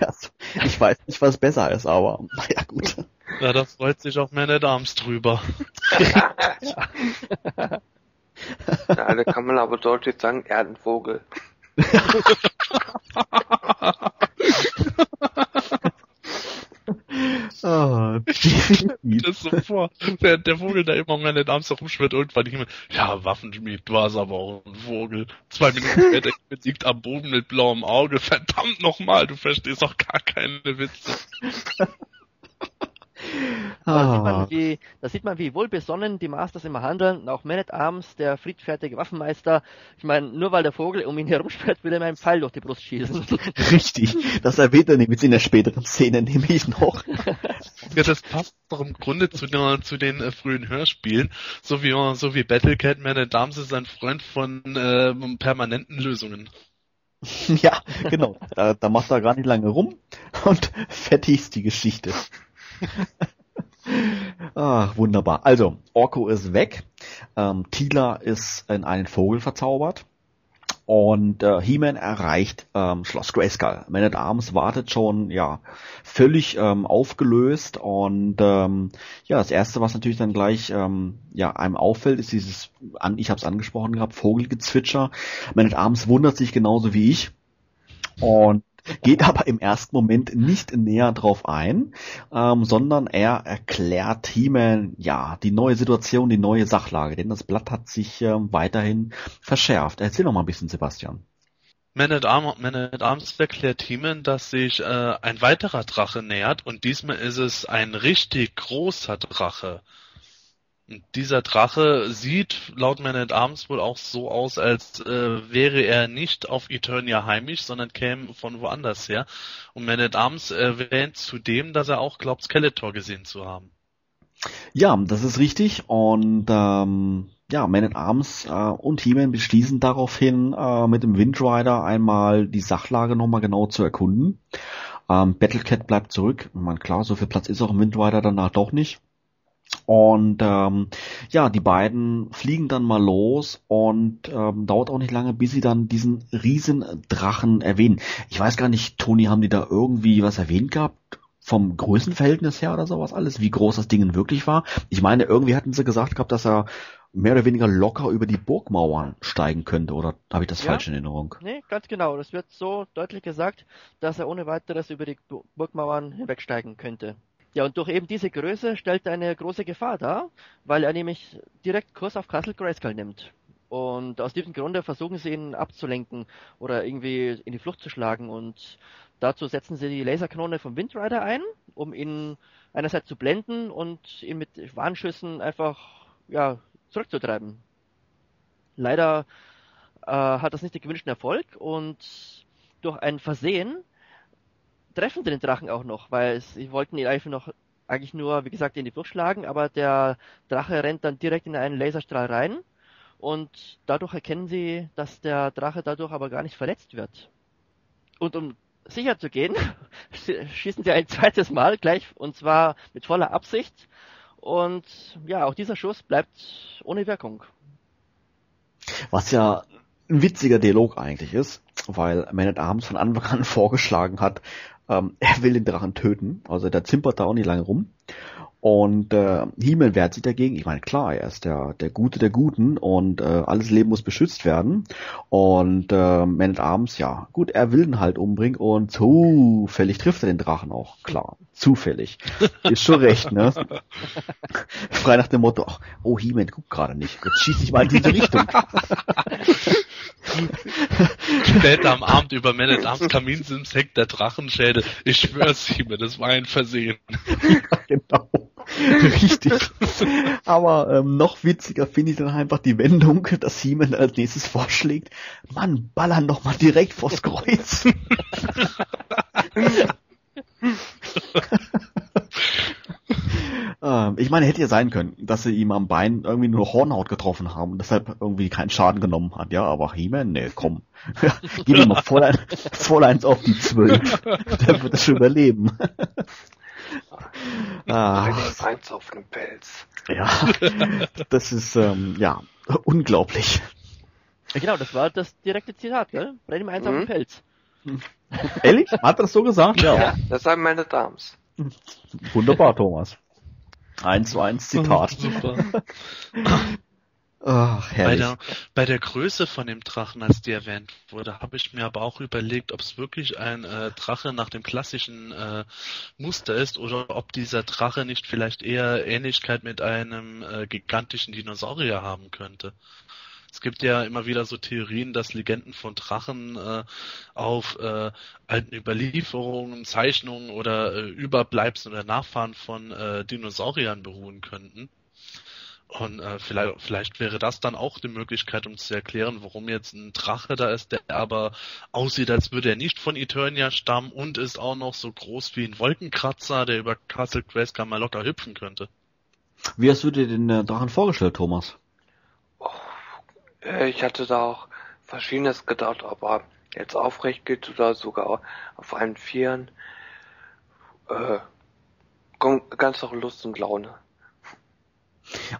also, ich weiß nicht, was besser ist, aber naja, gut. Ja, da freut sich auch Man Arms drüber. Ja, da kann man aber deutlich sagen, er hat einen Vogel. oh, definitiv. das so vor, während der Vogel da immer um meine Arms herumschwirrt, irgendwann jemand, ja, Waffenschmied, du hast aber auch ein Vogel. Zwei Minuten später liegt am Boden mit blauem Auge, verdammt nochmal, du verstehst doch gar keine Witze. Da, sieht man, wie, da sieht man, wie wohlbesonnen die Masters immer handeln. Auch Man at Arms, der friedfertige Waffenmeister. Ich meine, nur weil der Vogel um ihn herumsperrt, will er mir einen Pfeil durch die Brust schießen. Richtig, das erwähnt er nämlich in der späteren Szene nämlich noch. Ja, das passt doch im Grunde zu, der, zu den äh, frühen Hörspielen. So wie, so wie Battlecat, Man at Arms ist ein Freund von äh, permanenten Lösungen. ja, genau. Da, da macht er gar nicht lange rum und fertig ist die Geschichte. Ach, wunderbar. Also, Orko ist weg. Ähm, Tila ist in einen Vogel verzaubert. Und äh, He-Man erreicht ähm, Schloss Grayskull. Man at Arms wartet schon, ja, völlig ähm, aufgelöst. Und ähm, ja, das erste, was natürlich dann gleich ähm, ja einem auffällt, ist dieses, an, ich habe es angesprochen gehabt, Vogelgezwitscher. Man at Arms wundert sich genauso wie ich. Und geht aber im ersten Moment nicht näher drauf ein, ähm, sondern er erklärt He-Man, ja, die neue Situation, die neue Sachlage, denn das Blatt hat sich ähm, weiterhin verschärft. Erzähl noch mal ein bisschen, Sebastian. Man at, Arm, Man at Arms erklärt He-Man, dass sich äh, ein weiterer Drache nähert und diesmal ist es ein richtig großer Drache. Dieser Drache sieht laut Man at Arms wohl auch so aus, als äh, wäre er nicht auf Eternia heimisch, sondern käme von woanders her. Und Man at Arms erwähnt zudem, dass er auch glaubt, Skeletor gesehen zu haben. Ja, das ist richtig. Und ähm, ja, Man at Arms äh, und He-Man beschließen daraufhin, äh, mit dem Windrider einmal die Sachlage nochmal genau zu erkunden. Ähm, Battlecat bleibt zurück. Meine, klar, so viel Platz ist auch im Windrider danach doch nicht. Und ähm, ja, die beiden fliegen dann mal los und ähm, dauert auch nicht lange, bis sie dann diesen Riesendrachen erwähnen. Ich weiß gar nicht, Toni, haben die da irgendwie was erwähnt gehabt? Vom Größenverhältnis her oder sowas alles, wie groß das Ding wirklich war. Ich meine, irgendwie hatten sie gesagt gehabt, dass er mehr oder weniger locker über die Burgmauern steigen könnte, oder habe ich das Ja. falsch in Erinnerung? Nee, ganz genau. Das wird so deutlich gesagt, dass er ohne weiteres über die Bu- Burgmauern hinwegsteigen könnte. Ja, und durch eben diese Größe stellt er eine große Gefahr dar, weil er nämlich direkt Kurs auf Castle Grayskull nimmt. Und aus diesem Grunde versuchen sie ihn abzulenken oder irgendwie in die Flucht zu schlagen. Und dazu setzen sie die Laserkanone vom Windrider ein, um ihn einerseits zu blenden und ihn mit Warnschüssen einfach ja, zurückzutreiben. Leider äh, hat das nicht den gewünschten Erfolg und durch ein Versehen treffen den Drachen auch noch, weil sie wollten ihn einfach noch eigentlich nur, wie gesagt, in die Flucht schlagen, aber der Drache rennt dann direkt in einen Laserstrahl rein und dadurch erkennen sie, dass der Drache dadurch aber gar nicht verletzt wird. Und um sicher zu gehen, schießen sie ein zweites Mal gleich und zwar mit voller Absicht und ja, auch dieser Schuss bleibt ohne Wirkung. Was ja ein witziger Dialog eigentlich ist, weil Man at Arms von Anfang an vorgeschlagen hat, ähm, er will den Drachen töten. Also der zimpert da auch nicht lange rum. Und äh, Himmel wehrt sich dagegen. Ich meine, klar, er ist der, der Gute der Guten und äh, alles Leben muss beschützt werden. Und äh, Man at Arms, ja, gut, er will ihn halt umbringen und zufällig trifft er den Drachen auch. Klar, zufällig. Ist schon recht, ne? Frei nach dem Motto, ach, oh He-Man, guck gerade nicht. Jetzt schieß ich mal in diese Richtung. Später am Abend über Man at Arms Kaminsims hängt der Drachenschädel. Ich schwör's ihm, das war ein Versehen. genau. Richtig. Aber ähm, noch witziger finde ich dann einfach die Wendung, dass He-Man als nächstes vorschlägt, Mann, ballern doch mal direkt vors Kreuz. ähm, ich meine, hätte ja sein können, dass sie ihm am Bein irgendwie nur Hornhaut getroffen haben und deshalb irgendwie keinen Schaden genommen hat. Ja, aber He-Man, nee, komm. Gib ihm mal voll, ein, voll eins auf die Zwölf. Der wird das schon überleben. ah. Eins auf einem Pelz. Ja, das ist ähm, ja unglaublich. Ja, genau, das war das direkte Zitat, gell? Brenn ihm eins auf Mhm. den Pelz. Ehrlich? Hat er das so gesagt? Ja. Das sagen meine Dams. Wunderbar, Thomas. Eins zu eins Zitat. Super. Ach, Bei der, bei der Größe von dem Drachen, als die erwähnt wurde, habe ich mir aber auch überlegt, ob es wirklich ein äh, Drache nach dem klassischen äh, Muster ist oder ob dieser Drache nicht vielleicht eher Ähnlichkeit mit einem äh, gigantischen Dinosaurier haben könnte. Es gibt ja immer wieder so Theorien, dass Legenden von Drachen äh, auf äh, alten Überlieferungen, Zeichnungen oder äh, Überbleibseln oder Nachfahren von äh, Dinosauriern beruhen könnten. Und äh, vielleicht, vielleicht wäre das dann auch die Möglichkeit, um zu erklären, warum jetzt ein Drache da ist, der aber aussieht, als würde er nicht von Eternia stammen und ist auch noch so groß wie ein Wolkenkratzer, der über Castle Grayskull mal locker hüpfen könnte. Wie hast du dir den äh, Drachen vorgestellt, Thomas? Äh, Ich hatte da auch verschiedenes gedacht, aber jetzt aufrecht geht oder sogar auf allen Vieren. Äh, ganz nach Lust und Laune.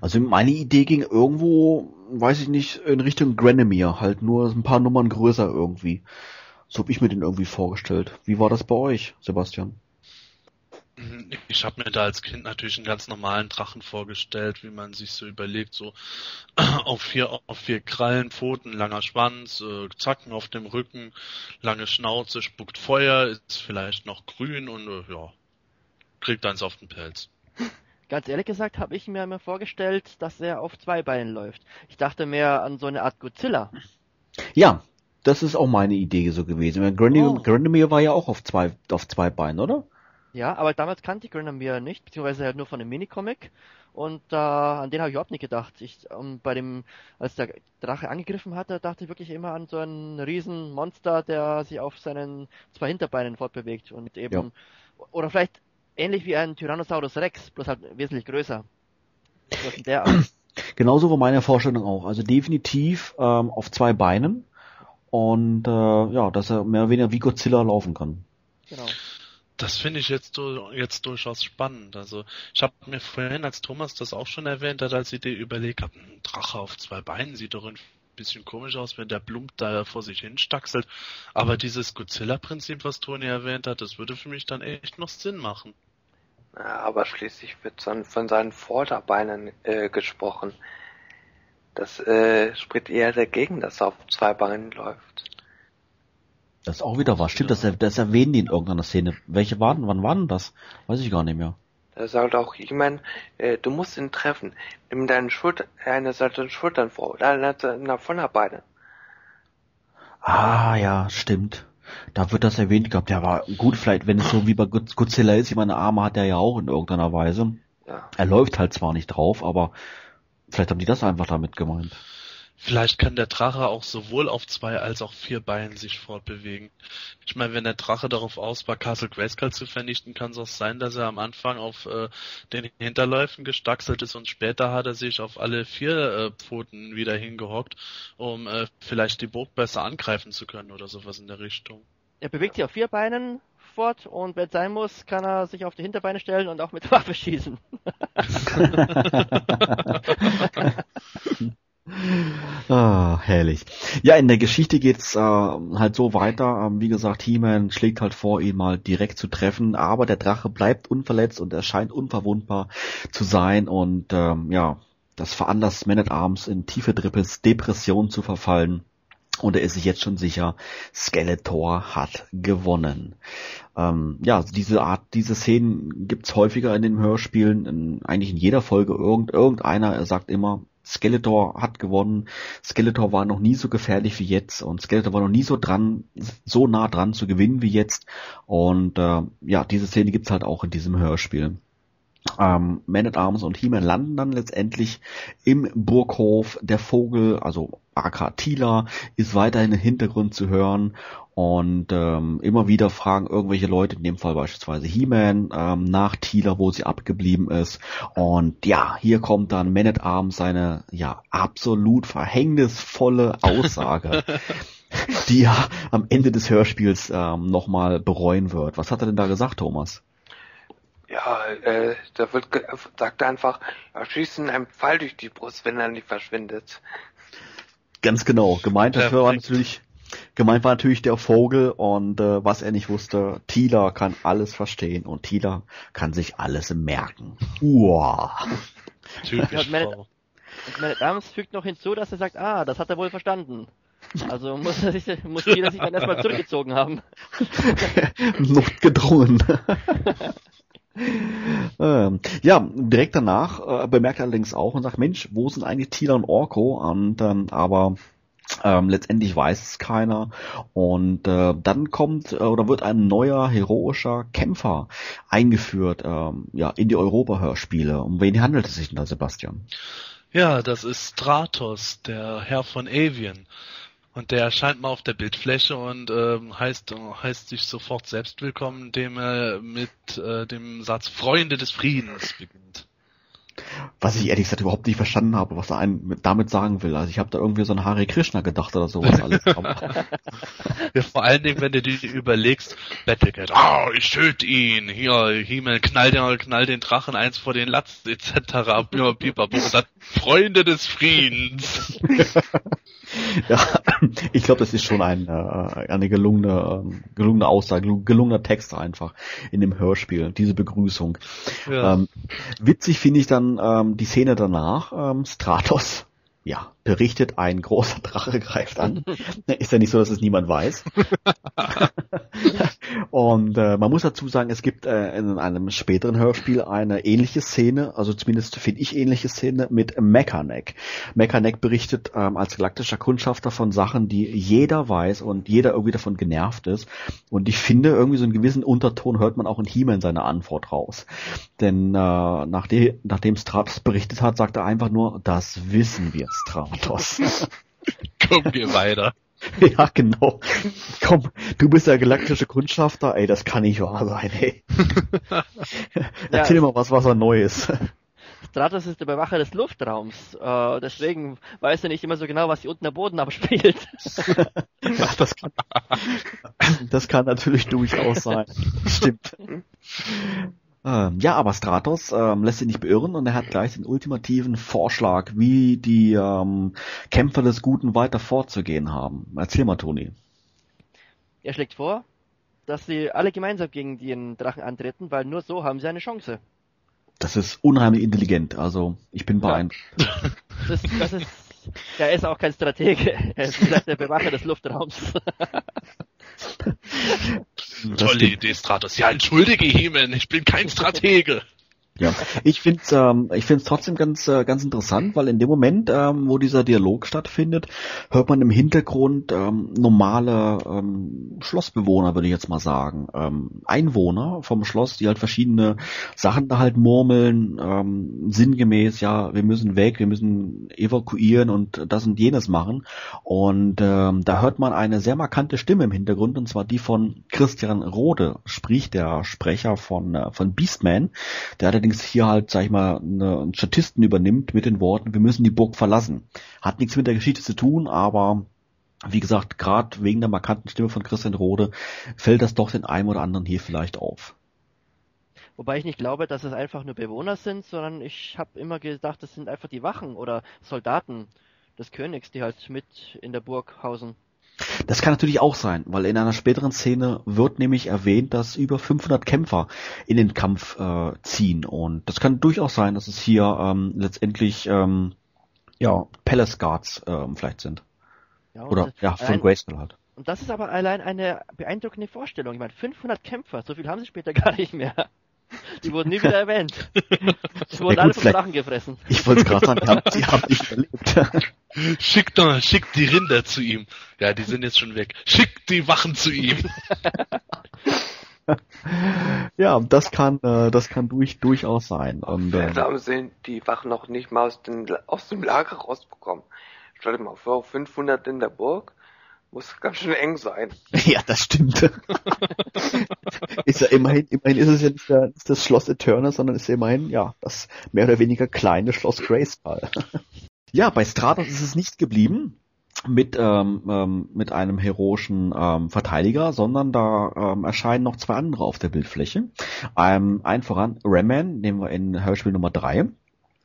Also meine Idee ging irgendwo, weiß ich nicht, in Richtung Granemere, halt nur ein paar Nummern größer irgendwie. So habe ich mir den irgendwie vorgestellt. Wie war das bei euch, Sebastian? Mhm, Ich habe mir da als Kind natürlich einen ganz normalen Drachen vorgestellt, wie man sich so überlegt, so auf vier, auf vier Krallen, Pfoten, langer Schwanz, äh, Zacken auf dem Rücken, lange Schnauze, spuckt Feuer, ist vielleicht noch grün und äh, ja, kriegt eins auf den Pelz. Ganz ehrlich gesagt habe ich mir immer vorgestellt, dass er auf zwei Beinen läuft. Ich dachte mehr an so eine Art Godzilla. Ja, das ist auch meine Idee so gewesen. Granemere, Oh. War ja auch auf zwei, auf zwei Beinen, oder? Ja, aber damals kannte ich Grenadier nicht, beziehungsweise halt nur von dem Minicomic. Und äh, an den habe ich überhaupt nicht gedacht. Ich, ähm, bei dem, als der Drache angegriffen hatte, dachte ich wirklich immer an so ein riesen Monster, der sich auf seinen zwei Hinterbeinen fortbewegt und eben, oder vielleicht ähnlich wie ein Tyrannosaurus Rex, bloß halt wesentlich größer. So in der Art. Genauso war meine Vorstellung auch. Also definitiv ähm, auf zwei Beinen und äh, ja, dass er mehr oder weniger wie Godzilla laufen kann. Genau. Das finde ich jetzt, jetzt durchaus spannend. Also ich habe mir vorhin, als Thomas das auch schon erwähnt hat, als Idee überlegt, hab, ein Drache auf zwei Beinen sieht doch ein bisschen komisch aus, wenn der Plump da vor sich hin staxelt. Aber dieses Godzilla-Prinzip, was Toni erwähnt hat, das würde für mich dann echt noch Sinn machen. Ja, aber schließlich wird von seinen Vorderbeinen äh, gesprochen. Das äh, spricht eher dagegen, dass er auf zwei Beinen läuft. Das ist auch wieder was. Stimmt, das, er- das erwähnen die in irgendeiner Szene. Welche waren, wann waren das? Weiß ich gar nicht mehr. Da sagt auch jemand, äh, du musst ihn treffen. Nimm deine Schulter, eine Seite Schultern vor oder eine Seite von der Beine. Ah, ja, stimmt. Da wird das erwähnt gehabt. Ja, aber gut, vielleicht, wenn es so wie bei Godzilla ist, ich meine, Arme hat er ja auch in irgendeiner Weise. Ja. Er läuft halt zwar nicht drauf, aber vielleicht haben die das einfach damit gemeint. Vielleicht kann der Drache auch sowohl auf zwei als auch vier Beinen sich fortbewegen. Ich meine, wenn der Drache darauf aus war, Castle Grayskull zu vernichten, kann es auch sein, dass er am Anfang auf äh, den Hinterläufen gestaxelt ist und später hat er sich auf alle vier äh, Pfoten wieder hingehockt, um äh, vielleicht die Burg besser angreifen zu können oder sowas in der Richtung. Er bewegt sich auf vier Beinen fort und wenn es sein muss, kann er sich auf die Hinterbeine stellen und auch mit Waffe schießen. Ah, herrlich. Ja, in der Geschichte geht's äh, halt so weiter. Ähm, wie gesagt, He-Man schlägt halt vor, ihn mal direkt zu treffen, aber der Drache bleibt unverletzt und er scheint unverwundbar zu sein und ähm, ja, das veranlasst Man at Arms in tiefe Drippes Depression zu verfallen. Und er ist sich jetzt schon sicher, Skeletor hat gewonnen. Ähm, ja, diese Art, diese Szenen gibt's häufiger in den Hörspielen, in, eigentlich in jeder Folge. Irgend, irgendeiner sagt immer, Skeletor hat gewonnen. Skeletor war noch nie so gefährlich wie jetzt und Skeletor war noch nie so dran, so nah dran zu gewinnen wie jetzt. Und äh, ja, diese Szene gibt's halt auch in diesem Hörspiel. Ähm, Man at Arms und He-Man landen dann letztendlich im Burghof. Der Vogel, also aka Tila, ist weiterhin im Hintergrund zu hören und ähm, immer wieder fragen irgendwelche Leute, in dem Fall beispielsweise He-Man, ähm, nach Tila, wo sie abgeblieben ist. Und ja, hier kommt dann Man at Arms seine ja absolut verhängnisvolle Aussage. die er am Ende des Hörspiels ähm, nochmal bereuen wird. Was hat er denn da gesagt, Thomas? Ja, äh, da wird ge sagt er einfach, ja, schießen einem Pfeil durch die Brust, wenn er nicht verschwindet. Ganz genau. Gemeint dafür war natürlich, gemeint war natürlich der Vogel und äh, was er nicht wusste, Tila kann alles verstehen und Tila kann sich alles merken. Uah. Typisch Frau. Und Arms fügt noch hinzu, dass er sagt, ah, das hat er wohl verstanden. Also muss er sich, muss jeder sich dann erstmal zurückgezogen haben. Notgedrungen. ähm, ja, direkt danach äh, bemerkt er allerdings auch und sagt, Mensch, wo sind eigentlich Tila und Orko? Und ähm, aber ähm, letztendlich weiß es keiner. Und äh, dann kommt äh, oder wird ein neuer heroischer Kämpfer eingeführt ähm, ja, in die Europa-Hörspiele. Um wen handelt es sich denn da, Sebastian? Ja, das ist Stratos, der Herr von Avian. Und der erscheint mal auf der Bildfläche und ähm, heißt, heißt sich sofort selbst willkommen, indem er mit äh, dem Satz Freunde des Friedens beginnt. Was ich ehrlich gesagt überhaupt nicht verstanden habe, was er einen damit sagen will. Also ich habe da irgendwie so an Hare Krishna gedacht oder sowas alles. ja, vor allen Dingen, wenn du dir überlegst, Battlecat, ah, oh, ich töte ihn, hier, Himmel, knall den, knall den Drachen eins vor den Latz, etc. Ja, pipapo, dann Freunde des Friedens. ja, ich glaube, das ist schon ein, äh, eine gelungene, ähm, gelungene Aussage, gelungener Text einfach in dem Hörspiel, diese Begrüßung. Ja. Ähm, witzig finde ich dann ähm, die Szene danach, ähm, Stratos ja, berichtet, ein großer Drache greift an. Ist ja nicht so, dass es niemand weiß. und äh, man muss dazu sagen, es gibt äh, in einem späteren Hörspiel eine ähnliche Szene, also zumindest finde ich ähnliche Szene mit Mechaneck. Mechaneck berichtet ähm, als galaktischer Kundschafter von Sachen, die jeder weiß und jeder irgendwie davon genervt ist. Und ich finde, irgendwie so einen gewissen Unterton hört man auch in He-Man seine Antwort raus. Denn äh, nachdem, nachdem Stratos berichtet hat, sagt er einfach nur, das wissen wir Stratos. Komm, geh weiter. Ja, genau. Komm, du bist der galaktische Kundschafter, ey, das kann nicht wahr sein, ey. Erzähl ja, mal was, was er Neues. Stratos ist der Bewacher des Luftraums. Äh, deswegen weiß er nicht immer so genau, was hier unten der Boden abspielt. das, kann, das kann natürlich durchaus sein. Stimmt. Ähm, ja, aber Stratos ähm, lässt sich nicht beirren und er hat gleich den ultimativen Vorschlag, wie die ähm, Kämpfer des Guten weiter vorzugehen haben. Erzähl mal, Toni. Er schlägt vor, dass sie alle gemeinsam gegen den Drachen antreten, weil nur so haben sie eine Chance. Das ist unheimlich intelligent, also ich bin beeindruckt. Ja. Das, das ist, er ist auch kein Stratege, er ist der Bewacher des Luftraums. Tolle Idee, Stratos. Ja, entschuldige, Hemen, ich bin kein Stratege. Ja, ich finde es ähm, ich find's trotzdem ganz, äh, ganz interessant, weil in dem Moment, ähm, wo dieser Dialog stattfindet, hört man im Hintergrund ähm, normale ähm, Schlossbewohner, würde ich jetzt mal sagen, ähm, Einwohner vom Schloss, die halt verschiedene Sachen da halt murmeln, ähm, sinngemäß, ja, wir müssen weg, wir müssen evakuieren und das und jenes machen. Und ähm, da hört man eine sehr markante Stimme im Hintergrund, und zwar die von Christian Rode, spricht der Sprecher von, äh, von Beastman, der hat allerdings hier halt, sag ich mal, eine, einen Statisten übernimmt mit den Worten, wir müssen die Burg verlassen. Hat nichts mit der Geschichte zu tun, aber wie gesagt, gerade wegen der markanten Stimme von Christian Rode fällt das doch den einen oder anderen hier vielleicht auf. Wobei ich nicht glaube, dass es einfach nur Bewohner sind, sondern ich habe immer gedacht, das sind einfach die Wachen oder Soldaten des Königs, die halt mit in der Burg hausen. Das kann natürlich auch sein, weil in einer späteren Szene wird nämlich erwähnt, dass über 500 Kämpfer in den Kampf äh, ziehen und das kann durchaus sein, dass es hier ähm, letztendlich ähm, ja Palace Guards ähm, vielleicht sind. Ja, Oder ja von Grayskull halt. Und das ist aber allein eine beeindruckende Vorstellung. Ich meine, 500 Kämpfer, so viel haben sie später gar nicht mehr. Die wurden nie wieder erwähnt. Die wurden ja, alle vom Drachen gefressen. Ich wollte es gerade sagen, die haben, die haben nicht erlebt. Schick doch, schick die Rinder zu ihm. Ja, die sind jetzt schon weg. Schick die Wachen zu ihm. ja, das kann, äh, das kann durch, durchaus sein. Und, äh, haben sie die Wachen noch nicht mal aus, den, aus dem Lager rausbekommen. Stell dir mal vor, 500 in der Burg muss ganz schön eng sein. Ja, das stimmt. ist ja immerhin, immerhin ist es ja nicht der, das Schloss Eterna, sondern ist ja immerhin, ja, das mehr oder weniger kleine Schloss Grayskull. ja, bei Stratos ist es nicht geblieben mit ähm, ähm, mit einem heroischen ähm, Verteidiger, sondern da ähm, erscheinen noch zwei andere auf der Bildfläche. Ähm, ein voran Reman, nehmen wir in Hörspiel Nummer drei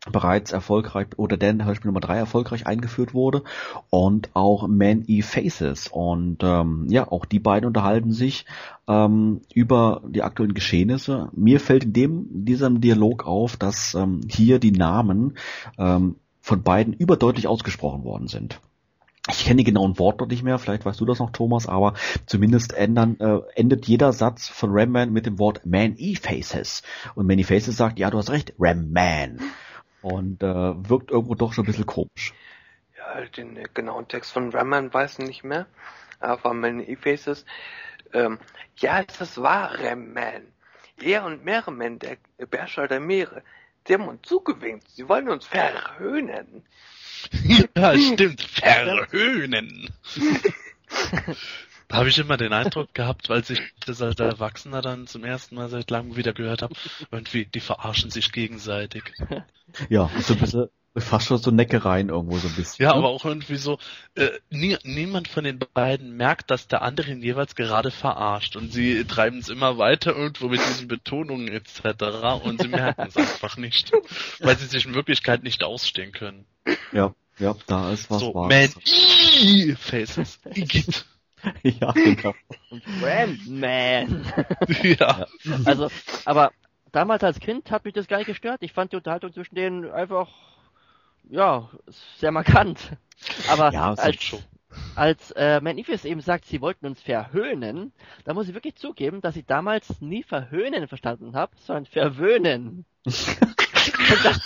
bereits erfolgreich oder denn Hörspiel Nummer 3 erfolgreich eingeführt wurde und auch Man-E Faces und ähm, ja, auch die beiden unterhalten sich ähm, über die aktuellen Geschehnisse. Mir fällt in dem diesem Dialog auf, dass ähm, hier die Namen ähm, von beiden überdeutlich ausgesprochen worden sind. Ich kenne die genauen Worte nicht mehr, vielleicht weißt du das noch, Thomas, aber zumindest ändern, äh, endet jeder Satz von Ram Man mit dem Wort Man-E-Faces. Und Man-E-Faces sagt, ja, du hast recht, Ram Man. Und äh, wirkt irgendwo doch schon ein bisschen komisch. Ja, den äh, genauen Text von Ram Man weiß ich nicht mehr, aber Man-E-Faces, ähm, ja, es ist wahr, Ram Man. Er und mehrere Männer der Beherrscher der Meere, die haben uns zugewinkt, sie wollen uns verhöhnen. ja, stimmt. Verhöhnen. da habe ich immer den Eindruck gehabt, weil ich das als Erwachsener dann zum ersten Mal seit langem wieder gehört habe, irgendwie, die verarschen sich gegenseitig. Ja, so ein bisschen fast schon so Neckereien irgendwo so ein bisschen. Ja, ne? aber auch irgendwie so, äh, nie, niemand von den beiden merkt, dass der andere ihn jeweils gerade verarscht und sie treiben es immer weiter irgendwo mit diesen Betonungen etc. und sie merken es einfach nicht, weil sie sich in Wirklichkeit nicht ausstehen können. Ja, ja, da ist was so, wahr. Man Faces. ja, genau. Brandman. ja. Also, aber damals als Kind hat mich das gar nicht gestört. Ich fand die Unterhaltung zwischen denen einfach, ja, sehr markant. Aber Ja, als, schon. als äh, Manifest eben sagt, sie wollten uns verhöhnen, da muss ich wirklich zugeben, dass ich damals nie verhöhnen verstanden habe, sondern verwöhnen. Das,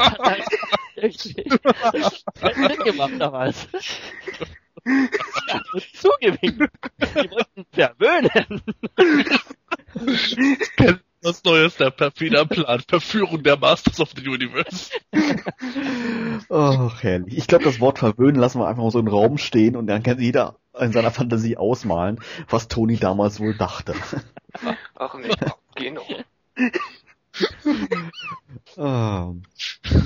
hat halt irgendwie mitgemacht damals. Ja, zugewinkt. Die wollten verwöhnen. Was Neues, der perfider Plan. Verführung der Masters of the Universe. Oh, herrlich. Ich glaube, das Wort verwöhnen lassen wir einfach mal so im Raum stehen und dann kann jeder in seiner Fantasie ausmalen, was Toni damals wohl dachte. Ach nicht, genau. Ähm,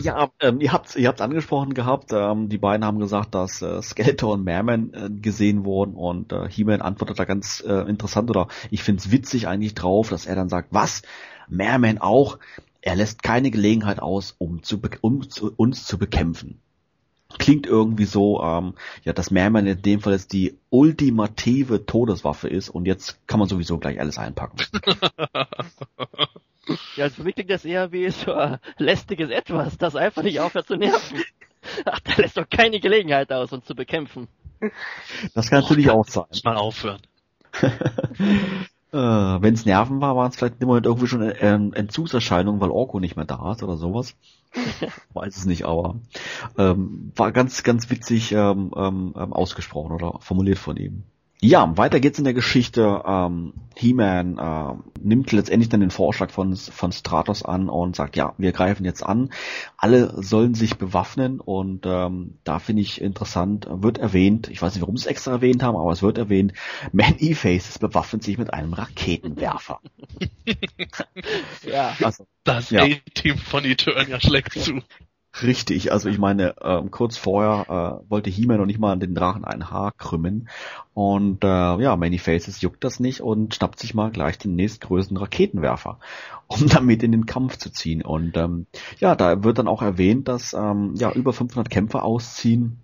ja, ähm, ihr habt ihr habt angesprochen gehabt, ähm, die beiden haben gesagt, dass äh, Skeletor und Merman äh, gesehen wurden und äh, He-Man antwortet da ganz äh, interessant oder ich find's witzig eigentlich drauf, dass er dann sagt, was? Merman auch? Er lässt keine Gelegenheit aus, um, zu, um zu, uns zu bekämpfen. Klingt irgendwie so, ähm, ja, dass Merman in dem Fall jetzt die ultimative Todeswaffe ist und jetzt kann man sowieso gleich alles einpacken. Ja, also für mich klingt das eher wie so ein lästiges Etwas, das einfach nicht aufhört zu nerven. Ach, der lässt doch keine Gelegenheit aus, uns zu bekämpfen. Das kann natürlich auch sein. Mal aufhören. Äh, Wenn es Nerven war, waren es vielleicht im Moment irgendwie schon äh, Entzugserscheinungen, weil Orko nicht mehr da ist oder sowas. Weiß es nicht, aber ähm, war ganz, ganz witzig ähm, ähm, ähm, ausgesprochen oder formuliert von ihm. Ja, weiter geht's in der Geschichte. Ähm, He-Man äh, nimmt letztendlich dann den Vorschlag von, von Stratos an und sagt, ja, wir greifen jetzt an. Alle sollen sich bewaffnen und ähm, da finde ich interessant, wird erwähnt, ich weiß nicht, warum sie es extra erwähnt haben, aber es wird erwähnt, Man-E-Faces bewaffnet sich mit einem Raketenwerfer. Ja. Also, Das Ja. A-Team von Eternia schlägt zu. Richtig, also ich meine, ähm, kurz vorher äh, wollte He-Man noch nicht mal an den Drachen ein Haar krümmen. Und äh, ja, Many Faces juckt das nicht und schnappt sich mal gleich den nächstgrößten Raketenwerfer, um damit in den Kampf zu ziehen. Und ähm, ja, da wird dann auch erwähnt, dass ähm, ja über 500 Kämpfer ausziehen,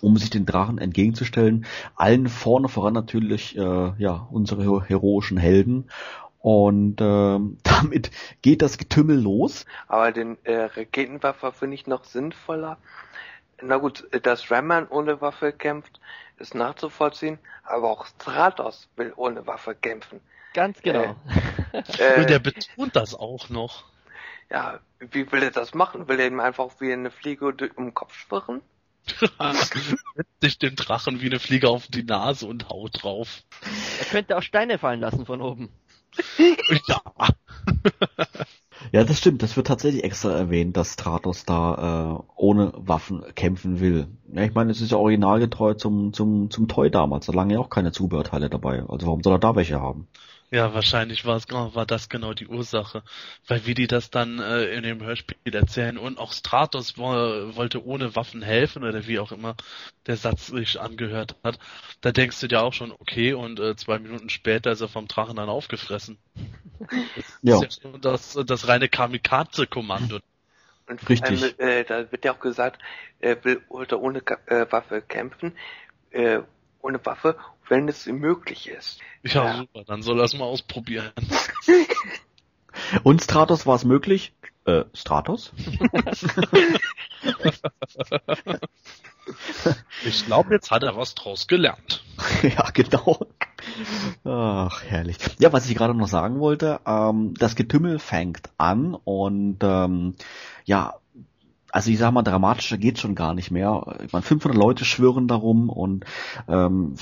um sich den Drachen entgegenzustellen. Allen vorne voran natürlich äh, ja unsere hero- heroischen Helden und ähm, damit geht das Getümmel los. Aber den äh, Raketenwerfer finde ich noch sinnvoller. Na gut, äh, dass Ramman ohne Waffe kämpft, ist nachzuvollziehen, aber auch Stratos will ohne Waffe kämpfen. Ganz genau. Äh, Und der betont das auch noch. ja, wie will er das machen? Will er ihm einfach wie eine Fliege um den Kopf schwirren? Sich dem Drachen wie eine Fliege auf die Nase und haut drauf. Er könnte auch Steine fallen lassen von oben. Ja. Ja, das stimmt. Das wird tatsächlich extra erwähnt, dass Stratos da äh, ohne Waffen kämpfen will. Ja, ich meine, es ist ja originalgetreu zum zum zum Toy damals. Da lagen ja auch keine Zubehörteile dabei. Also warum soll er da welche haben? Ja, wahrscheinlich war es war das genau die Ursache, weil wie die das dann äh, in dem Hörspiel erzählen und auch Stratos wo, wollte ohne Waffen helfen oder wie auch immer der Satz sich angehört hat, da denkst du dir auch schon okay und äh, zwei Minuten später ist er vom Drachen dann aufgefressen. Ja, Das ist ja schon das, das reine Kamikaze-Kommando. Und vor Richtig. allem, äh, da wird ja auch gesagt, er will oder ohne äh, Waffe kämpfen, äh, ohne Waffe, wenn es ihm möglich ist. Ja, Ja. super, dann soll er es mal ausprobieren. Und Stratos war es möglich? Äh, Stratos? ich glaube, jetzt hat er was draus gelernt. ja, genau. Ach, herrlich. Ja, was ich gerade noch sagen wollte, ähm, das Getümmel fängt an und ähm, ja, also ich sag mal, dramatischer geht's schon gar nicht mehr. Ich meine, 500 Leute schwören darum und ähm,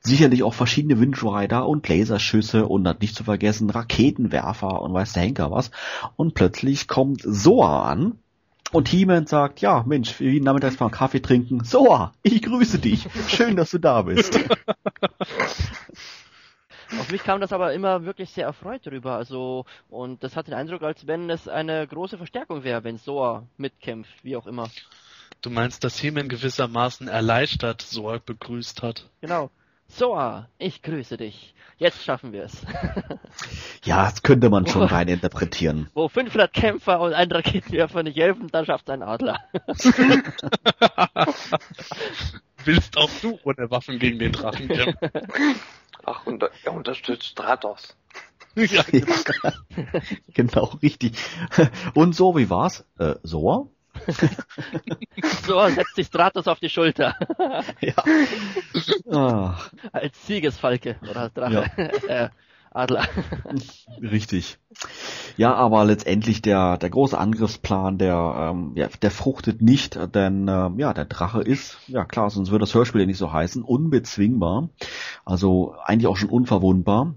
sicherlich auch verschiedene Windrider und Laserschüsse und nicht zu vergessen Raketenwerfer und weiß der Henker was. Und plötzlich kommt Soa an und He-Man sagt, ja, Mensch, wir gehen damit erstmal einen Kaffee trinken. Soa, ich grüße dich. Schön, dass du da bist. Auf mich kam das aber immer wirklich sehr erfreut drüber. Also, und das hat den Eindruck, als wenn es eine große Verstärkung wäre, wenn Soa mitkämpft, wie auch immer. Du meinst, dass Heeman gewissermaßen erleichtert Soa begrüßt hat? Genau. Soa, ich grüße dich. Jetzt schaffen wir es. ja, das könnte man schon rein interpretieren. Wo 500 Kämpfer und ein Raketenwerfer nicht helfen, dann schafft ein Adler. Willst auch du ohne Waffen gegen den Drachen kämpfen? Ach, und er unterstützt Stratos. ja, genau. genau, richtig. Und so, wie war's? Äh, so? so, setzt sich Stratos auf die Schulter. ja. Ach. Als Siegesfalke oder als Drache. Ja. Adler. Richtig. Ja, aber letztendlich der der große Angriffsplan, der ähm, ja, der fruchtet nicht, denn ähm, ja der Drache ist ja klar, sonst würde das Hörspiel ja nicht so heißen, unbezwingbar, also eigentlich auch schon unverwundbar.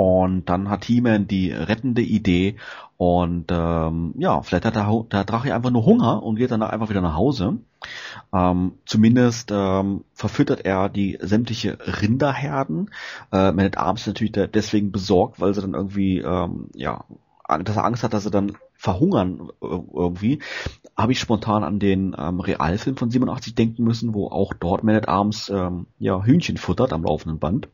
Und dann hat He-Man die rettende Idee und ähm, ja, vielleicht hat der, der Drache einfach nur Hunger und geht dann einfach wieder nach Hause. Ähm, zumindest ähm, verfüttert er die sämtliche Rinderherden. Äh, Man at Arms natürlich deswegen besorgt, weil sie dann irgendwie, ähm, ja, dass er Angst hat, dass sie dann verhungern äh, irgendwie, habe ich spontan an den ähm, Realfilm von 87 denken müssen, wo auch dort Man at Arms ähm, ja, Hühnchen futtert am laufenden Band.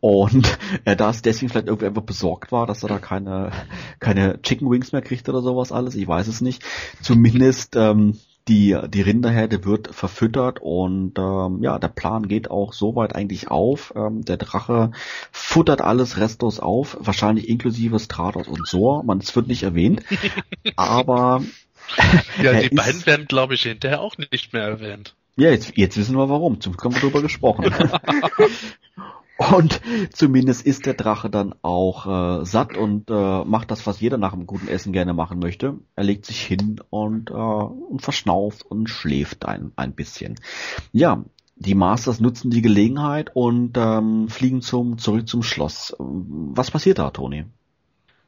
Und er da es deswegen vielleicht irgendwie einfach besorgt war, dass er da keine, keine Chicken Wings mehr kriegt oder sowas alles, ich weiß es nicht. Zumindest ähm, die, die Rinderherde wird verfüttert und ähm, ja, der Plan geht auch soweit eigentlich auf. Ähm, der Drache futtert alles restlos auf, wahrscheinlich inklusive Stratos und Sor. Man, es wird nicht erwähnt, aber ja, die beiden werden, glaube ich, hinterher auch nicht mehr erwähnt. Ja, jetzt, jetzt wissen wir warum. Zum Glück haben wir darüber gesprochen. Und zumindest ist der Drache dann auch äh, satt und äh, macht das, was jeder nach einem guten Essen gerne machen möchte. Er legt sich hin und, äh, und verschnauft und schläft ein, ein bisschen. Ja, die Masters nutzen die Gelegenheit und ähm, fliegen zum, zurück zum Schloss. Was passiert da, Toni?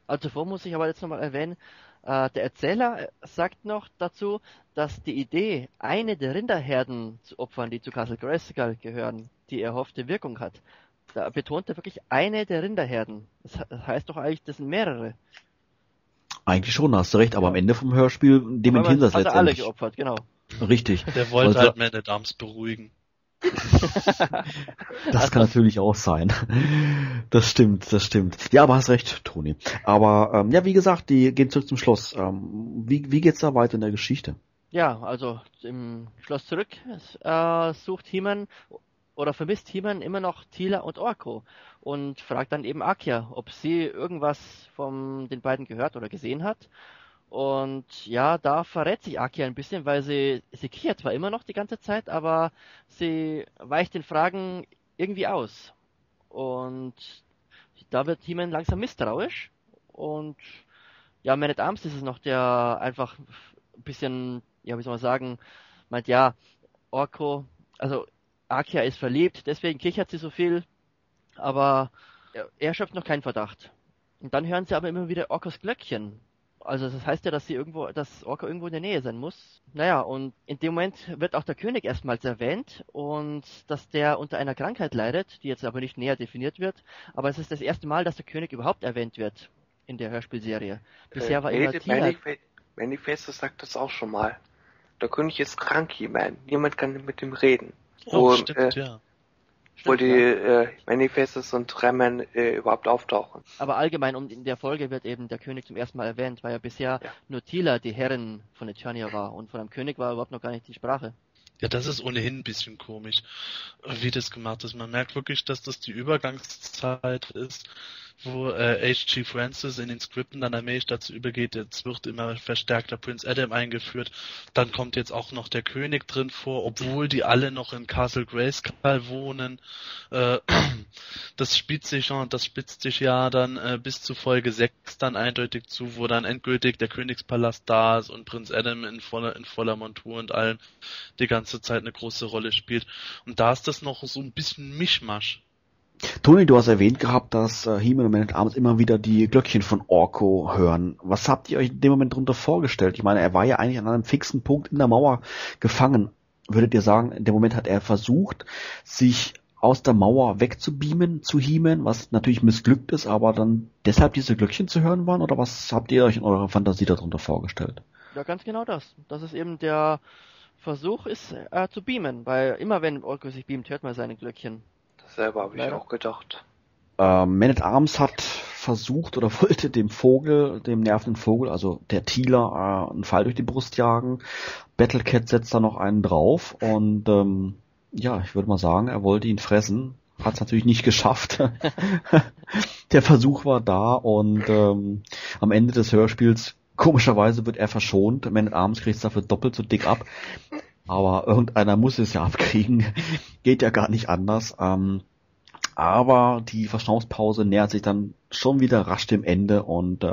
Also vor muss ich aber jetzt nochmal erwähnen, äh, der Erzähler sagt noch dazu, dass die Idee, eine der Rinderherden zu opfern, die zu Castle Grayskull gehören, die erhoffte Wirkung hat, da betont er wirklich eine der Rinderherden. Das heißt doch eigentlich, das sind mehrere. Eigentlich schon, hast du recht, aber ja. am Ende vom Hörspiel dementieren das letztendlich. alle geopfert, genau. Richtig. Der wollte also, halt at Arms beruhigen. das kann natürlich auch sein. Das stimmt, das stimmt. Ja, aber hast recht, Toni. Aber ähm, ja, wie gesagt, die gehen zurück zum Schloss. Ähm, wie, wie geht's da weiter in der Geschichte? Ja, also im Schloss zurück äh, sucht He-Man oder vermisst He-Man immer noch Tila und Orko und fragt dann eben Akia, ob sie irgendwas von den beiden gehört oder gesehen hat. Und ja, da verrät sich Akia ein bisschen, weil sie, sie kichert zwar immer noch die ganze Zeit, aber sie weicht den Fragen irgendwie aus. Und da wird He-Man langsam misstrauisch. Und ja, Man at Arms ist es noch, der einfach ein bisschen, ja, wie soll man sagen, meint, ja, Orko, also Akia ist verliebt, deswegen kichert sie so viel, aber er schöpft noch keinen Verdacht. Und dann hören sie aber immer wieder Orkos Glöckchen. Also das heißt ja, dass sie irgendwo, dass Orko irgendwo in der Nähe sein muss. Naja, und in dem Moment wird auch der König erstmals erwähnt und dass der unter einer Krankheit leidet, die jetzt aber nicht näher definiert wird. Aber es ist das erste Mal, dass der König überhaupt erwähnt wird in der Hörspielserie. Bisher äh, war immer Tina... Manifesto sagt das auch schon mal. Der König ist krank, jemand. Niemand kann mit ihm reden. Oh, wo, stimmt, äh, ja. Wo die äh, Manifestes und Tremmen äh, überhaupt auftauchen. Aber allgemein um in der Folge wird eben der König zum ersten Mal erwähnt, weil ja bisher ja. nur Tila die Herrin von Eternia war und von einem König war überhaupt noch gar nicht die Sprache. Ja, das ist ohnehin ein bisschen komisch, wie das gemacht ist. Man merkt wirklich, dass das die Übergangszeit ist wo äh, H.G. Francis in den Skripten dann allmählich dazu übergeht, jetzt wird immer verstärkter Prince Adam eingeführt. Dann kommt jetzt auch noch der König drin vor, obwohl die alle noch in Castle Grayskull wohnen. Äh, das spitzt sich schon, das spitzt sich ja dann äh, bis zu Folge 6 dann eindeutig zu, wo dann endgültig der Königspalast da ist und Prinz Adam in voller, in voller Montur und allem die ganze Zeit eine große Rolle spielt. Und da ist das noch so ein bisschen Mischmasch. Toni, du hast erwähnt gehabt, dass äh, He-Man und Man Arms immer wieder die Glöckchen von Orko hören. Was habt ihr euch in dem Moment darunter vorgestellt? Ich meine, er war ja eigentlich an einem fixen Punkt in der Mauer gefangen. Würdet ihr sagen, in dem Moment hat er versucht, sich aus der Mauer wegzubeamen zu He-Man, was natürlich missglückt ist, aber dann deshalb diese Glöckchen zu hören waren? Oder was habt ihr euch in eurer Fantasie darunter vorgestellt? Ja, ganz genau das. Das ist eben der Versuch ist, äh, zu beamen, weil immer wenn Orko sich beamt, hört man seine Glöckchen. Selber habe ich auch gedacht. Ähm, Man at Arms hat versucht oder wollte dem Vogel, dem nervenden Vogel, also der Thieler, äh, einen Pfeil durch die Brust jagen. Battlecat setzt da noch einen drauf und ähm, ja, ich würde mal sagen, er wollte ihn fressen. Hat es natürlich nicht geschafft. der Versuch war da und ähm, am Ende des Hörspiels, komischerweise wird er verschont. Man at Arms kriegt dafür doppelt so dick ab. Aber irgendeiner muss es ja abkriegen. Geht ja gar nicht anders. Ähm, aber die Verschnaufspause nähert sich dann schon wieder rasch dem Ende und äh,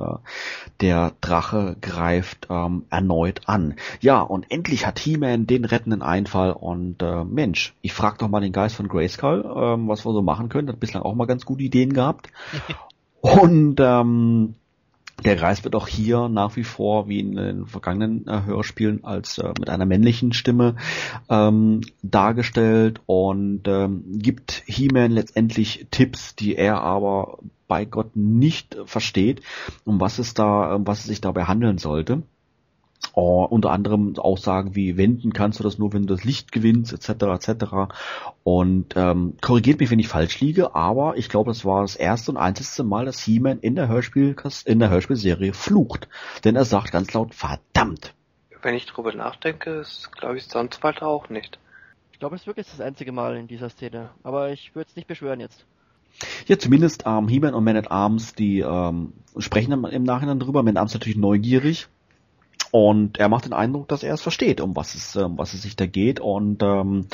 der Drache greift ähm, erneut an. Ja, und endlich hat He-Man den rettenden Einfall und äh, Mensch, ich frag doch mal den Geist von Grayskull, ähm, was wir so machen können. Hat bislang auch mal ganz gute Ideen gehabt. und ähm, der Geist wird auch hier nach wie vor, wie in den vergangenen äh, Hörspielen, als äh, mit einer männlichen Stimme ähm, dargestellt und ähm, gibt He-Man letztendlich Tipps, die er aber bei Gott nicht versteht, um was es da, um was es sich dabei handeln sollte. Oh, unter anderem Aussagen wie wenden kannst du das nur, wenn du das Licht gewinnst, etc. etc. Und ähm, korrigiert mich, wenn ich falsch liege, aber ich glaube, das war das erste und einzigste Mal, dass He-Man in der Hörspiel in der Hörspielserie flucht. Denn er sagt ganz laut, verdammt. Wenn ich drüber nachdenke, ist, glaube ich, sonst weiter auch nicht. Ich glaube, es ist wirklich das einzige Mal in dieser Szene. Aber ich würde es nicht beschwören jetzt. Ja, zumindest ähm, He-Man und Man at Arms, die ähm, sprechen im Nachhinein drüber. Man at Arms natürlich neugierig. Und er macht den Eindruck, dass er es versteht, um was es, um was es sich da geht. Und ähm,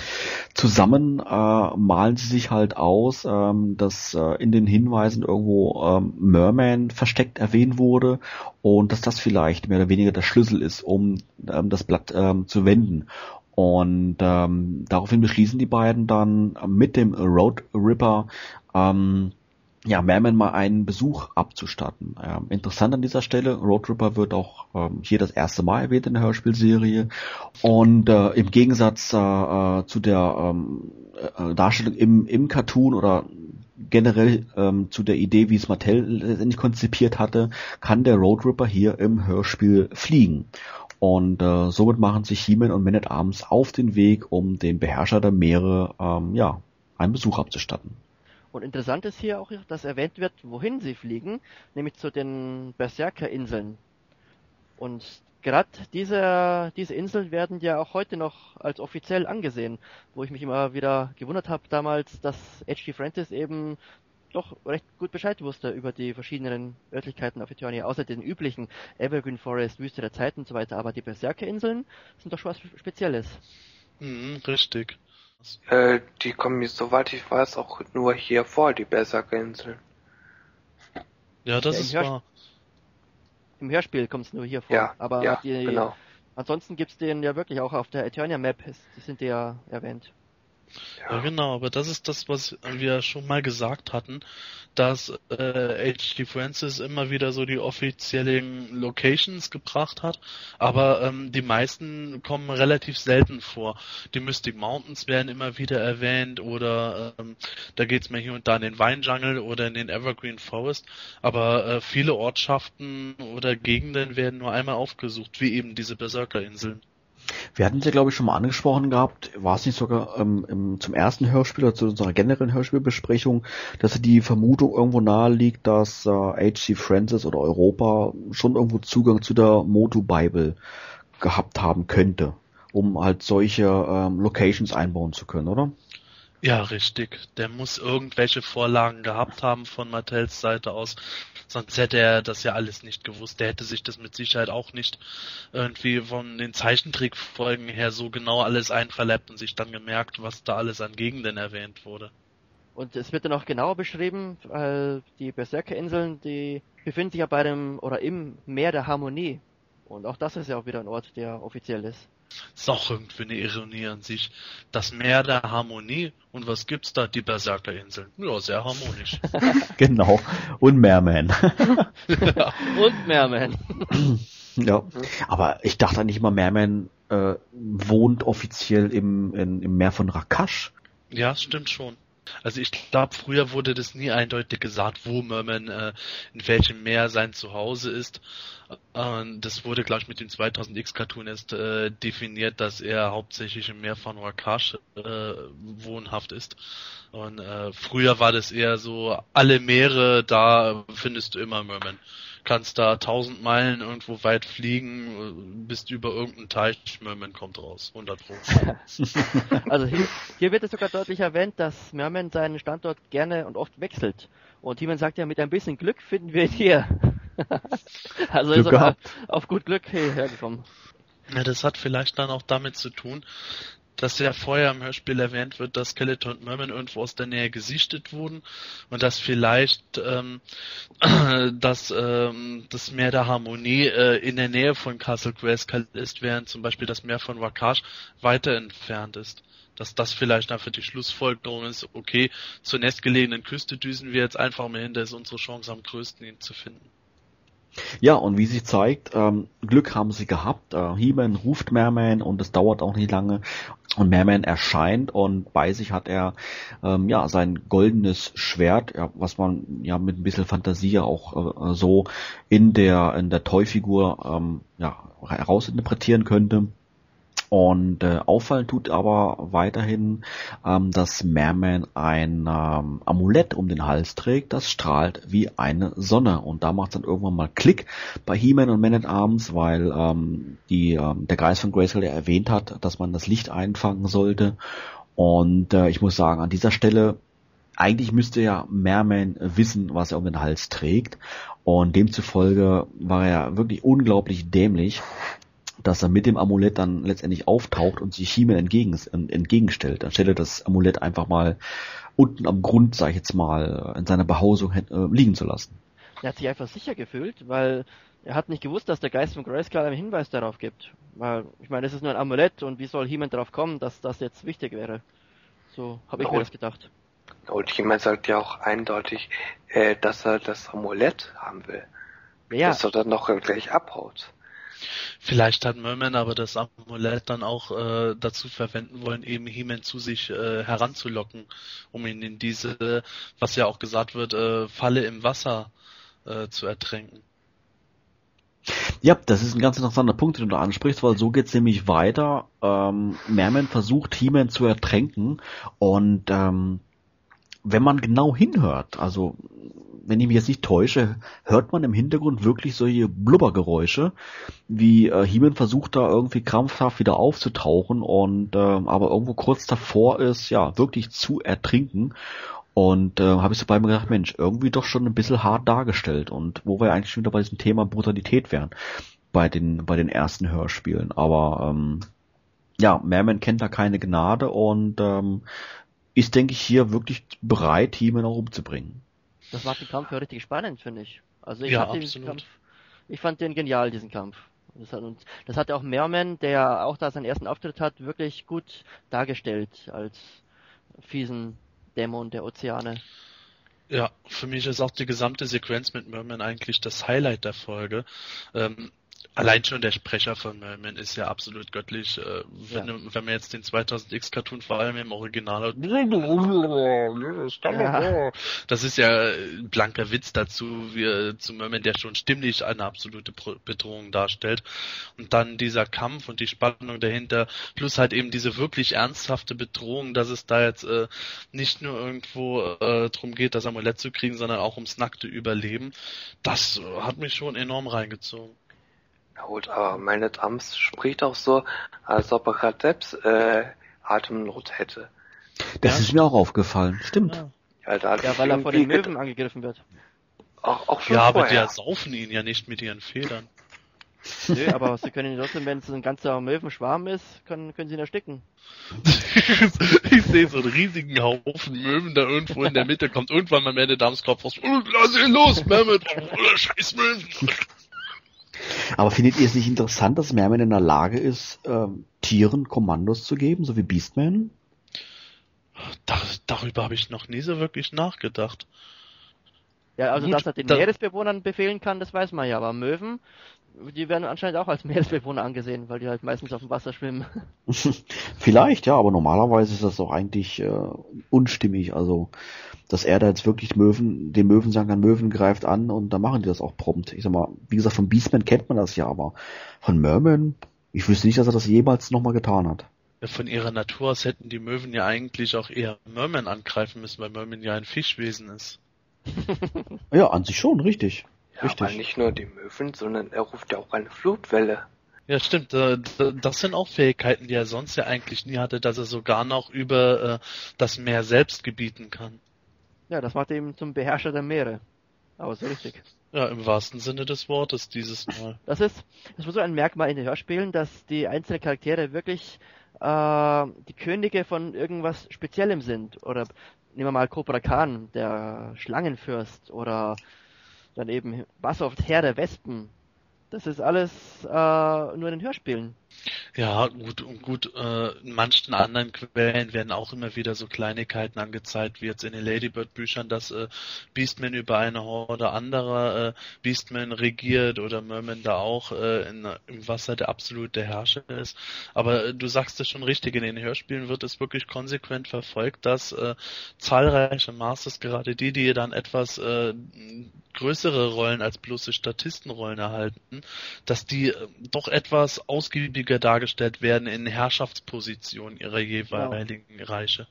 zusammen äh, malen sie sich halt aus, ähm, dass äh, in den Hinweisen irgendwo ähm, Merman versteckt erwähnt wurde und dass das vielleicht mehr oder weniger der Schlüssel ist, um ähm, das Blatt ähm, zu wenden. Und ähm, daraufhin beschließen die beiden dann mit dem Road Ripper ähm, ja, Merman mal einen Besuch abzustatten. Ähm, interessant an dieser Stelle, Road Ripper wird auch ähm, hier das erste Mal erwähnt in der Hörspielserie und äh, im Gegensatz äh, äh, zu der ähm, äh, Darstellung im, im Cartoon oder generell ähm, zu der Idee, wie es Mattel letztendlich konzipiert hatte, kann der Road Ripper hier im Hörspiel fliegen. Und äh, somit machen sich He-Man und Man at Arms auf den Weg, um den Beherrscher der Meere ähm, ja, einen Besuch abzustatten. Und interessant ist hier auch, dass erwähnt wird, wohin sie fliegen, nämlich zu den Berserker-Inseln. Und gerade diese, diese Inseln werden ja auch heute noch als offiziell angesehen, wo ich mich immer wieder gewundert habe damals, dass H.G. Francis eben doch recht gut Bescheid wusste über die verschiedenen Örtlichkeiten auf Eternia, außer den üblichen Evergreen Forest, Wüste der Zeit und so weiter. Aber die Berserker-Inseln sind doch schon was Spezielles. Mhm, richtig. Äh, die kommen mir, soweit ich weiß, auch nur hier vor, die Berserker-Inseln. Ja, das Ja, ist Hörspiel- wahr. Im Hörspiel kommt es nur hier vor. Ja, aber ja, die, genau. ansonsten gibt's den ja wirklich auch auf der Eternia Map, ist- die sind die ja erwähnt. Ja, genau, aber das ist das, was wir schon mal gesagt hatten, dass äh, H.G. Francis immer wieder so die offiziellen Locations gebracht hat, aber ähm, die meisten kommen relativ selten vor. Die Mystic Mountains werden immer wieder erwähnt oder ähm, da geht's mir hier und da in den Vine Jungle oder in den Evergreen Forest, aber äh, viele Ortschaften oder Gegenden werden nur einmal aufgesucht, wie eben diese Berserker-Inseln. Wir hatten es ja, glaube ich, schon mal angesprochen gehabt, war es nicht sogar ähm, im, zum ersten Hörspiel oder zu unserer generellen Hörspielbesprechung, dass die Vermutung irgendwo nahe liegt, dass äh, H.C. Francis oder Europa schon irgendwo Zugang zu der Motu-Bible gehabt haben könnte, um halt solche ähm, Locations einbauen zu können, oder? Ja, richtig. Der muss irgendwelche Vorlagen gehabt haben von Mattels Seite aus. Sonst hätte er das ja alles nicht gewusst. Der hätte sich das mit Sicherheit auch nicht irgendwie von den Zeichentrickfolgen her so genau alles einverleibt und sich dann gemerkt, was da alles an Gegenden erwähnt wurde. Und es wird dann auch genauer beschrieben, weil die Berserkerinseln, die befinden sich ja bei dem oder im Meer der Harmonie. Und auch das ist ja auch wieder ein Ort, der offiziell ist. Ist auch irgendwie eine Ironie an sich. Das Meer der Harmonie. Und was gibt's da? Die Berserkerinseln. Ja, sehr harmonisch. genau. Und Merman. Und Merman. ja. Aber ich dachte eigentlich immer, Merman äh, wohnt offiziell im, in, im Meer von Rakash. Ja, stimmt schon. Also ich glaube, früher wurde das nie eindeutig gesagt, wo Merman äh, in welchem Meer sein Zuhause ist. Äh, das wurde, glaube ich, mit dem 2000X Cartoon erst äh, definiert, dass er hauptsächlich im Meer von Wakash äh, wohnhaft ist. Und äh, früher war das eher so, alle Meere, da findest du immer Merman kannst da tausend Meilen irgendwo weit fliegen, bist über irgendeinen Teich, Merman kommt raus, 100 Pro. also hier, hier, wird es sogar deutlich erwähnt, dass Merman seinen Standort gerne und oft wechselt. Und Timon sagt ja, mit ein bisschen Glück finden wir ihn hier. also Glück ist er auf gut Glück hierher gekommen. Ja, das hat vielleicht dann auch damit zu tun, dass ja vorher im Hörspiel erwähnt wird, dass Skeleton und Merman irgendwo aus der Nähe gesichtet wurden und dass vielleicht ähm, dass ähm, das Meer der Harmonie äh, in der Nähe von Castle Grayskull ist, während zum Beispiel das Meer von Wakash weiter entfernt ist. Dass das vielleicht einfach die Schlussfolgerung ist, okay, zur nächstgelegenen Küste düsen wir jetzt einfach mal hin, da ist unsere Chance am größten, ihn zu finden. Ja, und wie sich zeigt, ähm, Glück haben sie gehabt. Äh, He-Man ruft Merman und es dauert auch nicht lange. Und Merman erscheint und bei sich hat er ähm, ja sein goldenes Schwert, ja, was man ja mit ein bisschen Fantasie auch äh, so in der in der Toy-Figur ähm, ja, herausinterpretieren könnte. Und äh, auffallen tut aber weiterhin, ähm, dass Merman ein ähm, Amulett um den Hals trägt, das strahlt wie eine Sonne. Und da macht dann irgendwann mal Klick bei He-Man und Man at Arms, weil ähm, die, ähm, der Geist von Grayskull ja erwähnt hat, dass man das Licht einfangen sollte. Und äh, ich muss sagen, an dieser Stelle eigentlich müsste ja Merman wissen, was er um den Hals trägt. Und demzufolge war er wirklich unglaublich dämlich, dass er mit dem Amulett dann letztendlich auftaucht und sich He-Man entgegen, entgegenstellt, anstelle das Amulett einfach mal unten am Grund, sag ich jetzt mal, in seiner Behausung äh, liegen zu lassen. Er hat sich einfach sicher gefühlt, weil er hat nicht gewusst, dass der Geist von Grayskull einen Hinweis darauf gibt. Weil, ich meine, es ist nur ein Amulett und wie soll He-Man darauf kommen, dass das jetzt wichtig wäre? So habe ich und, mir das gedacht. Und He-Man sagt ja auch eindeutig, äh, dass er das Amulett haben will. Ja. Dass er dann noch gleich abhaut. Vielleicht hat Merman aber das Amulett dann auch äh, dazu verwenden wollen, eben He-Man zu sich äh, heranzulocken, um ihn in diese, was ja auch gesagt wird, äh, Falle im Wasser äh, zu ertränken. Ja, das ist ein ganz interessanter Punkt, den du ansprichst, weil so geht's nämlich weiter. Ähm, Merman versucht He-Man zu ertränken und ähm, wenn man genau hinhört, also wenn ich mich jetzt nicht täusche, hört man im Hintergrund wirklich solche Blubbergeräusche, wie äh, Heeman versucht da irgendwie krampfhaft wieder aufzutauchen und äh, aber irgendwo kurz davor ist, ja, wirklich zu ertrinken. Und äh, habe ich so bei mir gedacht, Mensch, irgendwie doch schon ein bisschen hart dargestellt und wo wir eigentlich schon wieder bei diesem Thema Brutalität wären bei den bei den ersten Hörspielen. Aber ähm, ja, Merman kennt da keine Gnade und ähm, ist, denke ich, hier wirklich bereit, Heeman auch umzubringen. Das macht den Kampf ja richtig spannend, finde ich. Also ich ja, fand den Kampf, ich fand den genial, diesen Kampf. Das hat, und das hat ja auch Merman, der auch da seinen ersten Auftritt hat, wirklich gut dargestellt als fiesen Dämon der Ozeane. Ja, für mich ist auch die gesamte Sequenz mit Merman eigentlich das Highlight der Folge. Ähm, Allein schon der Sprecher von Merman ist ja absolut göttlich. Äh, wenn, ja. wenn man jetzt den 2000X Cartoon vor allem im Original hat, ja. das ist ja ein blanker Witz dazu, wie zu Merman, der schon stimmlich eine absolute Bedrohung darstellt. Und dann dieser Kampf und die Spannung dahinter, plus halt eben diese wirklich ernsthafte Bedrohung, dass es da jetzt äh, nicht nur irgendwo äh, drum geht, das Amulett zu kriegen, sondern auch ums nackte Überleben. Das hat mich schon enorm reingezogen. Ja gut, aber meine Drums spricht auch so, als ob er gerade selbst äh, Atemnot hätte. Das ja. ist mir auch aufgefallen, stimmt. Ja, ja, da ja weil er von den Möwen angegriffen wird. Auch, auch schon ja, vorher. aber die ersaufen ihn ja nicht mit ihren Federn. Nö, aber sie können ihn trotzdem, wenn es ein ganzer Möwenschwarm ist, können, können sie ihn ersticken. ich sehe so einen riesigen Haufen Möwen da irgendwo in der Mitte, kommt irgendwann mal mehr der Darmskopf raus. Lass ihn los, Mermit! Oh, scheiß Möwen! Aber findet ihr es nicht interessant, dass Merman in der Lage ist, ähm, Tieren Kommandos zu geben, so wie Beastman? Da, darüber habe ich noch nie so wirklich nachgedacht. Ja, also Gut, dass er den da Meeresbewohnern befehlen kann, das weiß man ja, aber Möwen, die werden anscheinend auch als Meeresbewohner angesehen, weil die halt meistens auf dem Wasser schwimmen. Vielleicht, ja, aber normalerweise ist das doch eigentlich äh, unstimmig. Also, dass er da jetzt wirklich Möwen, den Möwen sagen kann, Möwen greift an und dann machen die das auch prompt. Ich sag mal, wie gesagt, von Beastman kennt man das ja, aber von Merman, ich wüsste nicht, dass er das jemals nochmal getan hat. Von ihrer Natur aus hätten die Möwen ja eigentlich auch eher Merman angreifen müssen, weil Merman ja ein Fischwesen ist. ja, an sich schon, richtig. Ja, richtig. aber nicht nur die Möwen, sondern er ruft ja auch eine Flutwelle. Ja, stimmt. Das sind auch Fähigkeiten, die er sonst ja eigentlich nie hatte, dass er sogar noch über äh, das Meer selbst gebieten kann. Ja, das macht ihn zum Beherrscher der Meere. Aber so richtig. Ja, im wahrsten Sinne des Wortes dieses Mal. Das ist, das war so ein Merkmal in den Hörspielen, dass die einzelnen Charaktere wirklich äh, die Könige von irgendwas Speziellem sind. Oder nehmen wir mal Cobra Khan, der Schlangenfürst, oder dann eben Bassoft, Herr der Wespen. Das ist alles äh, nur in den Hörspielen. Ja, gut, und gut, äh, in manchen anderen Quellen werden auch immer wieder so Kleinigkeiten angezeigt, wie jetzt in den Ladybird-Büchern, dass äh, Beastman über eine Horde anderer äh, Beastmen regiert oder Merman da auch äh, in, im Wasser der absolute Herrscher ist. Aber äh, du sagst es schon richtig, in den Hörspielen wird es wirklich konsequent verfolgt, dass äh, zahlreiche Masters, gerade die, die dann etwas äh, größere Rollen als bloße Statistenrollen erhalten, dass die äh, doch etwas ausgiebiger dargestellt werden in Herrschaftspositionen ihrer jeweiligen genau. Reiche.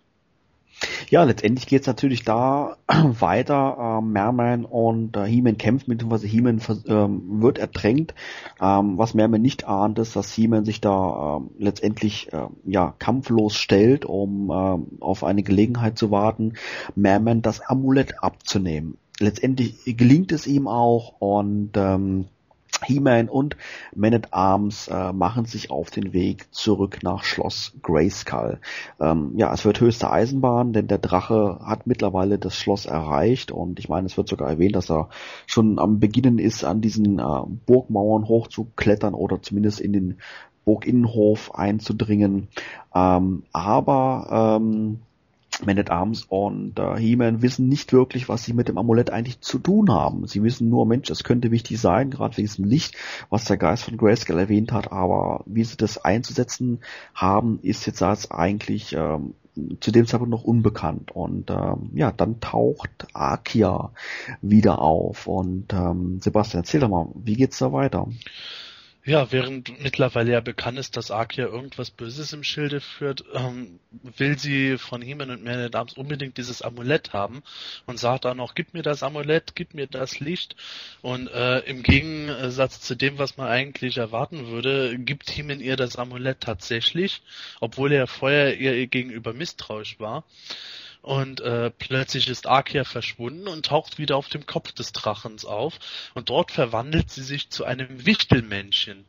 Ja, letztendlich geht es natürlich da weiter. Ähm, Merman und äh, He-Man kämpfen, beziehungsweise He-Man ähm, wird ertränkt. Ähm, was Merman nicht ahnt, ist, dass He-Man sich da ähm, letztendlich äh, ja kampflos stellt, um ähm, auf eine Gelegenheit zu warten, Merman das Amulett abzunehmen letztendlich gelingt es ihm auch und ähm, He-Man und Man at Arms äh, machen sich auf den Weg zurück nach Schloss Grayskull. Ähm, ja, es wird höchste Eisenbahn, denn der Drache hat mittlerweile das Schloss erreicht und ich meine, es wird sogar erwähnt, dass er schon am Beginnen ist, an diesen äh, Burgmauern hochzuklettern oder zumindest in den Burginnenhof einzudringen. Ähm, aber ähm, man at Arms und äh, He-Man wissen nicht wirklich, was sie mit dem Amulett eigentlich zu tun haben. Sie wissen nur, Mensch, es könnte wichtig sein, gerade wegen diesem Licht, was der Geist von Grayskull erwähnt hat, aber wie sie das einzusetzen haben, ist jetzt als eigentlich ähm, zu dem Zeitpunkt noch unbekannt. Und ähm, ja, dann taucht Akia wieder auf. Und ähm, Sebastian, erzähl doch mal, wie geht's da weiter? Ja, während mittlerweile ja bekannt ist, dass Arkia irgendwas Böses im Schilde führt, ähm, will sie von He-Man und Man at Arms unbedingt dieses Amulett haben und sagt dann noch, gib mir das Amulett, gib mir das Licht. Und äh, im Gegensatz zu dem, was man eigentlich erwarten würde, gibt He-Man ihr das Amulett tatsächlich, obwohl er vorher ihr gegenüber misstrauisch war. Und äh, plötzlich ist Arkia verschwunden und taucht wieder auf dem Kopf des Drachens auf. Und dort verwandelt sie sich zu einem Wichtelmännchen.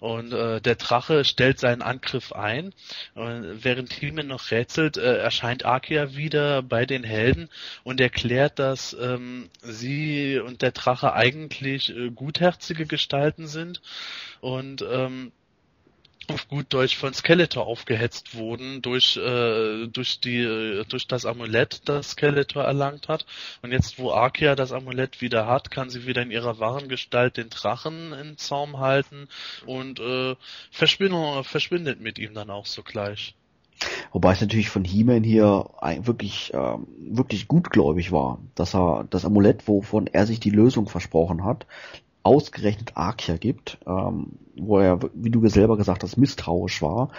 Und äh, der Drache stellt seinen Angriff ein. Und während Himen noch rätselt, äh, erscheint Arkia wieder bei den Helden und erklärt, dass ähm, sie und der Drache eigentlich äh, gutherzige Gestalten sind und ähm, auf gut Deutsch von Skeletor aufgehetzt wurden durch äh, durch die äh, durch das Amulett, das Skeletor erlangt hat. Und jetzt, wo Arkia das Amulett wieder hat, kann sie wieder in ihrer wahren Gestalt den Drachen in Zaum halten und äh, verschwindet, verschwindet mit ihm dann auch sogleich. Wobei es natürlich von He-Man hier wirklich, ähm, wirklich gutgläubig war, dass er das Amulett, wovon er sich die Lösung versprochen hat, ausgerechnet Arkia gibt, ähm, wo er, wie du selber gesagt hast, misstrauisch war.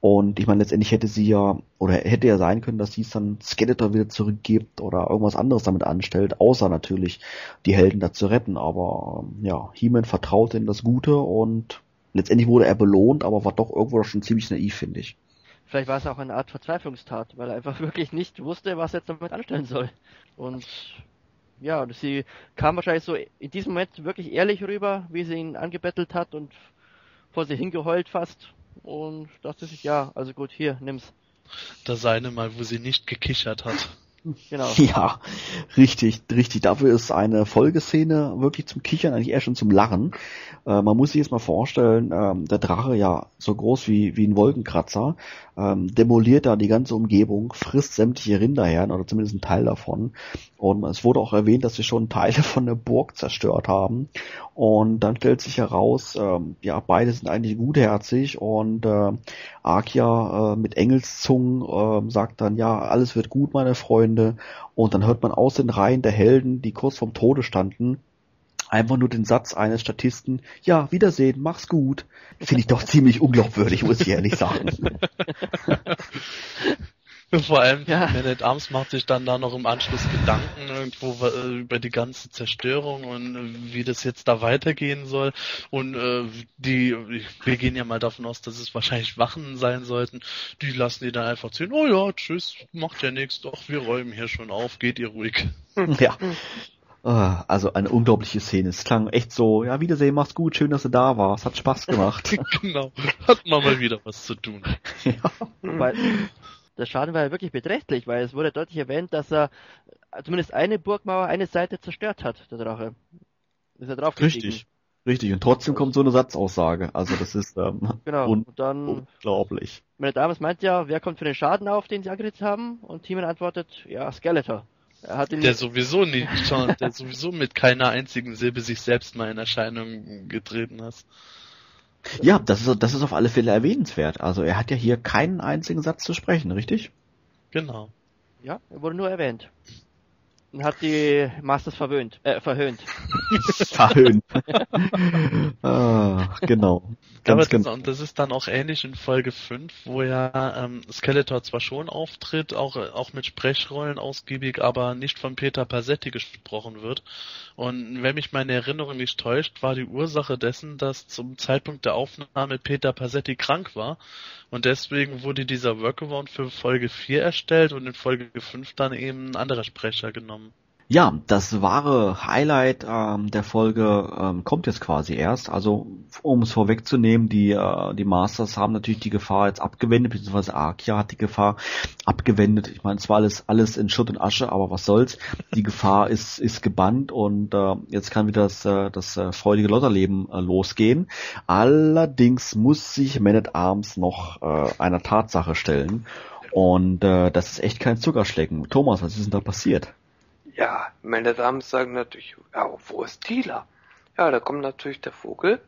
Und ich meine, letztendlich hätte sie ja, oder hätte ja sein können, dass sie es dann Skeletor wieder zurückgibt oder irgendwas anderes damit anstellt, außer natürlich die Helden da zu retten. Aber ähm, ja, He-Man vertraute in das Gute und letztendlich wurde er belohnt, aber war doch irgendwo schon ziemlich naiv, finde ich. vielleicht war es auch eine Art Verzweiflungstat, weil er einfach wirklich nicht wusste, was er jetzt damit anstellen soll. Und ja, sie kam wahrscheinlich so in diesem Moment wirklich ehrlich rüber, wie sie ihn angebettelt hat und vor sie hingeheult fast. Und dachte sich, ja, also gut, hier, nimm's. Das eine Mal, wo sie nicht gekichert hat. Genau. Ja, richtig, richtig. Dafür ist eine Folgeszene wirklich zum Kichern, eigentlich eher schon zum Lachen. Äh, man muss sich jetzt mal vorstellen, ähm, der Drache ja so groß wie, wie ein Wolkenkratzer, ähm, demoliert da die ganze Umgebung, frisst sämtliche Rinderherren oder zumindest einen Teil davon. Und es wurde auch erwähnt, dass sie schon Teile von der Burg zerstört haben. Und dann stellt sich heraus, ähm, ja, beide sind eigentlich gutherzig und äh, Akia äh, mit Engelszungen äh, sagt dann, ja, alles wird gut, meine Freunde. Und dann hört man aus den Reihen der Helden, die kurz vorm Tode standen, einfach nur den Satz eines Statisten, ja, Wiedersehen, mach's gut. Finde ich doch ziemlich unglaubwürdig, muss ich ehrlich sagen. Vor allem, ja. Man at Arms macht sich dann da noch im Anschluss Gedanken irgendwo äh, über die ganze Zerstörung und äh, wie das jetzt da weitergehen soll. Und äh, die, wir gehen ja mal davon aus, dass es wahrscheinlich Wachen sein sollten. Die lassen die dann einfach ziehen. Oh ja, tschüss, macht ja nichts, doch, wir räumen hier schon auf, geht ihr ruhig. Ja. Ah, also eine unglaubliche Szene. Es klang echt so, ja, Wiedersehen, mach's gut, schön, dass du da warst, hat Spaß gemacht. genau, hat man mal wieder was zu tun. ja. Weil der Schaden war ja wirklich beträchtlich, weil es wurde deutlich erwähnt, dass er zumindest eine Burgmauer, eine Seite zerstört hat, der Drache. Ist er drauf Richtig. Richtig, und trotzdem kommt so eine Satzaussage. Also das ist ähm, genau. un dann, unglaublich. Meine Dame meint ja, wer kommt für den Schaden auf, den sie angerichtet haben? Und Timon antwortet, ja, Skeletor der sowieso nicht, der sowieso mit keiner einzigen Silbe sich selbst mal in Erscheinung getreten hat. Ja, das ist, das ist auf alle Fälle erwähnenswert. Also er hat ja hier keinen einzigen Satz zu sprechen, richtig? Genau. Ja, er wurde nur erwähnt. Und hat die Masters verwöhnt, äh, verhöhnt. verhöhnt. ah, genau. Ganz genau. und das ist dann auch ähnlich in Folge 5, wo ja ähm, Skeletor zwar schon auftritt, auch, auch mit Sprechrollen ausgiebig, aber nicht von Peter Passetti gesprochen wird. Und wenn mich meine Erinnerung nicht täuscht, war die Ursache dessen, dass zum Zeitpunkt der Aufnahme Peter Passetti krank war. Und deswegen wurde dieser Workaround für Folge 4 erstellt und in Folge 5 dann eben ein anderer Sprecher genommen. Ja, das wahre Highlight ähm, der Folge ähm, kommt jetzt quasi erst. Also um es vorwegzunehmen, die äh, die Masters haben natürlich die Gefahr jetzt abgewendet, beziehungsweise Arkia hat die Gefahr abgewendet. Ich meine, es war alles alles in Schutt und Asche, aber was soll's? Die Gefahr ist ist gebannt und äh, jetzt kann wieder das äh, das äh, freudige Lotterleben äh, losgehen. Allerdings muss sich Man at Arms noch äh, einer Tatsache stellen und äh, das ist echt kein Zuckerschlecken. Thomas, was ist denn da passiert? Ja, meine Damen sagen natürlich, ja, wo ist Tila? Ja, da kommt natürlich der Vogel.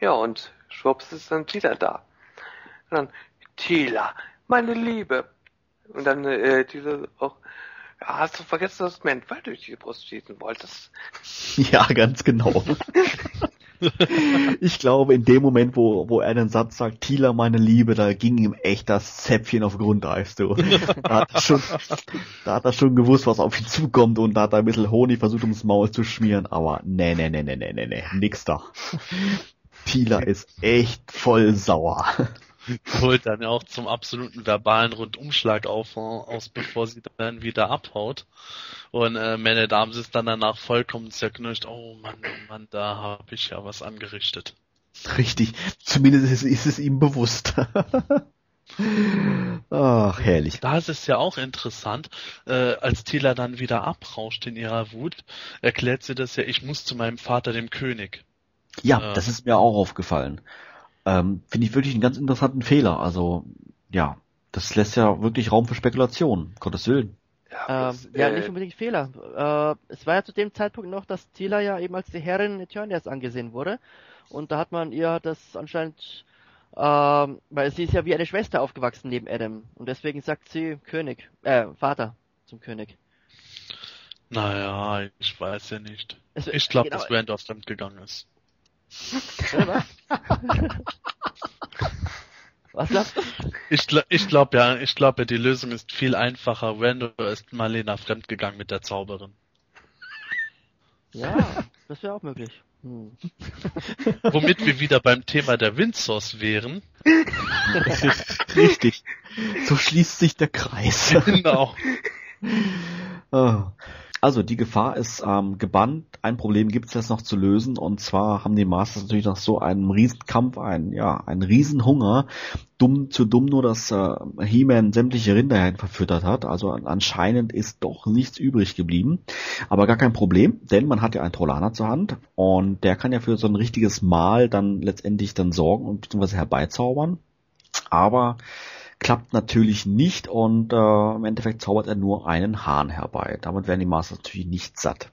Ja, und schwupps ist dann Tila da. Und dann, Tila, meine Liebe. Und dann, äh, diese auch, ja, hast du vergessen, dass du mir einen Wald durch die Brust schießen wolltest? Ja, ganz genau. ich glaube, in dem Moment, wo, wo er den Satz sagt, Tila, meine Liebe, da ging ihm echt das Zäpfchen auf Grundeis, du. Da hat er schon, da hat er schon gewusst, was auf ihn zukommt und da hat er ein bisschen Honig versucht, ums Maul zu schmieren, aber nee, nee, nee, nee, nee, nee, nee, nix da. Tila ist echt voll sauer holt dann auch zum absoluten verbalen Rundumschlag auf, aus, bevor sie dann wieder abhaut. Und äh, Man at Arms ist dann danach vollkommen zerknirscht. Oh Mann, oh Mann, da habe ich ja was angerichtet. Richtig, zumindest ist, ist es ihm bewusst. Ach, herrlich. Da ist es ja auch interessant, äh, als Tila dann wieder abrauscht in ihrer Wut, erklärt sie das ja, ich muss zu meinem Vater, dem König. Ja, äh, das ist mir auch aufgefallen. Ähm, Finde ich wirklich einen ganz interessanten Fehler. Also, ja, das lässt ja wirklich Raum für Spekulation. Gottes Willen. Ja, ähm, ja äh, nicht unbedingt Fehler. Äh, es war ja zu dem Zeitpunkt noch, dass Tila ja eben als die Herrin Eternias angesehen wurde. Und da hat man ihr das anscheinend, äh, weil sie ist ja wie eine Schwester aufgewachsen neben Adam. Und deswegen sagt sie König, äh, Vater zum König. Naja, ich weiß ja nicht. Es, ich glaube, genau, dass Randolph fremd gegangen ist. Was glaubst du? Ich, ich glaube ja, ich glaube ja, die Lösung ist viel einfacher. Rando ist Marlena fremdgegangen mit der Zauberin. Ja, das wäre auch möglich. Hm. Womit wir wieder beim Thema der Windsors wären. Richtig. So schließt sich der Kreis. Genau. Ah. Also die Gefahr ist ähm, gebannt. Ein Problem gibt es jetzt noch zu lösen und zwar haben die Masters natürlich nach so einem Riesenkampf einen, ja, einen Riesenhunger. Dumm zu dumm nur, dass äh, He-Man sämtliche Rinder verfüttert hat. Also anscheinend ist doch nichts übrig geblieben. Aber gar kein Problem, denn man hat ja einen Trollaner zur Hand und der kann ja für so ein richtiges Mahl dann letztendlich dann sorgen und beziehungsweise herbeizaubern. Aber klappt natürlich nicht und äh, im Endeffekt zaubert er nur einen Hahn herbei. Damit werden die Masters natürlich nicht satt.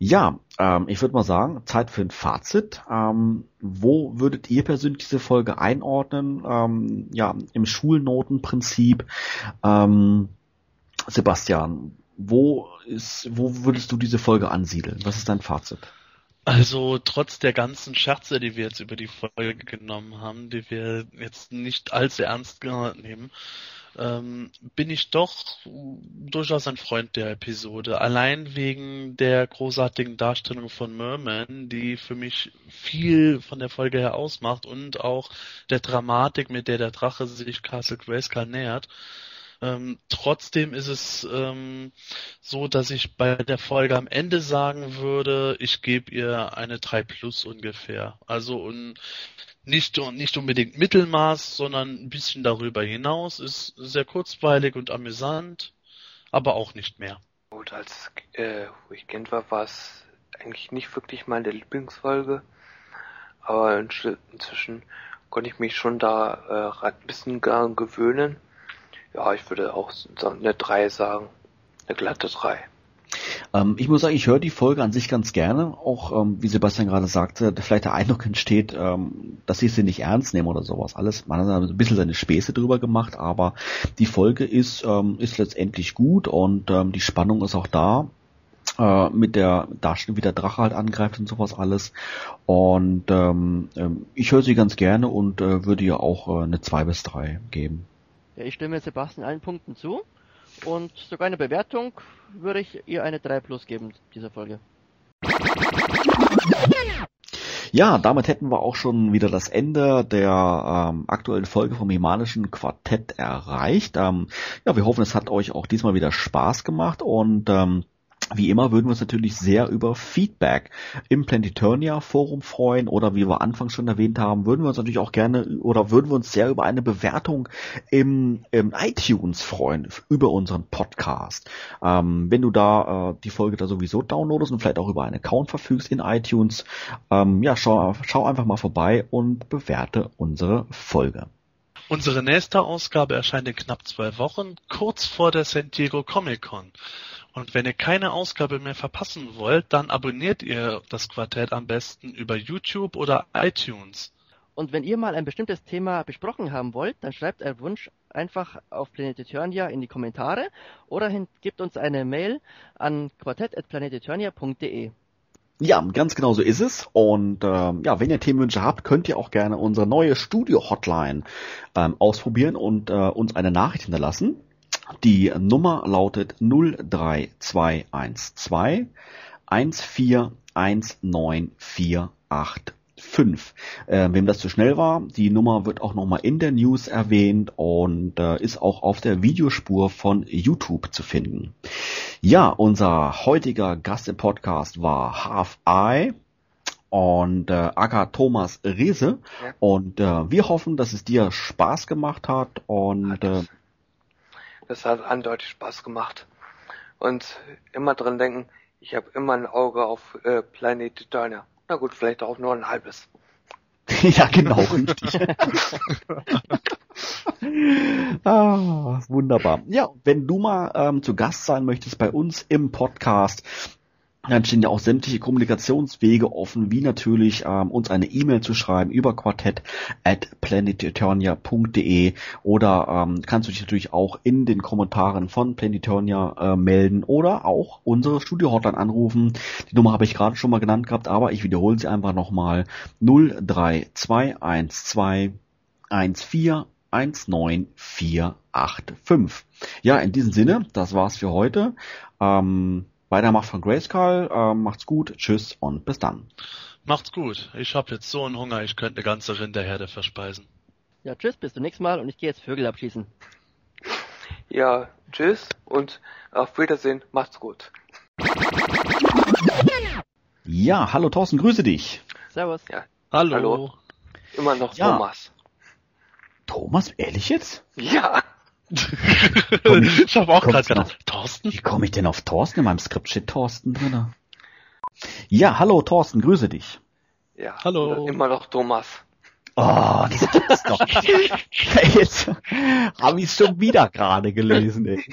Ja, ähm, ich würde mal sagen, Zeit für ein Fazit. Ähm, wo würdet ihr persönlich diese Folge einordnen? Ähm, ja, im Schulnotenprinzip. Ähm, Sebastian, wo ist, wo würdest du diese Folge ansiedeln? Was ist dein Fazit? Also trotz der ganzen Scherze, die wir jetzt über die Folge genommen haben, die wir jetzt nicht allzu ernst nehmen, ähm, bin ich doch durchaus ein Freund der Episode. Allein wegen der großartigen Darstellung von Merman, die für mich viel von der Folge her ausmacht und auch der Dramatik, mit der der Drache sich Castle Grayskull nähert. Ähm, trotzdem ist es ähm, so, dass ich bei der Folge am Ende sagen würde, ich gebe ihr eine 3 plus ungefähr. Also un, nicht, nicht unbedingt Mittelmaß, sondern ein bisschen darüber hinaus. Ist sehr kurzweilig und amüsant, aber auch nicht mehr. Gut, als äh, Kind war, war es eigentlich nicht wirklich meine Lieblingsfolge. Aber inzwischen konnte ich mich schon da äh, ein bisschen gewöhnen. Ja, ich würde auch eine 3 sagen. Eine glatte 3. Ähm, ich muss sagen, ich höre die Folge an sich ganz gerne. Auch, ähm, wie Sebastian gerade sagte, vielleicht der Eindruck entsteht, ähm, dass ich sie nicht ernst nehme oder sowas. Alles, man hat ein bisschen seine Späße drüber gemacht, aber die Folge ist, ähm, ist letztendlich gut und ähm, die Spannung ist auch da äh, mit der Darstellung, wie der Drache halt angreift und sowas alles. Und ähm, ich höre sie ganz gerne und äh, würde ihr auch äh, eine 2 bis 3 geben. Ja, ich stimme Sebastian allen Punkten zu und sogar eine Bewertung würde ich ihr eine 3 plus geben, dieser Folge. Ja, damit hätten wir auch schon wieder das Ende der ähm, aktuellen Folge vom Himalischen Quartett erreicht. Ähm, ja, wir hoffen, es hat euch auch diesmal wieder Spaß gemacht und ähm, wie immer würden wir uns natürlich sehr über Feedback im Planetonia Forum freuen oder wie wir anfangs schon erwähnt haben, würden wir uns natürlich auch gerne oder würden wir uns sehr über eine Bewertung im, im iTunes freuen über unseren Podcast. Ähm, wenn du da äh, die Folge da sowieso downloadest und vielleicht auch über einen Account verfügst in iTunes, ähm, ja, schau, schau einfach mal vorbei und bewerte unsere Folge. Unsere nächste Ausgabe erscheint in knapp zwei Wochen, kurz vor der San Diego Comic Con. Und wenn ihr keine Ausgabe mehr verpassen wollt, dann abonniert ihr das Quartett am besten über YouTube oder iTunes. Und wenn ihr mal ein bestimmtes Thema besprochen haben wollt, dann schreibt euren Wunsch einfach auf Planeteturnia in die Kommentare oder gebt uns eine Mail an quartett.planeteturnia.de. Ja, ganz genau so ist es. Und ähm, ja, wenn ihr Themenwünsche habt, könnt ihr auch gerne unsere neue Studio-Hotline ähm, ausprobieren und äh, uns eine Nachricht hinterlassen. Die Nummer lautet 03212 1419485. Äh, wem das zu schnell war, die Nummer wird auch nochmal in der News erwähnt und äh, ist auch auf der Videospur von YouTube zu finden. Ja, unser heutiger Gast im Podcast war Half Eye und äh, aka Thomas Rese ja. und äh, wir hoffen, dass es dir Spaß gemacht hat und äh, das hat eindeutig Spaß gemacht. Und immer dran denken, ich habe immer ein Auge auf äh, Planet Eternia. Na gut, vielleicht auch nur ein halbes. ja, genau, richtig. ah, wunderbar. Ja, wenn du mal ähm, zu Gast sein möchtest bei uns im Podcast, dann stehen ja auch sämtliche Kommunikationswege offen, wie natürlich ähm, uns eine E-Mail zu schreiben über quartett at planeteturnia.de oder ähm, kannst du dich natürlich auch in den Kommentaren von Planeturnia äh, melden oder auch unsere Studio-Hotline anrufen. Die Nummer habe ich gerade schon mal genannt gehabt, aber ich wiederhole sie einfach nochmal 03212 14 19485. Ja, in diesem Sinne, das war's für heute. Ähm, bei der Macht von Grayskull. Ähm, macht's gut, tschüss und bis dann. Macht's gut. Ich hab jetzt so einen Hunger, ich könnte eine ganze Rinderherde verspeisen. Ja, tschüss, bis zum nächsten Mal und ich gehe jetzt Vögel abschießen. Ja, tschüss und auf Wiedersehen. Macht's gut. Ja, hallo Thorsten, grüße dich. Servus. Ja, Hallo. Hallo. immer noch Ja. Thomas. Thomas, ehrlich jetzt? Ja, ich habe auch gerade gedacht, Thorsten? Wie komme ich denn auf Thorsten? In meinem Skript steht Thorsten drin. Ja, hallo Thorsten, grüße dich. ja. Hallo. Immer noch Thomas. Oh, das gibt's doch. Jetzt habe ich schon wieder gerade gelesen. Ey.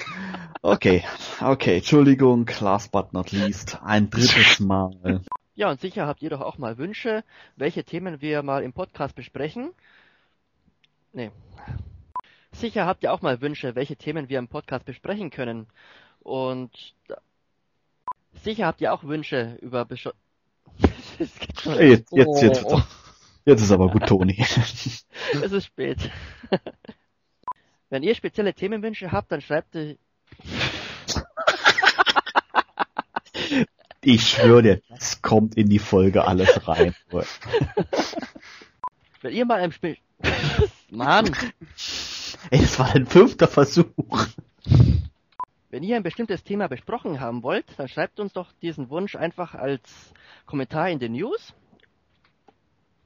Okay, okay, Entschuldigung, last but not least, ein drittes Mal. Ja, und sicher habt ihr doch auch mal Wünsche, welche Themen wir mal im Podcast besprechen. Nee. Sicher habt ihr auch mal Wünsche, welche Themen wir im Podcast besprechen können. Und sicher habt ihr auch Wünsche über Ey, Jetzt, jetzt, jetzt, jetzt ist aber gut, Toni. Es ist spät. Wenn ihr spezielle Themenwünsche habt, dann schreibt ihr. Ich schwöre dir, das kommt in die Folge alles rein. Wenn ihr mal ein Spiel. Mann! Ey, das war dein fünfter Versuch. Wenn ihr ein bestimmtes Thema besprochen haben wollt, dann schreibt uns doch diesen Wunsch einfach als Kommentar in den News.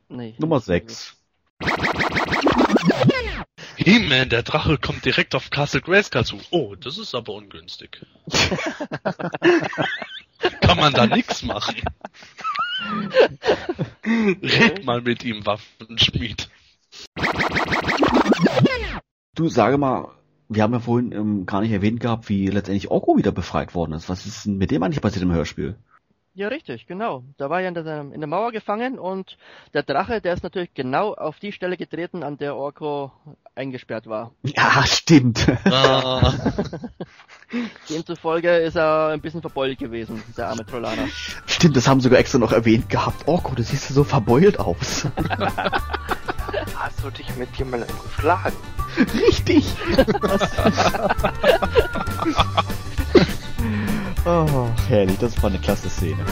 Nee. Nummer 6. He-Man, der Drache kommt direkt auf Castle Grayskull zu. Oh, das ist aber ungünstig. Kann man da nix machen? Red mal mit ihm, Waffenschmied. Du, sage mal, wir haben ja vorhin ähm, gar nicht erwähnt gehabt, wie letztendlich Orko wieder befreit worden ist. Was ist denn mit dem eigentlich passiert im Hörspiel? Ja, richtig, genau. Da war er in der, in der Mauer gefangen und der Drache, der ist natürlich genau auf die Stelle getreten, an der Orko eingesperrt war. Ja, stimmt. Ah, Demzufolge ist er ein bisschen verbeult gewesen, der arme Trollaner. Stimmt, das haben sie sogar extra noch erwähnt gehabt. Orko, du siehst ja so verbeult aus. Hast du dich mit jemandem geschlagen? Richtig. oh, herrlich, das war eine klasse Szene.